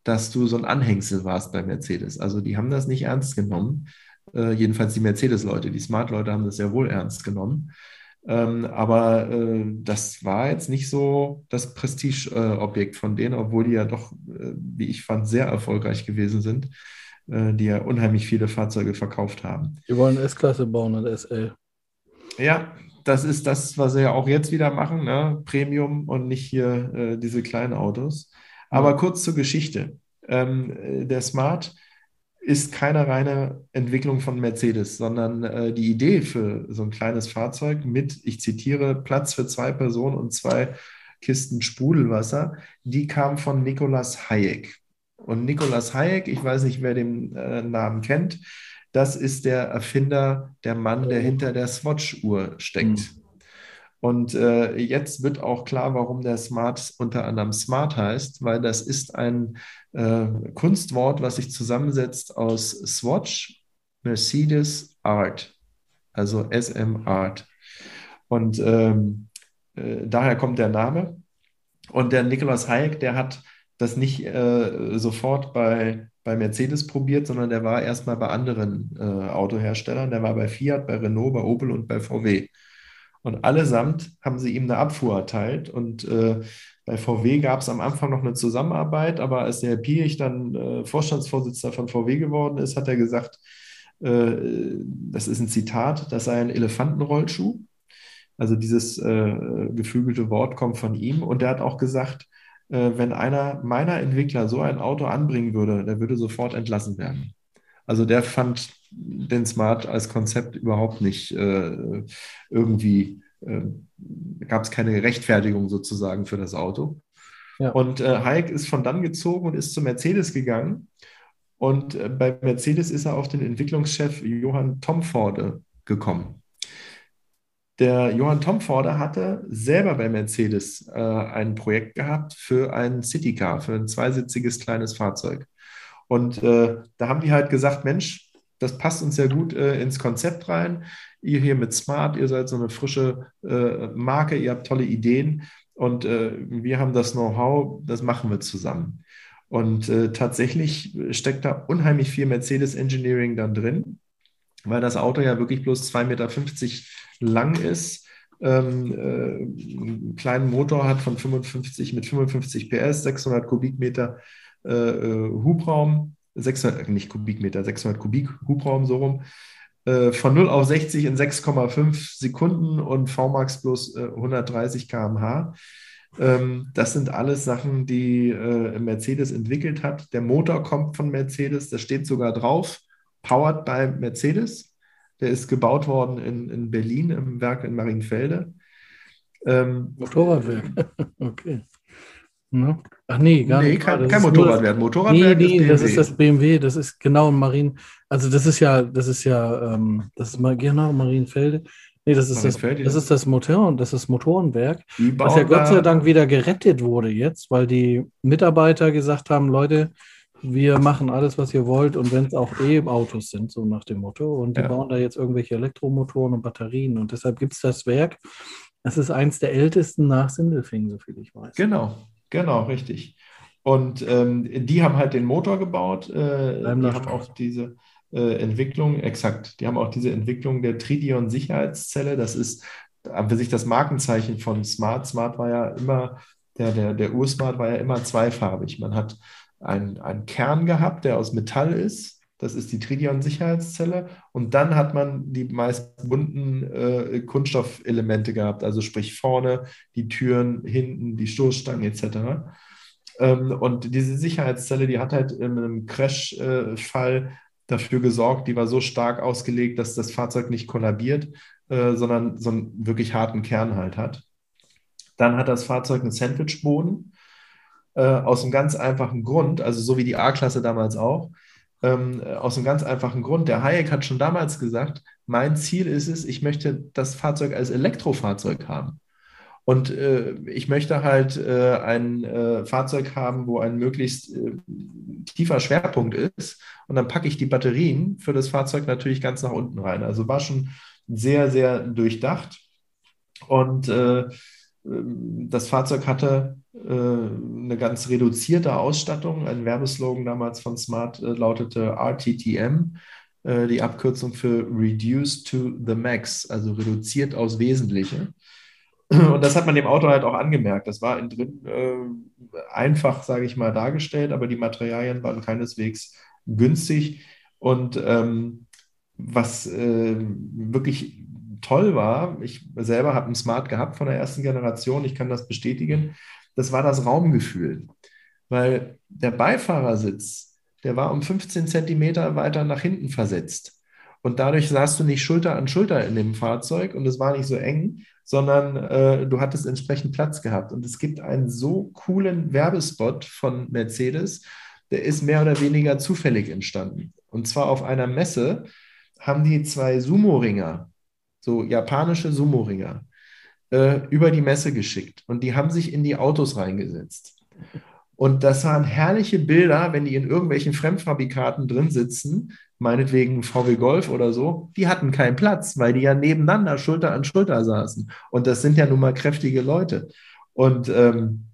dass du so ein Anhängsel warst bei Mercedes. Also die haben das nicht ernst genommen. Äh, jedenfalls die Mercedes-Leute. Die Smart-Leute haben das sehr wohl ernst genommen. Ähm, aber äh, das war jetzt nicht so das Prestigeobjekt äh, von denen, obwohl die ja doch, äh, wie ich fand, sehr erfolgreich gewesen sind, äh, die ja unheimlich viele Fahrzeuge verkauft haben. Die wollen S-Klasse bauen und SL. Ja, das ist das, was sie ja auch jetzt wieder machen, ne? Premium und nicht hier äh, diese kleinen Autos. Aber ja. kurz zur Geschichte. Ähm, der Smart ist keine reine Entwicklung von Mercedes, sondern äh, die Idee für so ein kleines Fahrzeug mit, ich zitiere, Platz für zwei Personen und zwei Kisten Sprudelwasser, die kam von Nicolas Hayek. Und Nicolas Hayek, ich weiß nicht, wer den äh, Namen kennt, das ist der Erfinder, der Mann, der hinter der Swatch-Uhr steckt. Mhm. Und äh, jetzt wird auch klar, warum der Smart unter anderem Smart heißt, weil das ist ein äh, Kunstwort, was sich zusammensetzt aus Swatch, Mercedes, Art, also SM Art. Und ähm, äh, daher kommt der Name. Und der Nikolaus Hayek, der hat das nicht äh, sofort bei, bei Mercedes probiert, sondern der war erstmal bei anderen äh, Autoherstellern. Der war bei Fiat, bei Renault, bei Opel und bei VW. Und allesamt haben sie ihm eine Abfuhr erteilt. Und äh, bei VW gab es am Anfang noch eine Zusammenarbeit, aber als der Herr Piech dann äh, Vorstandsvorsitzender von VW geworden ist, hat er gesagt, äh, das ist ein Zitat, das sei ein Elefantenrollschuh. Also dieses äh, geflügelte Wort kommt von ihm. Und er hat auch gesagt, äh, wenn einer meiner Entwickler so ein Auto anbringen würde, der würde sofort entlassen werden. Also der fand den Smart als Konzept überhaupt nicht äh, irgendwie, äh, gab es keine Rechtfertigung sozusagen für das Auto. Ja. Und äh, Hayek ist von dann gezogen und ist zu Mercedes gegangen. Und äh, bei Mercedes ist er auf den Entwicklungschef Johann Tomforde gekommen. Der Johann Tomforde hatte selber bei Mercedes äh, ein Projekt gehabt für ein Citycar, für ein zweisitziges kleines Fahrzeug. Und äh, da haben die halt gesagt, Mensch, das passt uns ja gut äh, ins Konzept rein. Ihr hier mit Smart, ihr seid so eine frische äh, Marke, ihr habt tolle Ideen und äh, wir haben das Know-how, das machen wir zusammen. Und äh, tatsächlich steckt da unheimlich viel Mercedes Engineering dann drin, weil das Auto ja wirklich bloß 2,50 Meter lang ist. Ähm, äh, einen kleinen Motor hat von 55 mit 55 PS, 600 Kubikmeter Hubraum, 600, nicht Kubikmeter, 600 Kubik Hubraum so rum, äh, von 0 auf 60 in 6,5 Sekunden und VMAX plus äh, 130 km/h. Ähm, das sind alles Sachen, die äh, Mercedes entwickelt hat. Der Motor kommt von Mercedes, das steht sogar drauf, powered by Mercedes. Der ist gebaut worden in, in Berlin im Werk in Marienfelde. Ähm, Motorradwerk. okay. Ne? Ach nee, gar nee, nicht. Kein, kein Motorradwerk. Motorradwerk nee, nee, ist das ist das BMW, das ist genau Marien, also das ist ja, das ist ja, ähm, das ist genau Marienfelde. Nee, das ist das, das ist das Motor, das ist Motorenwerk, was ja Gott sei Dank wieder gerettet wurde jetzt, weil die Mitarbeiter gesagt haben, Leute, wir machen alles, was ihr wollt und wenn es auch E-Autos sind, so nach dem Motto. Und die ja. bauen da jetzt irgendwelche Elektromotoren und Batterien und deshalb gibt es das Werk. Das ist eins der ältesten nach Sindelfingen, soviel ich weiß. Genau, Genau, richtig. Und ähm, die haben halt den Motor gebaut. Äh, die haben auch diese äh, Entwicklung, exakt, die haben auch diese Entwicklung der Tridion-Sicherheitszelle. Das ist für sich das Markenzeichen von Smart. Smart war ja immer, der, der, der Ursmart war ja immer zweifarbig. Man hat einen Kern gehabt, der aus Metall ist. Das ist die Tridion-Sicherheitszelle. Und dann hat man die meist bunten äh, Kunststoffelemente gehabt, also sprich vorne die Türen, hinten die Stoßstangen etc. Ähm, und diese Sicherheitszelle, die hat halt in einem Crash-Fall äh, dafür gesorgt, die war so stark ausgelegt, dass das Fahrzeug nicht kollabiert, äh, sondern so einen wirklich harten Kern halt hat. Dann hat das Fahrzeug einen Sandwichboden. Äh, aus einem ganz einfachen Grund, also so wie die A-Klasse damals auch, ähm, aus einem ganz einfachen Grund. Der Hayek hat schon damals gesagt, mein Ziel ist es, ich möchte das Fahrzeug als Elektrofahrzeug haben. Und äh, ich möchte halt äh, ein äh, Fahrzeug haben, wo ein möglichst äh, tiefer Schwerpunkt ist. Und dann packe ich die Batterien für das Fahrzeug natürlich ganz nach unten rein. Also war schon sehr, sehr durchdacht. Und äh, das Fahrzeug hatte äh, eine ganz reduzierte Ausstattung. Ein Werbeslogan damals von Smart äh, lautete RTTM, äh, die Abkürzung für Reduced to the Max, also reduziert aus Wesentliche. Und das hat man dem Auto halt auch angemerkt. Das war innen drin äh, einfach, sage ich mal, dargestellt, aber die Materialien waren keineswegs günstig. Und ähm, was äh, wirklich toll war, ich selber habe einen Smart gehabt von der ersten Generation, ich kann das bestätigen, das war das Raumgefühl. Weil der Beifahrersitz, der war um 15 Zentimeter weiter nach hinten versetzt. Und dadurch saßt du nicht Schulter an Schulter in dem Fahrzeug und es war nicht so eng, sondern äh, du hattest entsprechend Platz gehabt. Und es gibt einen so coolen Werbespot von Mercedes, der ist mehr oder weniger zufällig entstanden. Und zwar auf einer Messe haben die zwei Sumo-Ringer, so japanische Sumo-Ringer, äh, über die Messe geschickt. Und die haben sich in die Autos reingesetzt. Und das waren herrliche Bilder, wenn die in irgendwelchen Fremdfabrikaten drin sitzen, meinetwegen VW Golf oder so, die hatten keinen Platz, weil die ja nebeneinander Schulter an Schulter saßen. Und das sind ja nun mal kräftige Leute. Und ähm,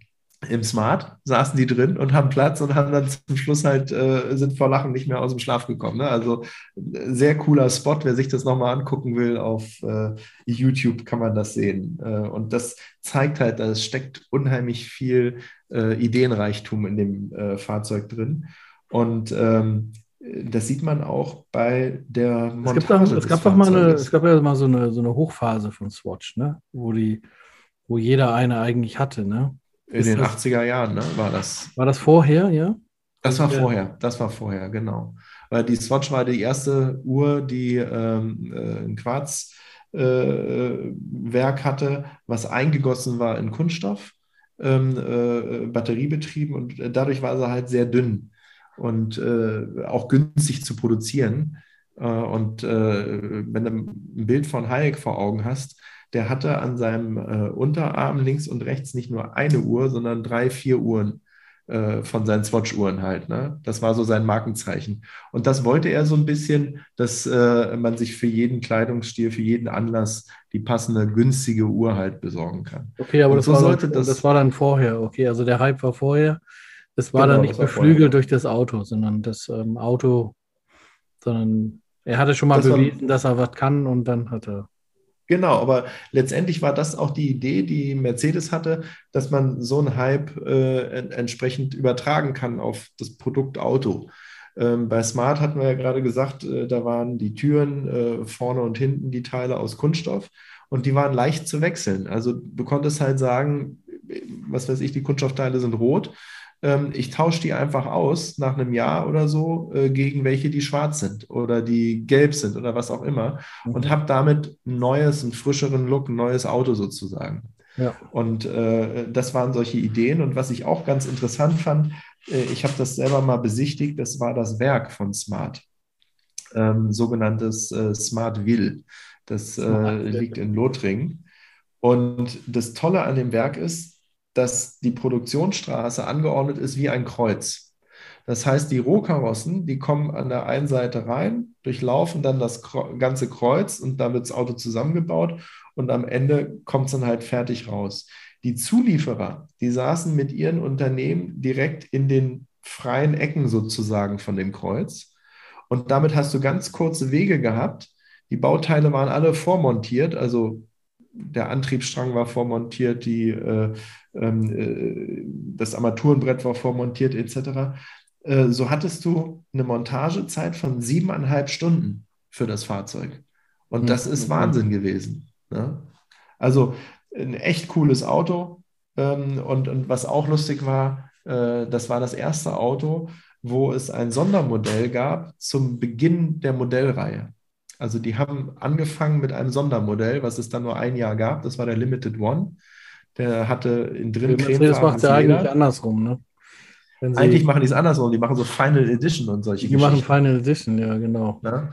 im Smart saßen die drin und haben Platz und haben dann zum Schluss halt, äh, sind vor Lachen nicht mehr aus dem Schlaf gekommen. Ne? Also sehr cooler Spot, wer sich das nochmal angucken will, auf äh, YouTube kann man das sehen. Äh, und das zeigt halt, da steckt unheimlich viel äh, Ideenreichtum in dem äh, Fahrzeug drin. Und ähm, das sieht man auch bei der Montage. Es, auch, es gab doch mal eine, es gab ja mal so eine, so eine Hochphase von Swatch, ne? wo, die, wo jeder eine eigentlich hatte. Ne? In den 80er Jahren, ne, war das. War das vorher, ja? Das war vorher, das war vorher, genau. Weil die Swatch war die erste Uhr, die ähm, äh, ein Quarzwerk äh, hatte, was eingegossen war in Kunststoff, ähm, äh, batteriebetrieben und dadurch war sie halt sehr dünn und äh, auch günstig zu produzieren. Äh, und wenn du ein Bild von Hayek vor Augen hast, der hatte an seinem äh, Unterarm links und rechts nicht nur eine Uhr, sondern drei, vier Uhren äh, von seinen Swatch-Uhren halt. Ne? Das war so sein Markenzeichen. Und das wollte er so ein bisschen, dass äh, man sich für jeden Kleidungsstil, für jeden Anlass die passende, günstige Uhr halt besorgen kann. Okay, aber das, so war dann, das, das, war dann vorher. Okay, also der Hype war vorher. Das war genau, dann nicht beflügelt durch das Auto, sondern das ähm, Auto, sondern er hatte schon mal das bewiesen, war, dass er was kann und dann hat er. Genau, aber letztendlich war das auch die Idee, die Mercedes hatte, dass man so einen Hype äh, entsprechend übertragen kann auf das Produkt Auto. Ähm, bei Smart hatten wir ja gerade gesagt, äh, da waren die Türen äh, vorne und hinten die Teile aus Kunststoff und die waren leicht zu wechseln. Also du konntest halt sagen, was weiß ich, die Kunststoffteile sind rot ich tausche die einfach aus nach einem Jahr oder so äh, gegen welche, die schwarz sind oder die gelb sind oder was auch immer mhm. und habe damit ein neues, einen frischeren Look, ein neues Auto sozusagen. Ja. Und äh, das waren solche Ideen. Und was ich auch ganz interessant fand, äh, ich habe das selber mal besichtigt, das war das Werk von Smart, ähm, sogenanntes äh, Smart Will. Das äh, liegt in Lothringen. Und das Tolle an dem Werk ist, dass die Produktionsstraße angeordnet ist wie ein Kreuz. Das heißt, die Rohkarossen, die kommen an der einen Seite rein, durchlaufen dann das ganze Kreuz und dann wird das Auto zusammengebaut und am Ende kommt es dann halt fertig raus. Die Zulieferer, die saßen mit ihren Unternehmen direkt in den freien Ecken sozusagen von dem Kreuz. Und damit hast du ganz kurze Wege gehabt. Die Bauteile waren alle vormontiert, also der Antriebsstrang war vormontiert, die, äh, das Armaturenbrett war vormontiert etc. Äh, so hattest du eine Montagezeit von siebeneinhalb Stunden für das Fahrzeug. Und das ist mhm. Wahnsinn gewesen. Ne? Also ein echt cooles Auto. Ähm, und, und was auch lustig war, äh, das war das erste Auto, wo es ein Sondermodell gab zum Beginn der Modellreihe. Also die haben angefangen mit einem Sondermodell, was es dann nur ein Jahr gab. Das war der Limited One. Der hatte in drin Das macht ja eigentlich andersrum, ne? eigentlich machen die es andersrum. Die machen so Final Edition und solche Die machen Final Edition, ja, genau. Ja?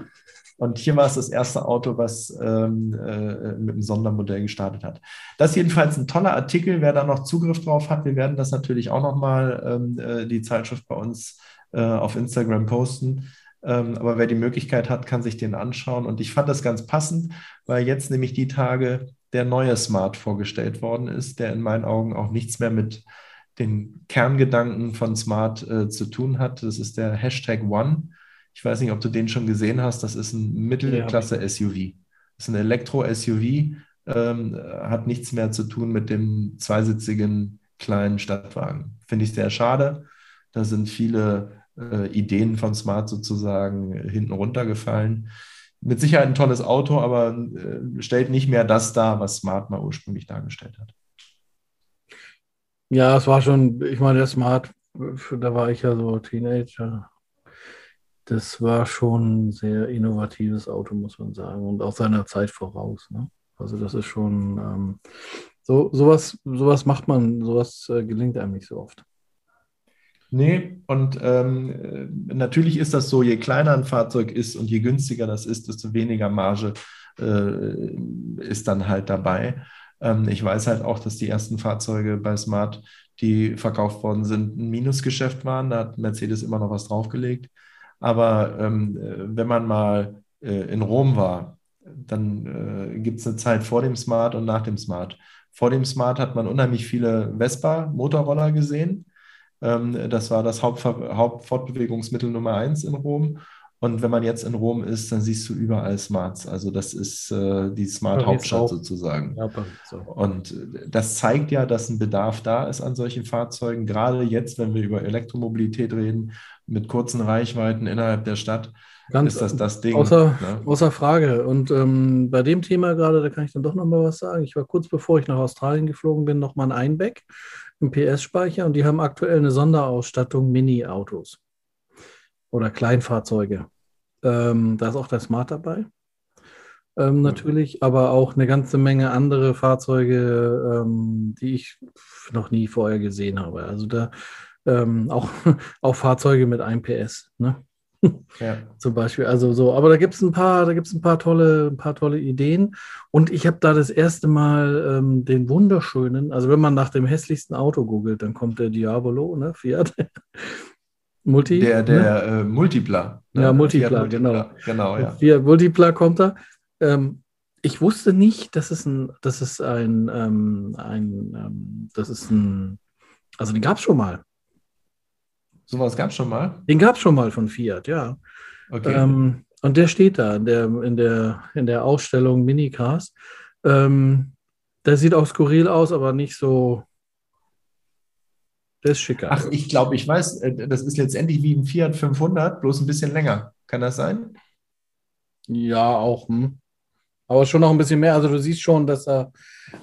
Und hier war es das erste Auto, was ähm, äh, mit einem Sondermodell gestartet hat. Das ist jedenfalls ein toller Artikel. Wer da noch Zugriff drauf hat, wir werden das natürlich auch nochmal ähm, äh, die Zeitschrift bei uns äh, auf Instagram posten. Ähm, aber wer die Möglichkeit hat, kann sich den anschauen. Und ich fand das ganz passend, weil jetzt nämlich die Tage der neue Smart vorgestellt worden ist, der in meinen Augen auch nichts mehr mit den Kerngedanken von Smart äh, zu tun hat. Das ist der Hashtag One. Ich weiß nicht, ob du den schon gesehen hast. Das ist ein Mittelklasse-SUV. Das ist ein Elektro-SUV, ähm, hat nichts mehr zu tun mit dem zweisitzigen kleinen Stadtwagen. Finde ich sehr schade. Da sind viele äh, Ideen von Smart sozusagen hinten runtergefallen. Mit Sicherheit ein tolles Auto, aber äh, stellt nicht mehr das dar, was Smart mal ursprünglich dargestellt hat. Ja, es war schon, ich meine, der Smart, da war ich ja so Teenager. Das war schon ein sehr innovatives Auto, muss man sagen, und auch seiner Zeit voraus. Ne? Also das ist schon, ähm, so, sowas, sowas macht man, sowas äh, gelingt einem nicht so oft. Nee, und ähm, natürlich ist das so, je kleiner ein Fahrzeug ist und je günstiger das ist, desto weniger Marge äh, ist dann halt dabei. Ähm, ich weiß halt auch, dass die ersten Fahrzeuge bei Smart, die verkauft worden sind, ein Minusgeschäft waren. Da hat Mercedes immer noch was draufgelegt. Aber ähm, wenn man mal äh, in Rom war, dann äh, gibt es eine Zeit vor dem Smart und nach dem Smart. Vor dem Smart hat man unheimlich viele Vespa-Motorroller gesehen. Ähm, das war das Hauptver Hauptfortbewegungsmittel Nummer eins in Rom. Und wenn man jetzt in Rom ist, dann siehst du überall Smarts. Also das ist äh, die Smart-Hauptstadt sozusagen. Ja, so. Und das zeigt ja, dass ein Bedarf da ist an solchen Fahrzeugen. Gerade jetzt, wenn wir über Elektromobilität reden, mit kurzen Reichweiten innerhalb der Stadt, Ganz ist das das Ding. Außer, ne? außer Frage. Und ähm, bei dem Thema gerade, da kann ich dann doch noch mal was sagen. Ich war kurz bevor ich nach Australien geflogen bin, noch mal ein Einbeck im PS-Speicher und die haben aktuell eine Sonderausstattung Mini-Autos oder Kleinfahrzeuge. Ähm, da ist auch der Smart dabei. Ähm, natürlich, aber auch eine ganze Menge andere Fahrzeuge, ähm, die ich noch nie vorher gesehen habe. Also da ähm, auch, auch Fahrzeuge mit 1 PS, ne? Ja. Zum Beispiel. Also so, aber da gibt es ein paar, da gibt es ein paar tolle, ein paar tolle Ideen. Und ich habe da das erste Mal ähm, den wunderschönen, also wenn man nach dem hässlichsten Auto googelt, dann kommt der Diavolo, ne? Fiat. Multi. Der, der ne? äh, Multipla. Ne? Ja, Multipla, genau. Genau, ja. Fiat Multipla kommt da. Ähm, ich wusste nicht, dass es ein, dass es ein, ähm, ein ähm, das ist ein, also den gab es schon mal. Sowas gab es schon mal? Den gab es schon mal von Fiat, ja. Okay. Ähm, und der steht da in der, in der, in der Ausstellung Minicars. Ähm, der sieht auch skurril aus, aber nicht so. Der ist schicker. Ach, ich glaube, ich weiß, äh, das ist letztendlich wie ein Fiat 500, bloß ein bisschen länger. Kann das sein? Ja, auch. Hm. Aber schon noch ein bisschen mehr. Also du siehst schon, dass er.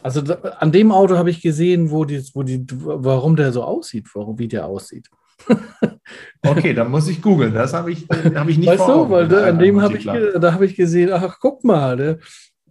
Also an dem Auto habe ich gesehen, wo die, wo die, warum der so aussieht, warum, wie der aussieht. okay, dann muss ich googeln. Das habe ich, hab ich nicht Weißt du, weil da, an dem habe ich, da habe ich gesehen, ach, guck mal, ne?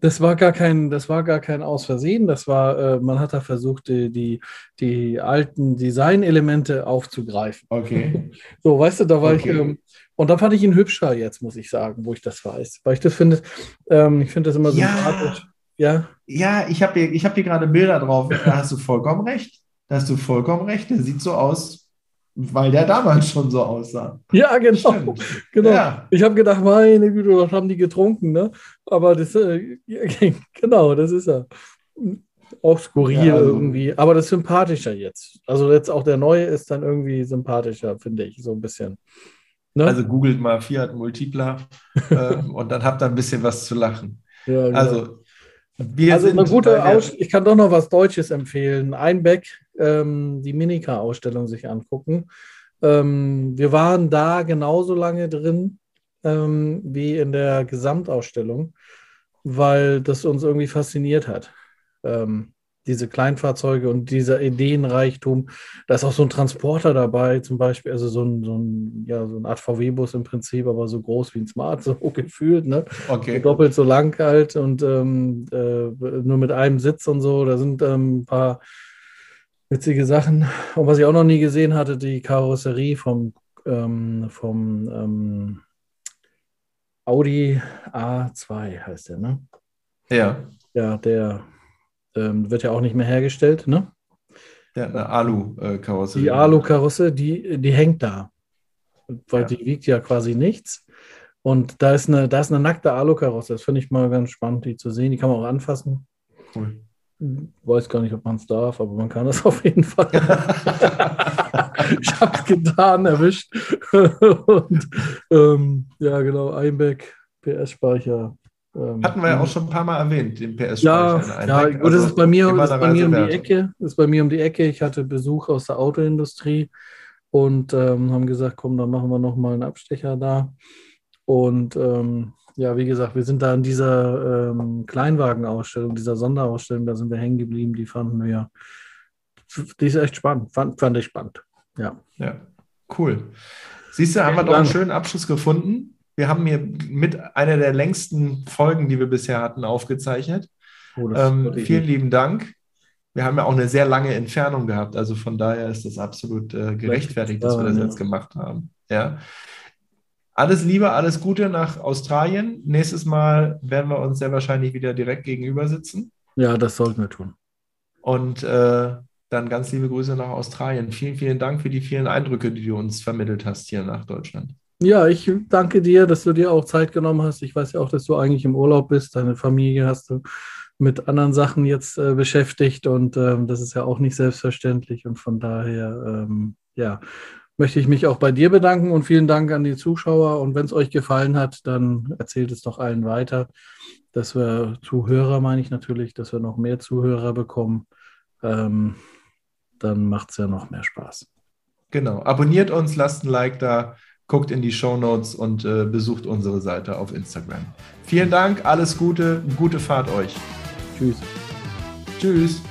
das war gar kein, das war gar kein Ausversehen. Das war, äh, man hat da versucht, die, die, alten Designelemente aufzugreifen. Okay. So, weißt du, da war okay. ich, ähm, und da fand ich ihn hübscher jetzt, muss ich sagen, wo ich das weiß. Weil ich das finde, ähm, ich finde das immer so ja. Ja. Ja, ich habe hier, hab hier gerade Bilder drauf. Da hast du vollkommen recht. Da hast du vollkommen recht. Der sieht so aus, weil der damals schon so aussah. Ja, genau. genau. Ja. Ich habe gedacht, meine Güte, was haben die getrunken, ne? Aber das, äh, genau, das ist er. Auch skurril ja, also, irgendwie, aber das ist sympathischer jetzt. Also jetzt auch der neue ist dann irgendwie sympathischer, finde ich, so ein bisschen. Ne? Also googelt mal Fiat Multipla ähm, und dann habt ihr ein bisschen was zu lachen. Ja, genau. Also wir also eine gute Aus ich kann doch noch was Deutsches empfehlen. Einbeck, ähm, die Minika-Ausstellung sich angucken. Ähm, wir waren da genauso lange drin ähm, wie in der Gesamtausstellung, weil das uns irgendwie fasziniert hat. Ähm, diese Kleinfahrzeuge und dieser Ideenreichtum. Da ist auch so ein Transporter dabei, zum Beispiel, also so ein, so ein, ja, so eine Art VW-Bus im Prinzip, aber so groß wie ein Smart, so gefühlt, ne? Okay. doppelt so lang halt und ähm, äh, nur mit einem Sitz und so. Da sind ähm, ein paar witzige Sachen. Und was ich auch noch nie gesehen hatte, die Karosserie vom, ähm, vom ähm, Audi A2 heißt der, ne? Ja. Ja, der ähm, wird ja auch nicht mehr hergestellt, ne? Ja, eine Alu-Karosse. Die Alu-Karosse, die, die hängt da. Weil ja. die wiegt ja quasi nichts. Und da ist eine, da ist eine nackte Alu-Karosse. Das finde ich mal ganz spannend, die zu sehen. Die kann man auch anfassen. Cool. Weiß gar nicht, ob man es darf, aber man kann es auf jeden Fall. ich habe es getan, erwischt. und ähm, ja, genau, Einbeck, PS-Speicher. Ähm, Hatten wir ja auch schon ein paar Mal erwähnt, den PS-Speicher. Ja, ja gut, also das ist bei mir, das ist bei mir um die Ecke. Das ist bei mir um die Ecke. Ich hatte Besuch aus der Autoindustrie und ähm, haben gesagt, komm, dann machen wir nochmal einen Abstecher da. Und ähm, ja, wie gesagt, wir sind da in dieser ähm, Kleinwagenausstellung, dieser Sonderausstellung, da sind wir hängen geblieben. Die fanden wir, die ist echt spannend, fand, fand ich spannend. Ja. Ja, cool. Siehst du, haben wir doch einen schönen Abschluss gefunden. Wir haben hier mit einer der längsten Folgen, die wir bisher hatten, aufgezeichnet. Oh, ähm, vielen lieben Dank. Wir haben ja auch eine sehr lange Entfernung gehabt, also von daher ist das absolut äh, gerechtfertigt, dass wir das jetzt gemacht haben. Ja. Alles Liebe, alles Gute nach Australien. Nächstes Mal werden wir uns sehr wahrscheinlich wieder direkt gegenüber sitzen. Ja, das sollten wir tun. Und äh, dann ganz liebe Grüße nach Australien. Vielen, vielen Dank für die vielen Eindrücke, die du uns vermittelt hast hier nach Deutschland. Ja, ich danke dir, dass du dir auch Zeit genommen hast. Ich weiß ja auch, dass du eigentlich im Urlaub bist. Deine Familie hast du mit anderen Sachen jetzt äh, beschäftigt und ähm, das ist ja auch nicht selbstverständlich. Und von daher, ähm, ja, möchte ich mich auch bei dir bedanken und vielen Dank an die Zuschauer. Und wenn es euch gefallen hat, dann erzählt es doch allen weiter, dass wir Zuhörer, meine ich natürlich, dass wir noch mehr Zuhörer bekommen. Ähm, dann macht es ja noch mehr Spaß. Genau. Abonniert uns, lasst ein Like da, guckt in die Show Notes und äh, besucht unsere Seite auf Instagram. Vielen Dank, alles Gute, gute Fahrt euch. Tschüss. Tschüss.